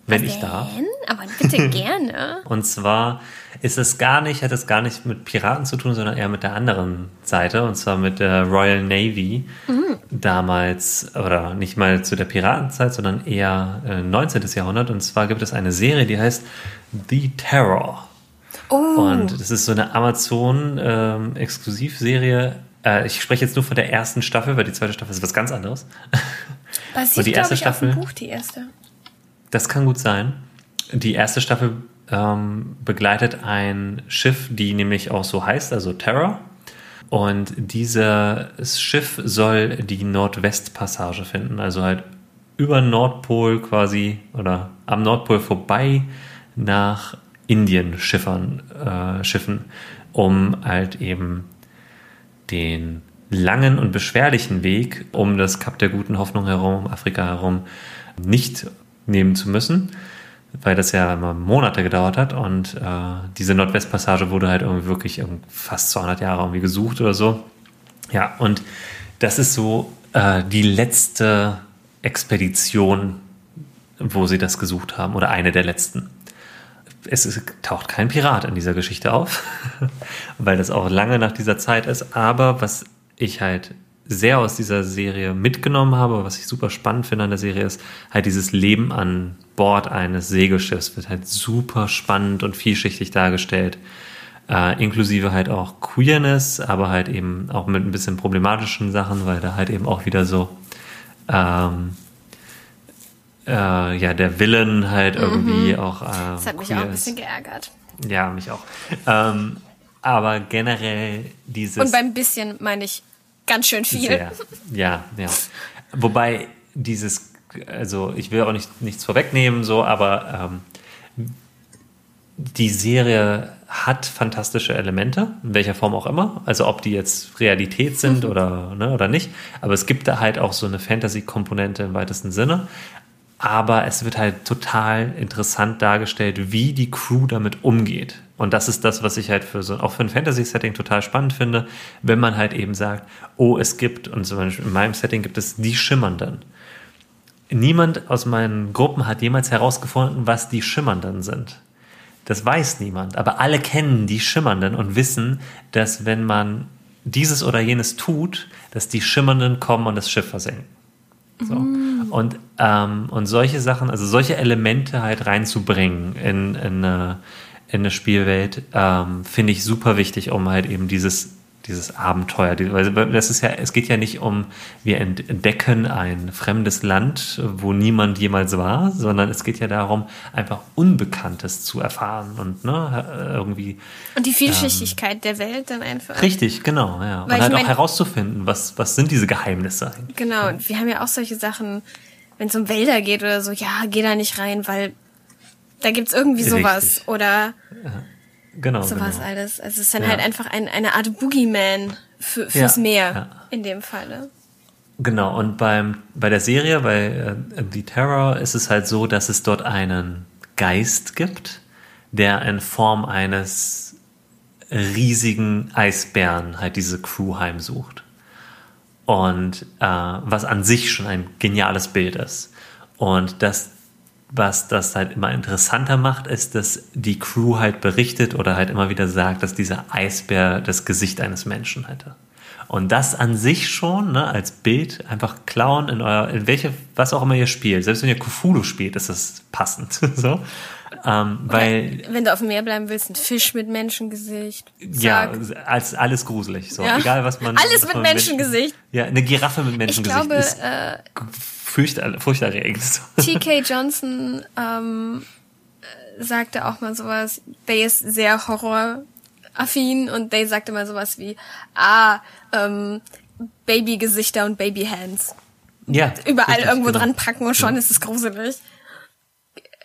Wenn ich darf. Aber bitte <laughs> gerne. Und zwar ist es gar nicht, hat es gar nicht mit Piraten zu tun, sondern eher mit der anderen Seite, und zwar mit der Royal Navy. Damals, oder nicht mal zu der Piratenzeit, sondern eher äh, 19. Jahrhundert. Und zwar gibt es eine Serie, die heißt The Terror. Oh, Und das ist so eine Amazon-Exklusivserie. äh, ich spreche jetzt nur von der ersten Staffel, weil die zweite Staffel ist was ganz anderes. basiert, <laughs> und die erste ich, auf dem Staffel- Buch, die erste. Das kann gut sein. Die erste Staffel ähm, begleitet ein Schiff, die nämlich auch so heißt, also Terror. Und dieses Schiff soll die Nordwestpassage finden, also halt über Nordpol quasi oder am Nordpol vorbei nach Indien schiffern, äh, schiffen, um halt eben den langen und beschwerlichen Weg um das Kap der guten Hoffnung herum, um Afrika herum, nicht nehmen zu müssen, weil das ja immer Monate gedauert hat und äh, diese Nordwestpassage wurde halt irgendwie wirklich fast 200 Jahre irgendwie gesucht oder so. Ja, und das ist so äh, die letzte Expedition, wo sie das gesucht haben oder eine der letzten. es ist, taucht kein Pirat in dieser Geschichte auf, <laughs> weil das auch lange nach dieser Zeit ist. Aber was ich halt sehr aus dieser Serie mitgenommen habe, was ich super spannend finde an der Serie, ist halt dieses Leben an Bord eines Segelschiffs wird halt super spannend und vielschichtig dargestellt. Äh, inklusive halt auch Queerness, aber halt eben auch mit ein bisschen problematischen Sachen, weil da halt eben auch wieder so ähm, äh, ja der Willen halt irgendwie auch. Äh, Das hat mich auch ein bisschen geärgert. Ja, mich auch. Ähm, aber generell dieses. Und beim bisschen meine ich ganz schön viel. Sehr. Ja, ja. Wobei dieses, also ich will auch nicht, nichts vorwegnehmen, so, aber ähm, die Serie hat fantastische Elemente, in welcher Form auch immer. Also ob die jetzt Realität sind oder, ne, oder nicht. Aber es gibt da halt auch so eine Fantasy-Komponente im weitesten Sinne. Aber es wird halt total interessant dargestellt, wie die Crew damit umgeht. Und das ist das, was ich halt für so, auch für ein Fantasy-Setting total spannend finde, wenn man halt eben sagt, oh, es gibt, und zum Beispiel in meinem Setting gibt es die Schimmernden. Niemand aus meinen Gruppen hat jemals herausgefunden, was die Schimmernden sind. Das weiß niemand, aber alle kennen die Schimmernden und wissen, dass wenn man dieses oder jenes tut, dass die Schimmernden kommen und das Schiff versenken. So. Und, ähm, und solche Sachen, also solche Elemente halt reinzubringen in, in, eine, in eine Spielwelt, ähm, finde ich super wichtig, um halt eben dieses, dieses Abenteuer, weil das ist ja, es geht ja nicht um, wir entdecken ein fremdes Land, wo niemand jemals war, sondern es geht ja darum, einfach Unbekanntes zu erfahren und ne, irgendwie Und die Vielschichtigkeit der Welt dann einfach. richtig, genau, ja. Und Weil halt auch mein- herauszufinden, was, was sind diese Geheimnisse eigentlich. Genau, und wir haben ja auch solche Sachen, wenn es um Wälder geht oder so, ja, geh da nicht rein, weil da gibt's irgendwie sowas. Richtig. Oder Genau. sowas genau. alles. Also es ist dann Ja. halt einfach ein, eine Art Boogeyman für, fürs Ja, Meer ja. in dem Falle. Genau, und beim, bei der Serie, bei äh, The Terror, ist es halt so, dass es dort einen Geist gibt, der in Form eines riesigen Eisbären halt diese Crew heimsucht. Und äh, was an sich schon ein geniales Bild ist. Und das, was das halt immer interessanter macht, ist, dass die Crew halt berichtet oder halt immer wieder sagt, dass dieser Eisbär das Gesicht eines Menschen hätte. Und das an sich schon, ne, als Bild einfach klauen in euer, in welche, was auch immer ihr spielt. Selbst wenn ihr Cthulhu spielt, ist das passend. <laughs> so. Ähm, weil, Wenn du auf dem Meer bleiben willst, ein Fisch mit Menschengesicht. ja, Zack. als alles gruselig. So. Ja. Egal, was man. Alles was mit man Menschengesicht. Ja, eine Giraffe mit Ich Menschengesicht glaube, ist äh, furchter, furchterregend. So. T.K. Johnson ähm, äh, sagte auch mal sowas, They ist sehr horroraffin und They sagte mal sowas wie, ah, ähm, Babygesichter und Babyhands. Ja. Überall richtig, irgendwo genau. dran packen und schon ist es gruselig.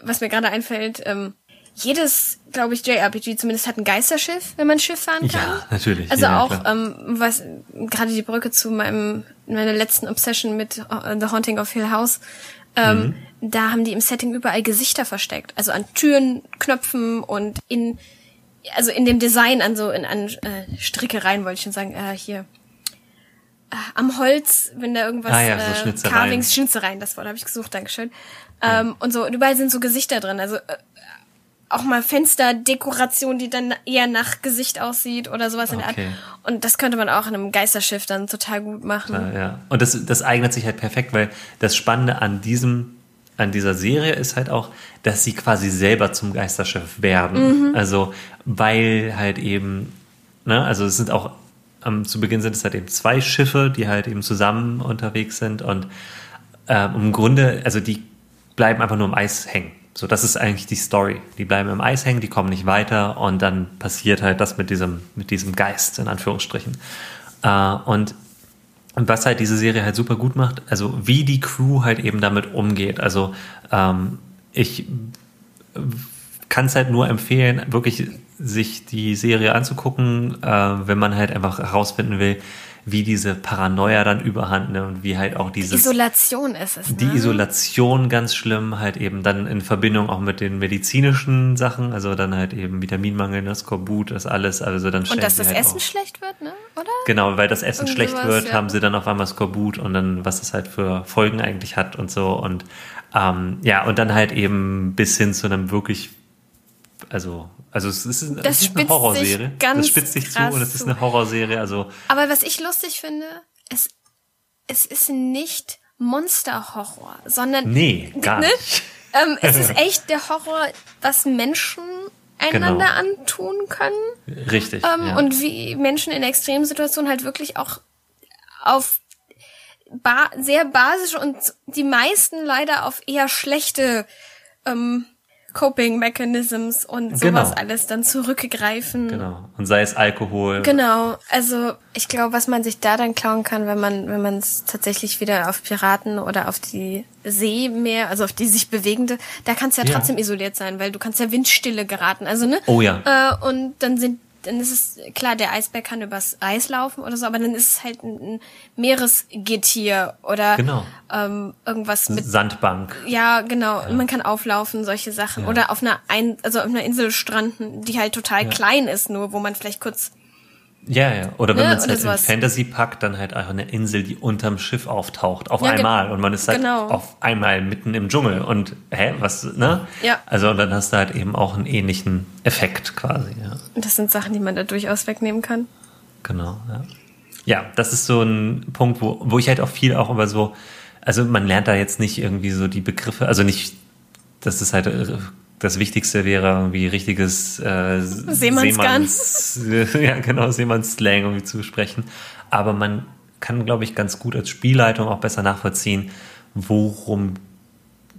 Was mir gerade einfällt, ähm, jedes, glaube ich, JRPG zumindest hat ein Geisterschiff, wenn man Schiff fahren kann. Ja, natürlich. Also ja, auch, klar. ähm, was gerade die Brücke zu meinem meiner letzten Obsession mit äh, The Haunting of Hill House, ähm, Mhm. da haben die im Setting überall Gesichter versteckt. Also an Türen, Knöpfen und in also in dem Design an so in an äh, Strickereien wollte ich schon sagen, äh, hier äh, am Holz, wenn da irgendwas Ah ja, so äh, Schnitzereien. Carvings, Schnitzereien, das Wort habe ich gesucht, Dankeschön. Ähm, und so und überall sind so Gesichter drin, also äh, auch mal Fensterdekoration, die dann eher nach Gesicht aussieht oder sowas in der Art. Okay. Und das könnte man auch in einem Geisterschiff dann total gut machen. Ja, ja. Und das, das eignet sich halt perfekt, weil das Spannende an diesem, an dieser Serie ist halt auch, dass sie quasi selber zum Geisterschiff werden. Mhm. Also, weil halt eben, ne, also es sind auch, ähm, zu Beginn sind es halt eben zwei Schiffe, die halt eben zusammen unterwegs sind und ähm, im Grunde, also die bleiben einfach nur im Eis hängen. So, das ist eigentlich die Story. Die bleiben im Eis hängen, die kommen nicht weiter und dann passiert halt das mit diesem, mit diesem Geist, in Anführungsstrichen. Äh, und und was halt diese Serie halt super gut macht, also wie die Crew halt eben damit umgeht. Also ähm, ich kann es halt nur empfehlen, wirklich sich die Serie anzugucken, äh, wenn man halt einfach herausfinden will, wie diese Paranoia dann überhand nimmt und wie halt auch dieses Isolation ist es. Ne? die Isolation ganz schlimm, halt eben dann in Verbindung auch mit den medizinischen Sachen, also dann halt eben Vitaminmangel, das Skorbut, das alles, also dann Und dass das halt Essen auch, schlecht wird, ne? Oder? Genau, weil das Essen Irgendwie schlecht sowas, wird, ja. haben sie dann auf einmal Skorbut und dann, was das halt für Folgen eigentlich hat und so. Und ähm, ja, und dann halt eben bis hin zu einem wirklich also, also es ist, es Das ist eine Horrorserie. das spitzt sich zu und es ist eine Horrorserie. Also Aber was ich lustig finde, es, es ist nicht Monsterhorror, sondern nee, gar ne? nicht. <laughs> ähm, es ist <laughs> echt der Horror, was Menschen einander antun können Richtig. ähm, ja. und wie Menschen in Extremsituationen halt wirklich auch auf ba sehr basische und die meisten leider auf eher schlechte ähm, Coping Mechanisms und sowas Genau. alles dann zurückgreifen. genau. Und sei es Alkohol. Genau, also ich glaube, was man sich da dann klauen kann, wenn man wenn man es tatsächlich wieder auf Piraten oder auf die See mehr, also auf die sich bewegende, da kannst du ja Ja. trotzdem isoliert sein, weil du kannst ja Windstille geraten, also ne? Oh ja. Äh, und dann sind dann ist es klar, der Eisberg kann übers Eis laufen oder so, aber dann ist es halt ein, ein Meeresgetier oder Genau. ähm, irgendwas mit Sandbank. ja, genau. Und Man kann auflaufen, solche Sachen. Ja. Oder auf einer Ein also auf einer Insel stranden, die halt total klein ist, nur wo man vielleicht kurz. Ja, ja. Oder wenn Ne, man es halt in. Fantasy packt, dann halt einfach eine Insel, die unterm Schiff auftaucht, auf Ja, einmal. Und man ist halt genau. auf einmal mitten im Dschungel. Und hä, was, ne? Ja. Also und dann hast du halt eben auch einen ähnlichen Effekt quasi, ja. Und das sind Sachen, die man da durchaus wegnehmen kann. Genau, ja. Ja, das ist so ein Punkt, wo, wo ich halt auch viel auch über so, also man lernt da jetzt nicht irgendwie so die Begriffe, also nicht, dass das halt äh, das Wichtigste wäre, irgendwie richtiges äh, <laughs> Seemannsgarn. Seemanns, <laughs> ja genau, Seemanns-Slang irgendwie zu sprechen. Aber man kann, glaube ich, ganz gut als Spielleitung auch besser nachvollziehen, worum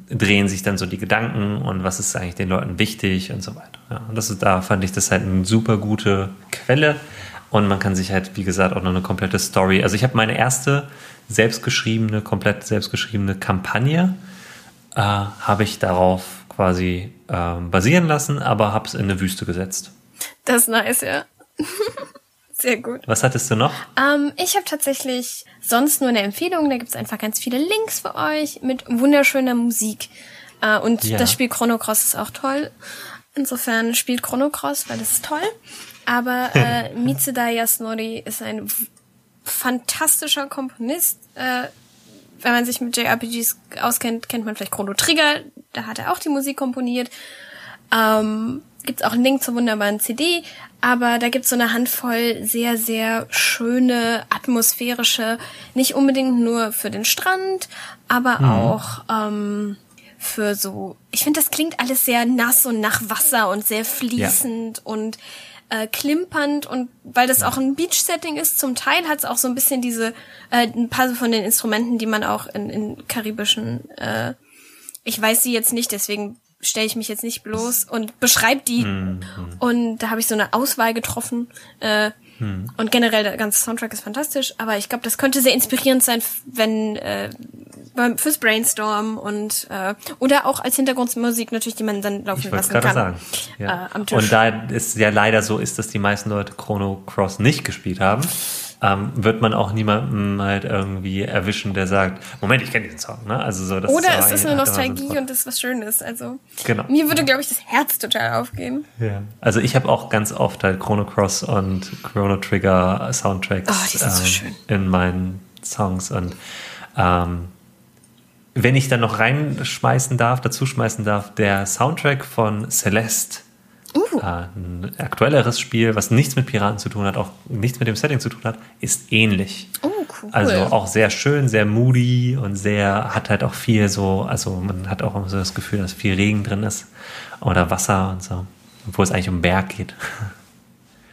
drehen sich dann so die Gedanken und was ist eigentlich den Leuten wichtig und so weiter. Ja, und das ist, da fand ich das halt eine super gute Quelle und man kann sich halt, wie gesagt, auch noch eine komplette Story. Also ich habe meine erste selbstgeschriebene, komplett selbstgeschriebene Kampagne äh, habe ich darauf quasi ähm, basieren lassen, aber habe es in eine Wüste gesetzt. Das ist nice, ja. <laughs> Sehr gut. Was hattest du noch? Ähm, ich habe tatsächlich sonst nur eine Empfehlung. Da gibt's einfach ganz viele Links für euch mit wunderschöner Musik. Äh, und Ja. das Spiel Chrono Cross ist auch toll. Insofern spielt Chrono Cross, weil das ist toll. Aber <laughs> äh, Mitsuda Yasunori ist ein fantastischer Komponist. Äh, wenn man sich mit JRPGs auskennt, kennt man vielleicht Chrono Trigger. Da hat er auch die Musik komponiert. Ähm, gibt's auch einen Link zur wunderbaren CD, aber da gibt's so eine Handvoll sehr, sehr schöne, atmosphärische, nicht unbedingt nur für den Strand, aber auch ähm, für so, ich finde, das klingt alles sehr nass und nach Wasser und sehr fließend und äh, klimpernd und weil das auch ein Beach-Setting ist, zum Teil hat's auch so ein bisschen diese, äh, ein paar von den Instrumenten, die man auch in, in karibischen äh, ich weiß sie jetzt nicht, deswegen stelle ich mich jetzt nicht bloß und beschreibe die. Und da habe ich so eine Auswahl getroffen. Äh, Und generell der ganze Soundtrack ist fantastisch, aber ich glaube, das könnte sehr inspirierend sein, wenn äh, fürs Brainstorm und äh, oder auch als Hintergrundmusik natürlich, die man dann laufen Ich lassen kann. sagen. Ja. Äh, am Tisch. Und da es ja leider so ist, dass die meisten Leute Chrono Cross nicht gespielt haben, ähm, wird man auch niemanden halt irgendwie erwischen, der sagt, Moment, ich kenne diesen Song. Ne? Also so, das Oder ist eine hat immer so einen Nostalgie und das ist was Schönes. Also Genau. mir würde, glaube ich, das Herz total aufgehen. Ja. Also ich habe auch ganz oft halt Chrono Cross und Chrono Trigger Soundtracks Oh, so ähm, schön. in meinen Songs und ähm, wenn ich dann noch reinschmeißen darf, dazu schmeißen darf, der Soundtrack von Celeste, Uh. äh, ein aktuelleres Spiel, was nichts mit Piraten zu tun hat, auch nichts mit dem Setting zu tun hat, ist ähnlich. Oh, cool. Also auch sehr schön, sehr moody und sehr, hat halt auch viel so, also man hat auch immer so das Gefühl, dass viel Regen drin ist oder Wasser und so, obwohl es eigentlich um Berg geht. <laughs>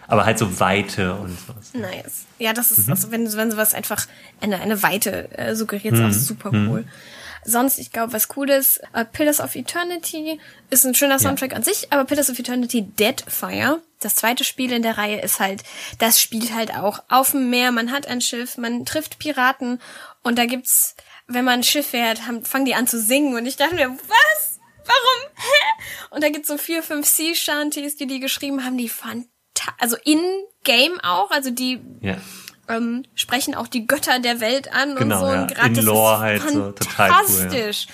Aber halt so Weite und sowas. Nice. Ja, das Mhm. ist, also wenn, wenn sowas einfach eine, eine Weite äh, suggeriert, ist Mhm. auch super cool. Sonst, ich glaube, was cool ist, äh, Pillars of Eternity ist ein schöner Soundtrack an sich, aber Pillars of Eternity Deadfire, das zweite Spiel in der Reihe, ist halt, das spielt halt auch auf dem Meer, man hat ein Schiff, man trifft Piraten und da gibt's, wenn man ein Schiff fährt, haben, fangen die an zu singen und ich dachte mir, was? Warum? Hä? <laughs> Und da gibt's so vier, fünf Sea-Shanties, die die geschrieben haben, die fanta also in-game auch, also die Ja. Ähm, sprechen auch die Götter der Welt an Genau, und so. ja. Und grad In das Lore halt so total cool, ja. fantastisch.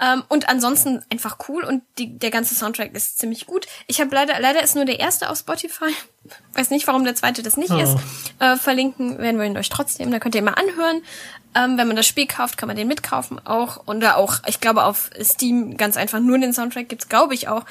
Ähm, und ansonsten einfach cool und die, der ganze Soundtrack ist ziemlich gut. Ich habe leider, leider ist nur der erste auf Spotify. <laughs> Weiß nicht, warum der zweite das nicht Oh. ist. Äh, verlinken werden wir ihn euch trotzdem. Da könnt ihr mal anhören. Ähm, wenn man das Spiel kauft, kann man den mitkaufen auch. Und da auch, ich glaube, auf Steam ganz einfach nur den Soundtrack gibt's, glaube ich, auch.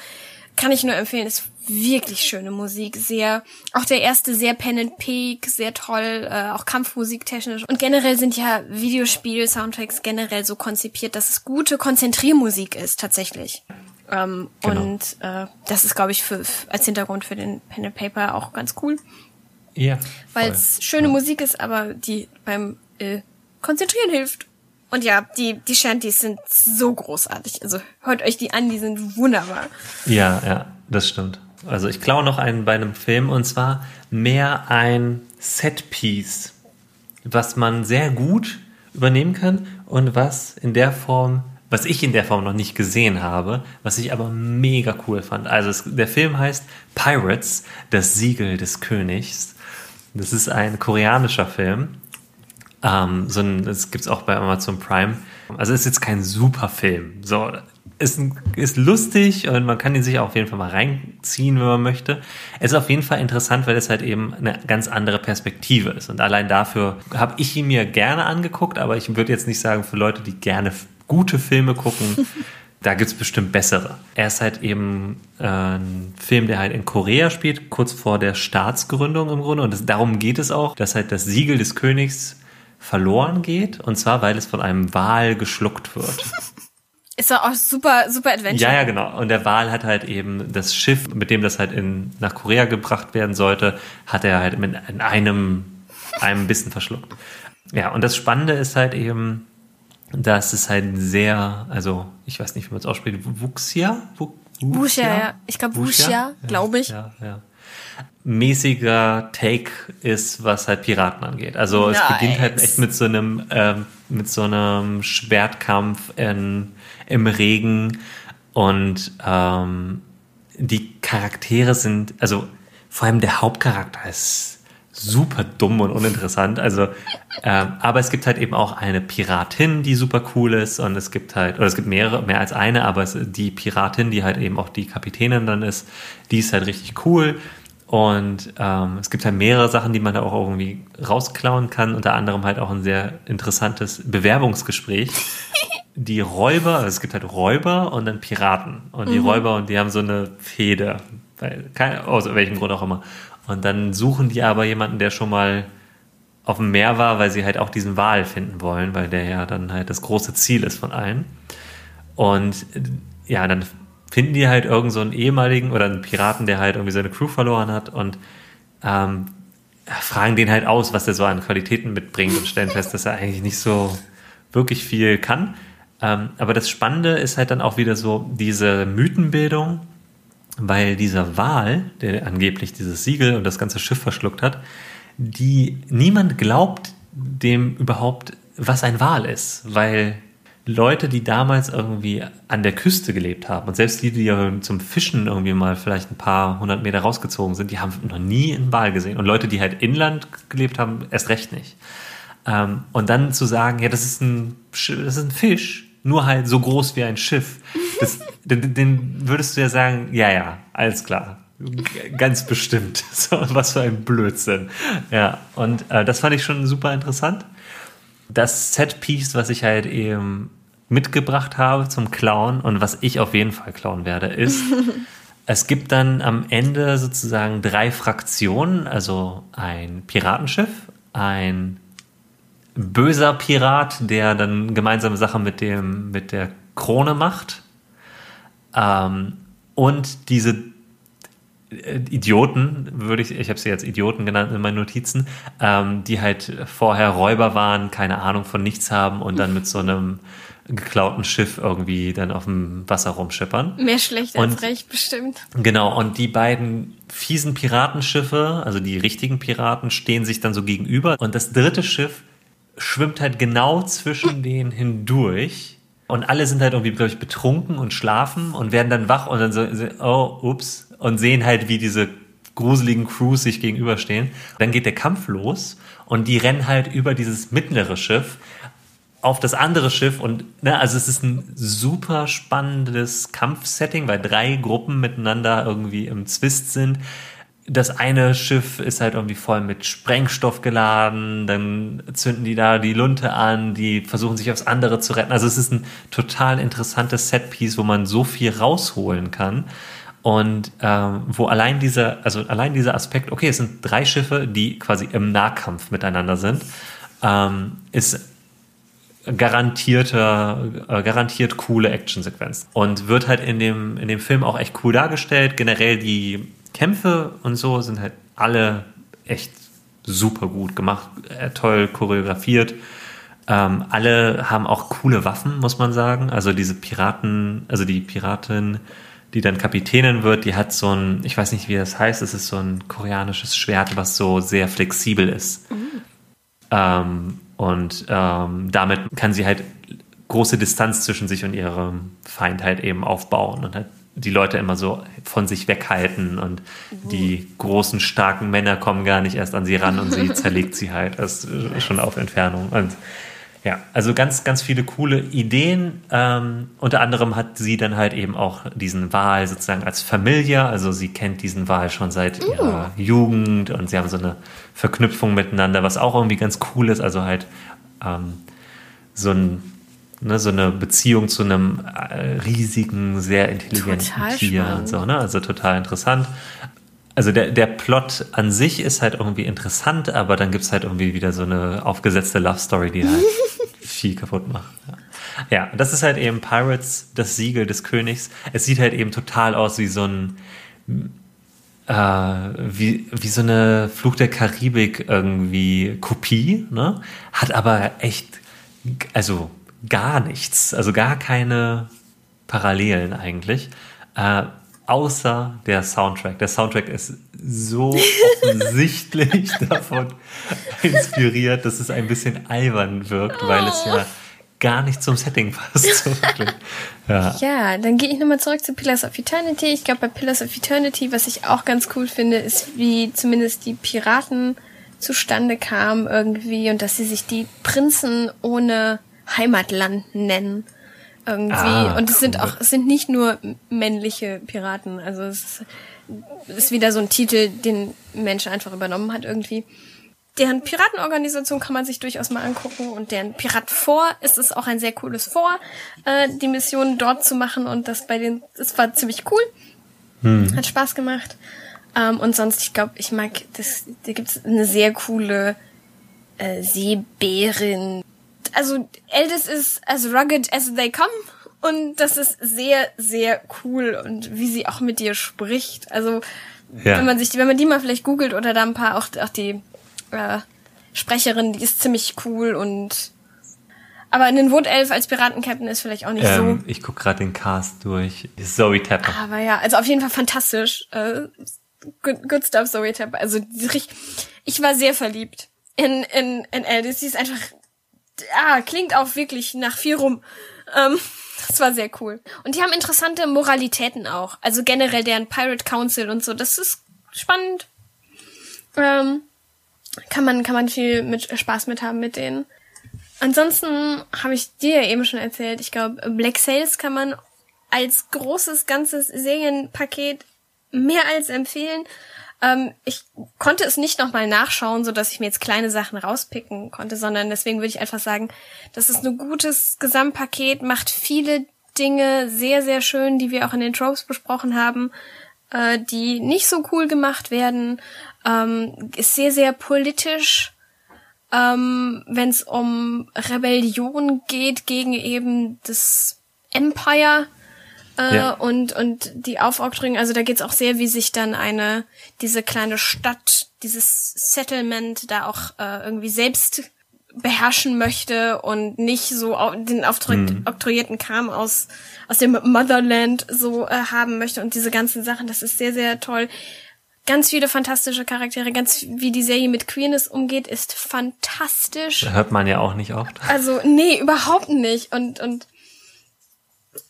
kann ich nur empfehlen, ist wirklich schöne Musik, sehr, auch der erste sehr Pen and Peak, sehr toll, äh, auch Kampfmusik technisch. Und generell sind ja Videospiel-Soundtracks generell so konzipiert, dass es gute Konzentriermusik ist, tatsächlich. Ähm, Genau. Und äh, das ist, glaube ich, für, als Hintergrund für den Pen and Paper auch ganz cool, Ja. weil es schöne Musik ist, aber die beim äh, Konzentrieren hilft. Und ja, die, die Shanties sind so großartig. Also hört euch die an, die sind wunderbar. Ja, ja, das stimmt. Also ich klaue noch einen bei einem Film und zwar mehr ein Setpiece, was man sehr gut übernehmen kann und was in der Form, was ich in der Form noch nicht gesehen habe, was ich aber mega cool fand. Also es, der Film heißt Pirates, das Siegel des Königs. Das ist ein koreanischer Film. Ähm, so ein, das gibt's auch bei Amazon Prime. Also ist jetzt kein super Film. So, ist, ist lustig und man kann ihn sich auch auf jeden Fall mal reinziehen, wenn man möchte. Es ist auf jeden Fall interessant, weil es halt eben eine ganz andere Perspektive ist. Und allein dafür habe ich ihn mir gerne angeguckt, aber ich würde jetzt nicht sagen, für Leute, die gerne gute Filme gucken, <laughs> da gibt's bestimmt bessere. Er ist halt eben äh, ein Film, der halt in Korea spielt, kurz vor der Staatsgründung im Grunde. Und das, darum geht es auch, dass halt das Siegel des Königs verloren geht. Und zwar, weil es von einem Wal geschluckt wird. <laughs> Ist doch auch super, super Adventure. Ja, ja, genau. Und der Wal hat halt eben das Schiff, mit dem das halt in, nach Korea gebracht werden sollte, hat er halt mit in einem, einem Bissen verschluckt. Ja, und das Spannende ist halt eben, dass es halt sehr, also ich weiß nicht, wie man es ausspricht, Wuxia? Wu- Wuxia, ja. Ich glaub, Wuxia, glaub ich. Ja, ja. Mäßiger Take ist, was halt Piraten angeht. Also es Nice. beginnt halt echt mit so einem, ähm, mit so einem Schwertkampf in, im Regen und ähm, die Charaktere sind, also vor allem der Hauptcharakter ist super dumm und uninteressant. Also, ähm, aber es gibt halt eben auch eine Piratin, die super cool ist und es gibt halt, oder es gibt mehrere, mehr als eine, aber es, die Piratin, die halt eben auch die Kapitänin dann ist, die ist halt richtig cool. Und ähm, es gibt halt mehrere Sachen, die man da auch irgendwie rausklauen kann, unter anderem halt auch ein sehr interessantes Bewerbungsgespräch. <laughs> Die Räuber, also es gibt halt Räuber und dann Piraten. Und die Räuber, und die haben so eine keine, aus welchem Grund auch immer. Und dann suchen die aber jemanden, der schon mal auf dem Meer war, weil sie halt auch diesen Wal finden wollen, weil der ja dann halt das große Ziel ist von allen. Und äh, ja, dann finden die halt irgend so einen ehemaligen oder einen Piraten, der halt irgendwie seine Crew verloren hat und ähm, fragen den halt aus, was er so an Qualitäten mitbringt und stellen fest, dass er eigentlich nicht so wirklich viel kann. Ähm, aber das Spannende ist halt dann auch wieder so diese Mythenbildung, weil dieser Wal, der angeblich dieses Siegel und das ganze Schiff verschluckt hat, die niemand glaubt dem überhaupt, was ein Wal ist, weil Leute, die damals irgendwie an der Küste gelebt haben und selbst die, die ja zum Fischen irgendwie mal vielleicht ein paar hundert Meter rausgezogen sind, die haben noch nie einen Wal gesehen. Und Leute, die halt inland gelebt haben, erst recht nicht. Ähm, und dann zu sagen, ja, das ist ein, das ist ein Fisch, nur halt so groß wie ein Schiff, das, <laughs> den, den würdest du ja sagen, ja, ja, alles klar. Ganz bestimmt. <laughs> So, was für ein Blödsinn. Ja, und äh, das fand ich schon super interessant. Das Setpiece, was ich halt eben mitgebracht habe zum Klauen und was ich auf jeden Fall klauen werde, ist, <laughs> es gibt dann am Ende sozusagen drei Fraktionen, also ein Piratenschiff, ein böser Pirat, der dann gemeinsame Sachen mit dem mit der Krone macht. Ähm, und diese Idioten, würde ich, ich habe sie jetzt Idioten genannt in meinen Notizen, ähm, die halt vorher Räuber waren, keine Ahnung von nichts haben und dann mit so einem geklauten Schiff irgendwie dann auf dem Wasser rumschippern. Mehr schlecht als Und- recht, bestimmt. Genau, und die beiden fiesen Piratenschiffe, also die richtigen Piraten, stehen sich dann so gegenüber. Und das dritte Schiff schwimmt halt genau zwischen denen hindurch. Und alle sind halt irgendwie, glaube ich, betrunken und schlafen und werden dann wach und dann so, oh, ups, und sehen halt, wie diese gruseligen Crews sich gegenüberstehen. Dann geht der Kampf los und die rennen halt über dieses mittlere Schiff auf das andere Schiff und ne, also es ist ein super spannendes Kampfsetting, weil drei Gruppen miteinander irgendwie im Zwist sind. Das eine Schiff ist halt irgendwie voll mit Sprengstoff geladen, dann zünden die da die Lunte an, die versuchen sich aufs andere zu retten. Also es ist ein total interessantes Setpiece, wo man so viel rausholen kann. Und ähm, wo allein dieser, also allein dieser Aspekt, okay, es sind drei Schiffe, die quasi im Nahkampf miteinander sind, ähm, ist garantierte, äh, garantiert coole Actionsequenz. Und wird halt in dem, in dem Film auch echt cool dargestellt. Generell die Kämpfe und so sind halt alle echt super gut gemacht, äh, toll choreografiert. Ähm, alle haben auch coole Waffen, muss man sagen. Also diese Piraten, also die Piratin, die dann Kapitänin wird, die hat so ein, ich weiß nicht, wie das heißt, es ist so ein koreanisches Schwert, was so sehr flexibel ist. Mhm. Ähm, und ähm, damit kann sie halt große Distanz zwischen sich und ihrem Feind halt eben aufbauen und halt die Leute immer so von sich weghalten und die großen, starken Männer kommen gar nicht erst an sie ran und sie <laughs> zerlegt sie halt erst schon auf Entfernung. Und ja, also ganz, ganz viele coole Ideen. Ähm, unter anderem hat sie dann halt eben auch diesen Wal sozusagen als Familie. Also sie kennt diesen Wal schon seit uh. ihrer Jugend und sie haben so eine Verknüpfung miteinander, was auch irgendwie ganz cool ist. Also halt ähm, so ein ne, so eine Beziehung zu einem äh, riesigen, sehr intelligenten total Tier spannend. und so, ne? Also total interessant. Also der, der Plot an sich ist halt irgendwie interessant, aber dann gibt es halt irgendwie wieder so eine aufgesetzte Love Story, die halt <laughs> viel kaputt macht. Ja. ja, das ist halt eben Pirates, das Siegel des Königs. Es sieht halt eben total aus wie so ein äh, wie, wie so eine Fluch der Karibik irgendwie Kopie, ne? Hat aber echt, also gar nichts, also gar keine Parallelen eigentlich. Äh, außer der Soundtrack. Der Soundtrack ist so <laughs> offensichtlich davon inspiriert, dass es ein bisschen albern wirkt, weil es ja gar nicht zum Setting passt. ja. ja, dann gehe ich nochmal zurück zu Pillars of Eternity. Ich glaube, bei Pillars of Eternity, was ich auch ganz cool finde, ist, wie zumindest die Piraten zustande kamen irgendwie und dass sie sich die Prinzen ohne Heimatland nennen. Irgendwie. Ah, und es sind auch, es sind nicht nur männliche Piraten. Also es ist wieder so ein Titel, den Mensch einfach übernommen hat irgendwie. Deren Piratenorganisation kann man sich durchaus mal angucken und deren Pirat vor ist es auch ein sehr cooles Vor, äh, die Mission dort zu machen und das bei den, das war ziemlich cool. Hm. Hat Spaß gemacht. Ähm, und sonst, ich glaube, ich mag, das, da gibt's eine sehr coole äh, Seebärin, also Eldest ist as rugged as they come und das ist sehr, sehr cool und wie sie auch mit dir spricht. Also ja. wenn man sich, wenn man die mal vielleicht googelt oder da ein paar auch, auch die äh, Sprecherin, die ist ziemlich cool und aber einen Wood-Elf als Piratenkapitän ist vielleicht auch nicht ähm, so. Ich guck gerade den Cast durch. Zoe Tapper. Aber ja, also auf jeden Fall fantastisch. Äh, good, good stuff, Zoe Tapper. Also ich war sehr verliebt in, in, in Eldest. Sie ist einfach ah, klingt auch wirklich nach viel rum. Ähm, das war sehr cool. Und die haben interessante Moralitäten auch. Also generell deren Pirate Council und so. Das ist spannend. Ähm, kann man, kann man viel mit Spaß mit haben mit denen. Ansonsten habe ich dir ja eben schon erzählt, ich glaube, Black Sails kann man als großes ganzes Serienpaket mehr als empfehlen. Ähm, ich konnte es nicht nochmal nachschauen, so dass ich mir jetzt kleine Sachen rauspicken konnte, sondern deswegen würde ich einfach sagen, das ist ein gutes Gesamtpaket, macht viele Dinge sehr, sehr schön, die wir auch in den Tropes besprochen haben, äh, die nicht so cool gemacht werden, ähm, ist sehr, sehr politisch, ähm, wenn es um Rebellion geht gegen eben das Empire äh, ja. und, und die Aufoktroyierung, also da geht's auch sehr, wie sich dann eine, diese kleine Stadt, dieses Settlement da auch äh, irgendwie selbst beherrschen möchte und nicht so den aufoktroyierten mhm. Kram aus, aus dem Motherland so äh, haben möchte und diese ganzen Sachen, das ist sehr, sehr toll. Ganz viele fantastische Charaktere, ganz wie die Serie mit Queerness umgeht, ist fantastisch. Hört man ja auch nicht oft. Also, nee, überhaupt nicht. Und, und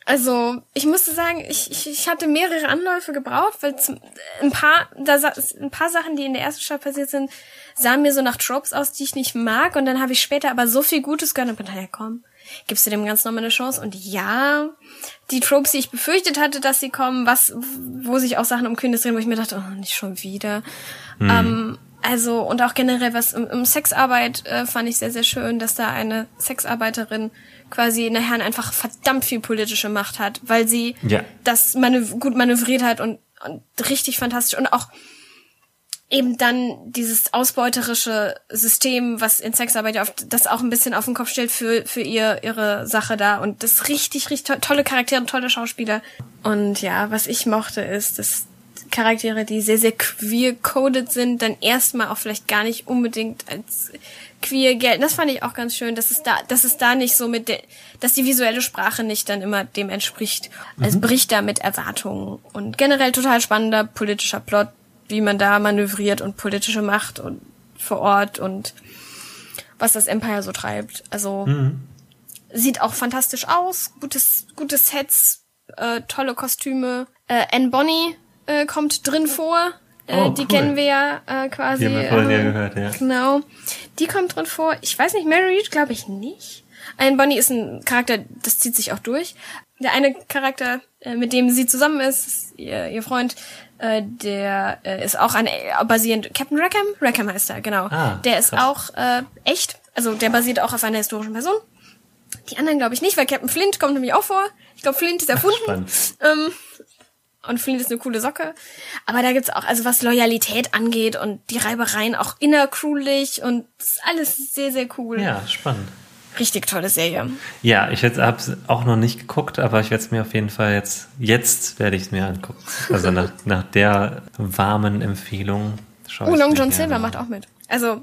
also, ich musste sagen, ich, ich, ich hatte mehrere Anläufe gebraucht, weil zum, ein paar, da ein paar Sachen, die in der ersten Stadt passiert sind, sahen mir so nach Tropes aus, die ich nicht mag. Und dann habe ich später aber so viel Gutes gehört und bin, naja, komm, gibst du dem Ganzen nochmal eine Chance? Und ja, die Tropes, die ich befürchtet hatte, dass sie kommen, was, wo sich auch Sachen um Kühnes drehen, wo ich mir dachte, oh, nicht schon wieder. Mhm. Ähm, Also, und auch generell was um, um Sexarbeit äh, fand ich sehr, sehr schön, dass da eine Sexarbeiterin quasi nachher einfach verdammt viel politische Macht hat, weil sie Ja. das manöv gut manövriert hat und, und richtig fantastisch und auch eben dann dieses ausbeuterische System, was in Sexarbeit ja oft das auch ein bisschen auf den Kopf stellt für, für ihr, ihre Sache da. Und das richtig, richtig to tolle Charaktere, tolle Schauspieler. Und ja, was ich mochte, ist, dass Charaktere, die sehr, sehr queer-coded sind, dann erstmal auch vielleicht gar nicht unbedingt als queer gelten. Das fand ich auch ganz schön, dass es da, dass es da nicht so mit der, dass die visuelle Sprache nicht dann immer dem entspricht. Es bricht da mit Erwartungen. Und generell total spannender politischer Plot, wie man da manövriert und politische Macht und vor Ort und was das Empire so treibt. Also sieht auch fantastisch aus, gutes, gute Sets, äh, tolle Kostüme. Äh, Anne Bonny äh, kommt drin vor. Äh, Oh, die cool. kennen wir ja äh, quasi. Die haben wir vorhin ja äh, gehört, ja. Genau. Die kommt drin vor. Ich weiß nicht, Mary Reed glaube ich nicht. Anne Bonny ist ein Charakter, das zieht sich auch durch. Der eine Charakter, äh, mit dem sie zusammen ist, ist ihr, ihr Freund, äh, der äh, ist auch ein äh, basierend Captain Rackham, Rackham heißt er, genau. Ah, der ist krass. auch äh, echt, also der basiert auch auf einer historischen Person. Die anderen glaube ich nicht, weil Captain Flint kommt nämlich auch vor. Ich glaube, Flint ist erfunden. Ähm, und Flint ist eine coole Socke. Aber da gibt's auch, also was Loyalität angeht und die Reibereien auch innercrewlich und das alles sehr, sehr cool. Ja, spannend. Richtig tolle Serie. Ja, ich habe es auch noch nicht geguckt, aber ich werde es mir auf jeden Fall jetzt, jetzt werde ich es mir angucken. Also nach, <laughs> nach der warmen Empfehlung schaue Oh, Long John Silver an. macht auch mit. Also,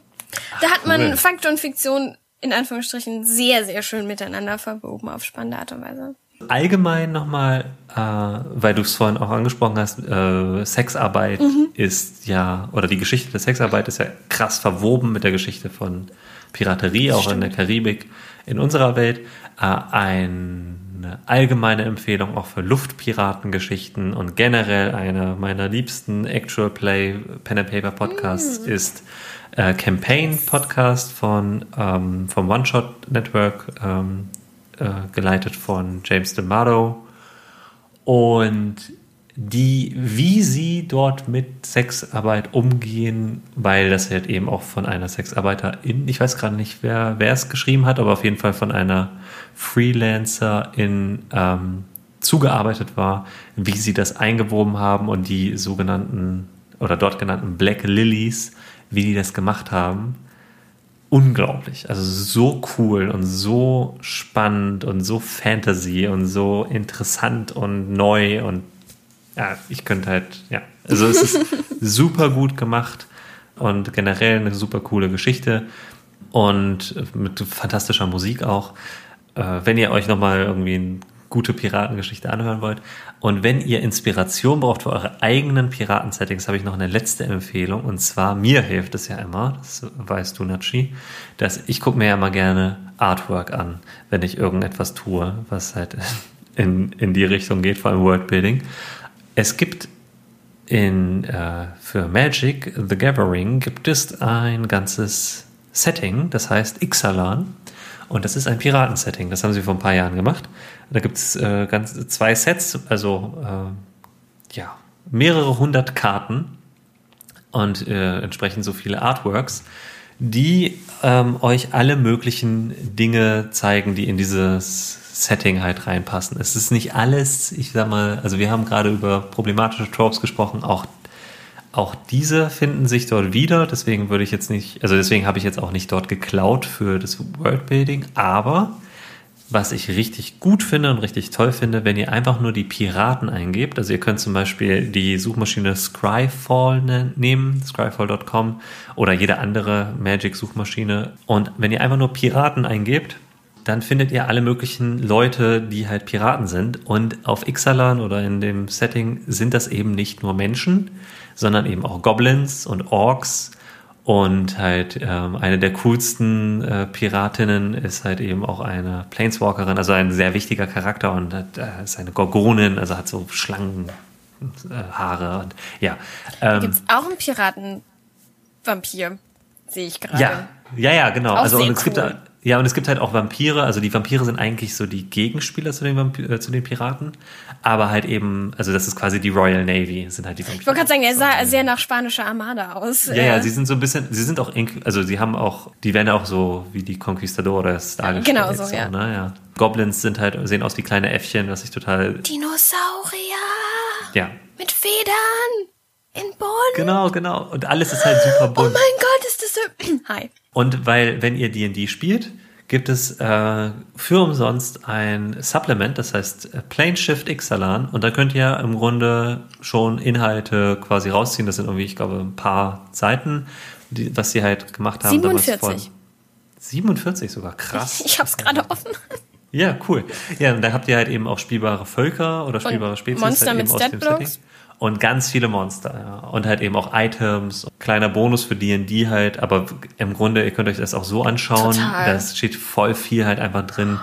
da hat cool. man Fakt und Fiktion in Anführungsstrichen sehr, sehr schön miteinander verwoben auf spannende Art und Weise. Allgemein nochmal, weil du es vorhin auch angesprochen hast, äh, Sexarbeit Mhm. ist ja, oder die Geschichte der Sexarbeit ist ja krass verwoben mit der Geschichte von Piraterie, auch in der Karibik, in unserer Welt. Äh, eine allgemeine Empfehlung auch für Luftpiratengeschichten und generell einer meiner liebsten Actual Play Pen and Paper Podcasts ist äh, Campaign Podcast von ähm, vom One Shot Network ähm, äh, geleitet von James D'Amato und die, wie sie dort mit Sexarbeit umgehen, weil das halt eben auch von einer Sexarbeiterin, ich weiß gerade nicht, wer, wer es geschrieben hat, aber auf jeden Fall von einer Freelancerin ähm, zugearbeitet war, wie sie das eingewoben haben und die sogenannten oder dort genannten Black Lilies, wie die das gemacht haben unglaublich. Also so cool und so spannend und so Fantasy und so interessant und neu und ja, ich könnte halt, ja. Also es ist <laughs> super gut gemacht und generell eine super coole Geschichte und mit fantastischer Musik auch. Äh, wenn ihr euch nochmal irgendwie eine gute Piratengeschichte anhören wollt und wenn ihr Inspiration braucht für eure eigenen Piraten-Settings, habe ich noch eine letzte Empfehlung und zwar mir hilft es ja immer, das weißt du, Nachi, dass ich gucke mir ja immer gerne Artwork an, wenn ich irgendetwas tue, was halt <laughs> in, in die Richtung geht, vor allem Worldbuilding. Es gibt in, äh, für Magic the Gathering gibt es ein ganzes Setting, das heißt Ixalan. Und das ist ein Piratensetting. Das haben sie vor ein paar Jahren gemacht. Da gibt es äh, ganz, zwei Sets, also äh, ja, mehrere hundert Karten und äh, entsprechend so viele Artworks, die ähm, euch alle möglichen Dinge zeigen, die in dieses Setting halt reinpassen. Es ist nicht alles, ich sag mal, also wir haben gerade über problematische Tropes gesprochen, auch auch diese finden sich dort wieder, deswegen würde ich jetzt nicht, also deswegen habe ich jetzt auch nicht dort geklaut für das Worldbuilding, aber was ich richtig gut finde und richtig toll finde, wenn ihr einfach nur die Piraten eingebt, also ihr könnt zum Beispiel die Suchmaschine Scryfall ne- nehmen, scryfall.com oder jede andere Magic-Suchmaschine. Und wenn ihr einfach nur Piraten eingebt, dann findet ihr alle möglichen Leute, die halt Piraten sind. Und auf Ixalan oder in dem Setting sind das eben nicht nur Menschen, sondern eben auch Goblins und Orks. Und halt ähm, eine der coolsten äh, Piratinnen ist halt eben auch eine Planeswalkerin, also ein sehr wichtiger Charakter und hat, äh, ist eine Gorgonin, also hat so Schlangenhaare. Äh, und ja. Ähm, Gibt's auch einen Piraten-Vampir? Sehe ich gerade. ja, ja, ja, genau. Auch also und es gibt cool. Ja, und es gibt halt auch Vampire. Also die Vampire sind eigentlich so die Gegenspieler zu den, Vampi äh, zu den Piraten. Aber halt eben, also das ist quasi die Royal Navy, sind halt die Vampire. Ich wollte gerade sagen, er sah sehr nach spanischer Armada aus. Ja, ja, sie sind so ein bisschen, sie sind auch, also sie haben auch, die werden auch so wie die Conquistadores dargestellt. genau so, ja. Ne? ja. Goblins sind halt, sehen aus wie kleine Äffchen, was ich total, Dinosaurier ja. mit Federn in Bonn. Genau, genau. Und alles ist halt super Oh bunt. mein Gott, ist das so. <clears throat> Hi. Und weil, wenn ihr D&D spielt, gibt es äh, für umsonst ein Supplement, das heißt äh, Plane Shift Ixalan. Und da könnt ihr im Grunde schon Inhalte quasi rausziehen. Das sind irgendwie, ich glaube, ein paar Seiten, die, was sie halt gemacht haben. damals 47. Vor 47 sogar, krass. Ich hab's gerade offen. Ja, cool. Ja, und da habt ihr halt eben auch spielbare Völker oder spielbare Spezies. Monster halt mit eben aus dem Statblocks. Und ganz viele Monster, ja. Und halt eben auch Items. Kleiner Bonus für D&D halt. Aber im Grunde, ihr könnt euch das auch so anschauen. Total. Da steht voll viel halt einfach drin.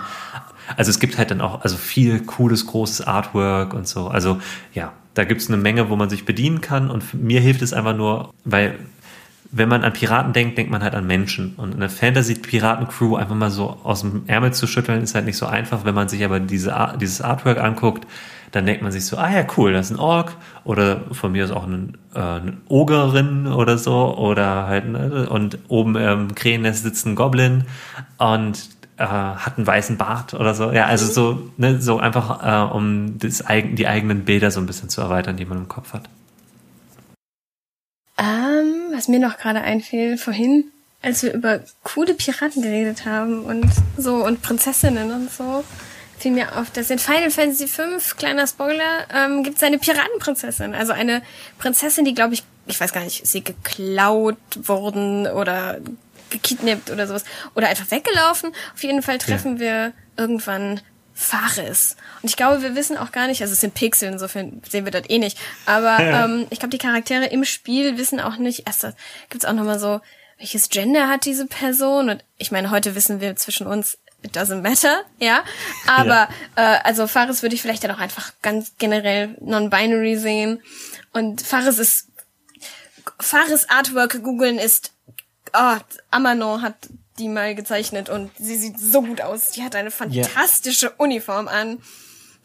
Also es gibt halt dann auch also viel cooles, großes Artwork und so. Also ja, da gibt's eine Menge, wo man sich bedienen kann. Und mir hilft es einfach nur, weil wenn man an Piraten denkt, denkt man halt an Menschen. Und eine Fantasy-Piraten-Crew einfach mal so aus dem Ärmel zu schütteln, ist halt nicht so einfach. Wenn man sich aber diese dieses Artwork anguckt, dann denkt man sich so, ah ja, cool, das ist ein Ork. Oder von mir ist auch ein, äh, eine Ogerin oder so. Oder halt, ne, und oben im Krähennest sitzt ein Goblin und äh, hat einen weißen Bart oder so. Ja, also so, ne, so einfach, äh, um das, die eigenen Bilder so ein bisschen zu erweitern, die man im Kopf hat. Ähm, was mir noch gerade einfiel, vorhin, als wir über coole Piraten geredet haben und so und Prinzessinnen und so, fiel mir auf, dass in Final Fantasy V, kleiner Spoiler, ähm, gibt es eine Piratenprinzessin. Also eine Prinzessin, die, glaube ich, ich weiß gar nicht, ist sie geklaut worden oder gekidnappt oder sowas. Oder einfach weggelaufen. Auf jeden Fall treffen wir irgendwann Fares. Und ich glaube, wir wissen auch gar nicht, also es sind Pixel, insofern sehen wir das eh nicht. Aber ähm, ich glaube, die Charaktere im Spiel wissen auch nicht, erst gibt's auch nochmal so, welches Gender hat diese Person? Und ich meine, heute wissen wir zwischen uns, it doesn't matter, ja. Aber äh, also Fares würde ich vielleicht dann auch einfach ganz generell non-binary sehen. Und Fares ist Fares Artwork googeln ist oh, Amano hat die mal gezeichnet und sie sieht so gut aus. Die hat eine fantastische Uniform an.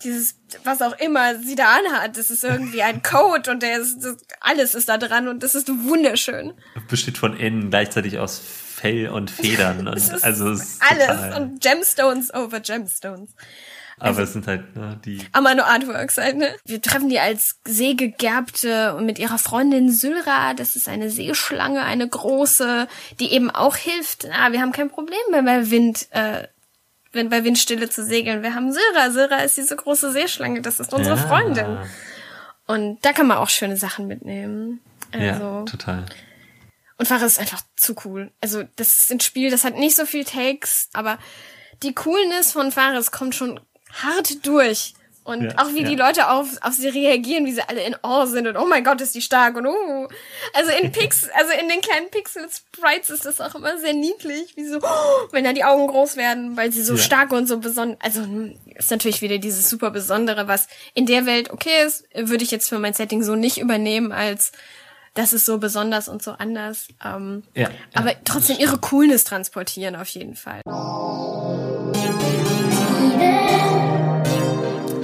Dieses, was auch immer sie da anhat, das ist irgendwie ein Coat und der ist, das, alles ist da dran und das ist wunderschön. besteht von innen gleichzeitig aus Fell und Federn. <laughs> Und also alles total- und Gemstones over Gemstones. aber es sind halt ne, die. Amano Artworks halt, ne? Wir treffen die als Seegegerbte und mit ihrer Freundin Sylra, das ist eine Seeschlange, eine große, die eben auch hilft. Ah, wir haben kein Problem mehr bei Wind, äh, wenn bei Windstille zu segeln. Wir haben Sylra. Sylra ist diese große Seeschlange, das ist unsere Ja. Freundin. Und da kann man auch schöne Sachen mitnehmen. Also, Ja, total. Und Fares ist einfach zu cool. Also, das ist ein Spiel, das hat nicht so viel Text, aber die Coolness von Fares kommt schon hart durch. Und Ja, auch wie ja. die Leute auf, auf sie reagieren, wie sie alle in Awe sind und oh mein Gott, ist die stark und uh. Also in <laughs> Pix, also in den kleinen Pixel-Sprites ist das auch immer sehr niedlich, wie so, oh, wenn da die Augen groß werden, weil sie so Ja. stark und so besonders, also ist natürlich wieder dieses super Besondere, was in der Welt okay ist, würde ich jetzt für mein Setting so nicht übernehmen als das ist so besonders und so anders. Ähm, Ja, aber ja, trotzdem ihre Coolness transportieren auf jeden Fall.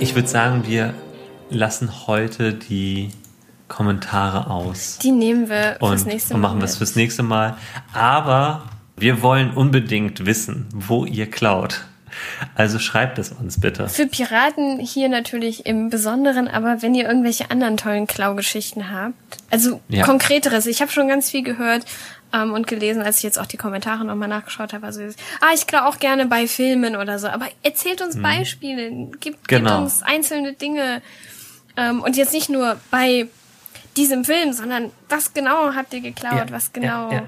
Ich würde sagen, wir lassen heute die Kommentare aus. Die nehmen wir und, fürs nächste Mal. und machen mit. das fürs nächste Mal. Aber wir wollen unbedingt wissen, wo ihr klaut. Also schreibt es uns bitte. Für Piraten hier natürlich im Besonderen, aber wenn ihr irgendwelche anderen tollen Klaugeschichten habt, also Ja. konkreteres, ich habe schon ganz viel gehört ähm, und gelesen, als ich jetzt auch die Kommentare nochmal nachgeschaut habe. Also, ah, ich klau auch gerne bei Filmen oder so, aber erzählt uns Beispiele, gibt, Genau. gibt uns einzelne Dinge ähm, und jetzt nicht nur bei diesem Film, sondern was genau habt ihr geklaut, Ja, was genau ja.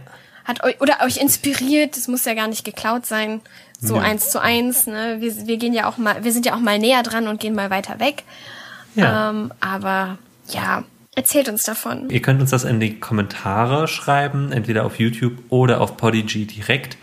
hat euch oder euch inspiriert, es muss ja gar nicht geklaut sein, so Ja. eins zu eins, ne? Wir, wir gehen ja auch mal, wir sind ja auch mal näher dran und gehen mal weiter weg. Ja. Ähm, aber ja, erzählt uns davon. Ihr könnt uns das in die Kommentare schreiben, entweder auf YouTube oder auf Podigy direkt.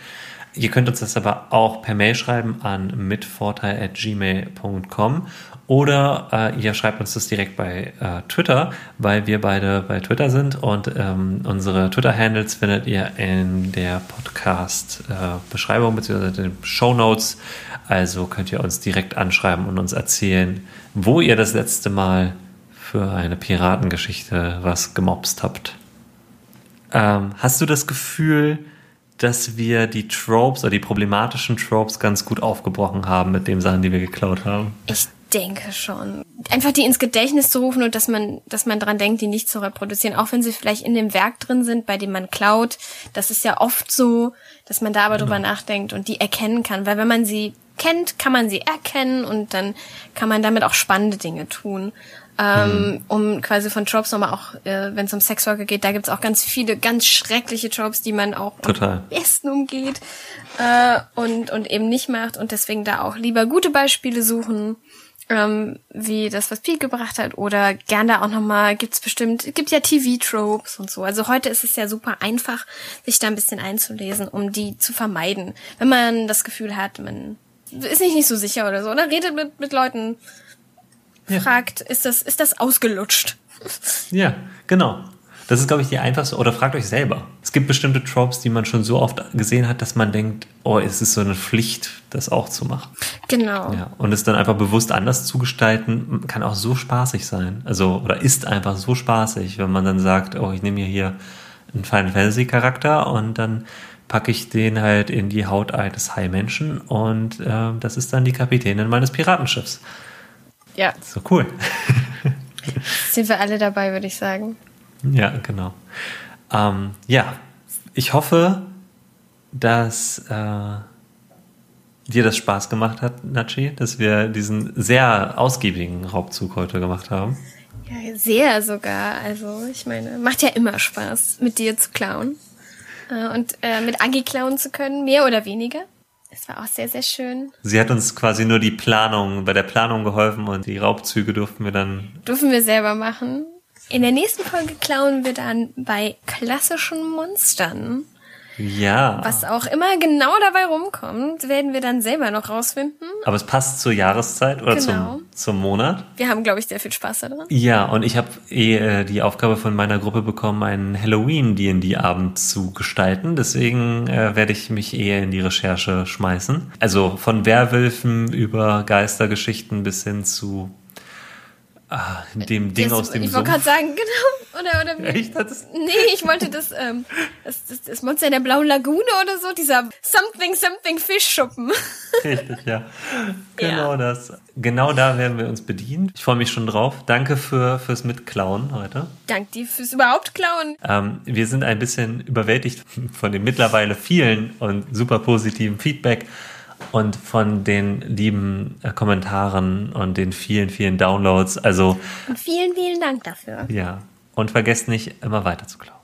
Ihr könnt uns das aber auch per Mail schreiben an mitvorteil.gmail.com Oder äh, ihr schreibt uns das direkt bei äh, Twitter, weil wir beide bei Twitter sind und ähm, unsere Twitter-Handles findet ihr in der Podcast-Beschreibung äh, bzw. den Show Notes. Also könnt ihr uns direkt anschreiben und uns erzählen, wo ihr das letzte Mal für eine Piratengeschichte was gemobst habt. Ähm, hast du das Gefühl, dass wir die Tropes oder die problematischen Tropes ganz gut aufgebrochen haben mit den Sachen, die wir geklaut haben? Ich denke schon. Einfach die ins Gedächtnis zu rufen und dass man, dass man dran denkt, die nicht zu reproduzieren, auch wenn sie vielleicht in dem Werk drin sind, bei dem man klaut. Das ist ja oft so, dass man da aber genau. drüber nachdenkt und die erkennen kann, weil wenn man sie kennt, kann man sie erkennen und dann kann man damit auch spannende Dinge tun ähm, mhm. um quasi von Tropes nochmal auch, äh, wenn es um Sexworker geht, da gibt's auch ganz viele ganz schreckliche Tropes, die man auch Total. am besten umgeht äh, und, und eben nicht macht und deswegen da auch lieber gute Beispiele suchen. Ähm, wie das, was Pete gebracht hat, oder gern da auch nochmal, gibt's bestimmt, gibt ja TV-Tropes und so. Also heute ist es ja super einfach, sich da ein bisschen einzulesen, um die zu vermeiden. Wenn man das Gefühl hat, man ist nicht, nicht so sicher oder so, oder redet mit, mit Leuten, ja. fragt, ist das, ist das ausgelutscht? Ja, genau. Das ist, glaube ich, die einfachste. Oder fragt euch selber. Es gibt bestimmte Tropes, die man schon so oft gesehen hat, dass man denkt, oh, es ist so eine Pflicht, das auch zu machen. Genau. Ja, und es dann einfach bewusst anders zu gestalten, kann auch so spaßig sein. Also, oder ist einfach so spaßig, wenn man dann sagt, oh, ich nehme mir hier einen Final Fantasy Charakter und dann packe ich den halt in die Haut eines High-Menschen und äh, das ist dann die Kapitänin meines Piratenschiffs. Ja. So cool. Sind wir alle dabei, würde ich sagen. Ja, genau. Ähm, ja, ich hoffe, dass äh, dir das Spaß gemacht hat, Nachi, dass wir diesen sehr ausgiebigen Raubzug heute gemacht haben. Ja, sehr sogar. Also, ich meine, macht ja immer Spaß, mit dir zu klauen. Äh, und äh, mit Agi klauen zu können, mehr oder weniger. Es war auch sehr, sehr schön. Sie hat uns quasi nur die Planung, bei der Planung geholfen und die Raubzüge durften wir dann. Durften wir selber machen. In der nächsten Folge klauen wir dann bei klassischen Monstern. Ja. Was auch immer genau dabei rumkommt, werden wir dann selber noch rausfinden. Aber es passt zur Jahreszeit oder genau. zum, zum Monat. Wir haben, glaube ich, sehr viel Spaß daran. Ja, und ich habe eh äh, die Aufgabe von meiner Gruppe bekommen, einen Halloween-D&D-Abend zu gestalten. Deswegen äh, werde ich mich eher in die Recherche schmeißen. Also von Werwölfen über Geistergeschichten bis hin zu Ah, dem Ding das, aus dem Ich wollte gerade sagen, <laughs> genau. Oder, oder Echt? Das nee, ich wollte das, ähm, das, das, das Monster in der blauen Lagune oder so, dieser Something Something Fischschuppen. <laughs> Richtig, ja. Genau ja. das. Genau da werden wir uns bedienen. Ich freue mich schon drauf. Danke für, fürs Mitklauen heute. Danke dir fürs überhaupt Klauen. Ähm, wir sind ein bisschen überwältigt von dem mittlerweile vielen und super positiven Feedback und von den lieben äh, Kommentaren und den vielen, vielen Downloads. Also und vielen, vielen Dank dafür. Ja. Und vergesst nicht, immer weiter zu klauen.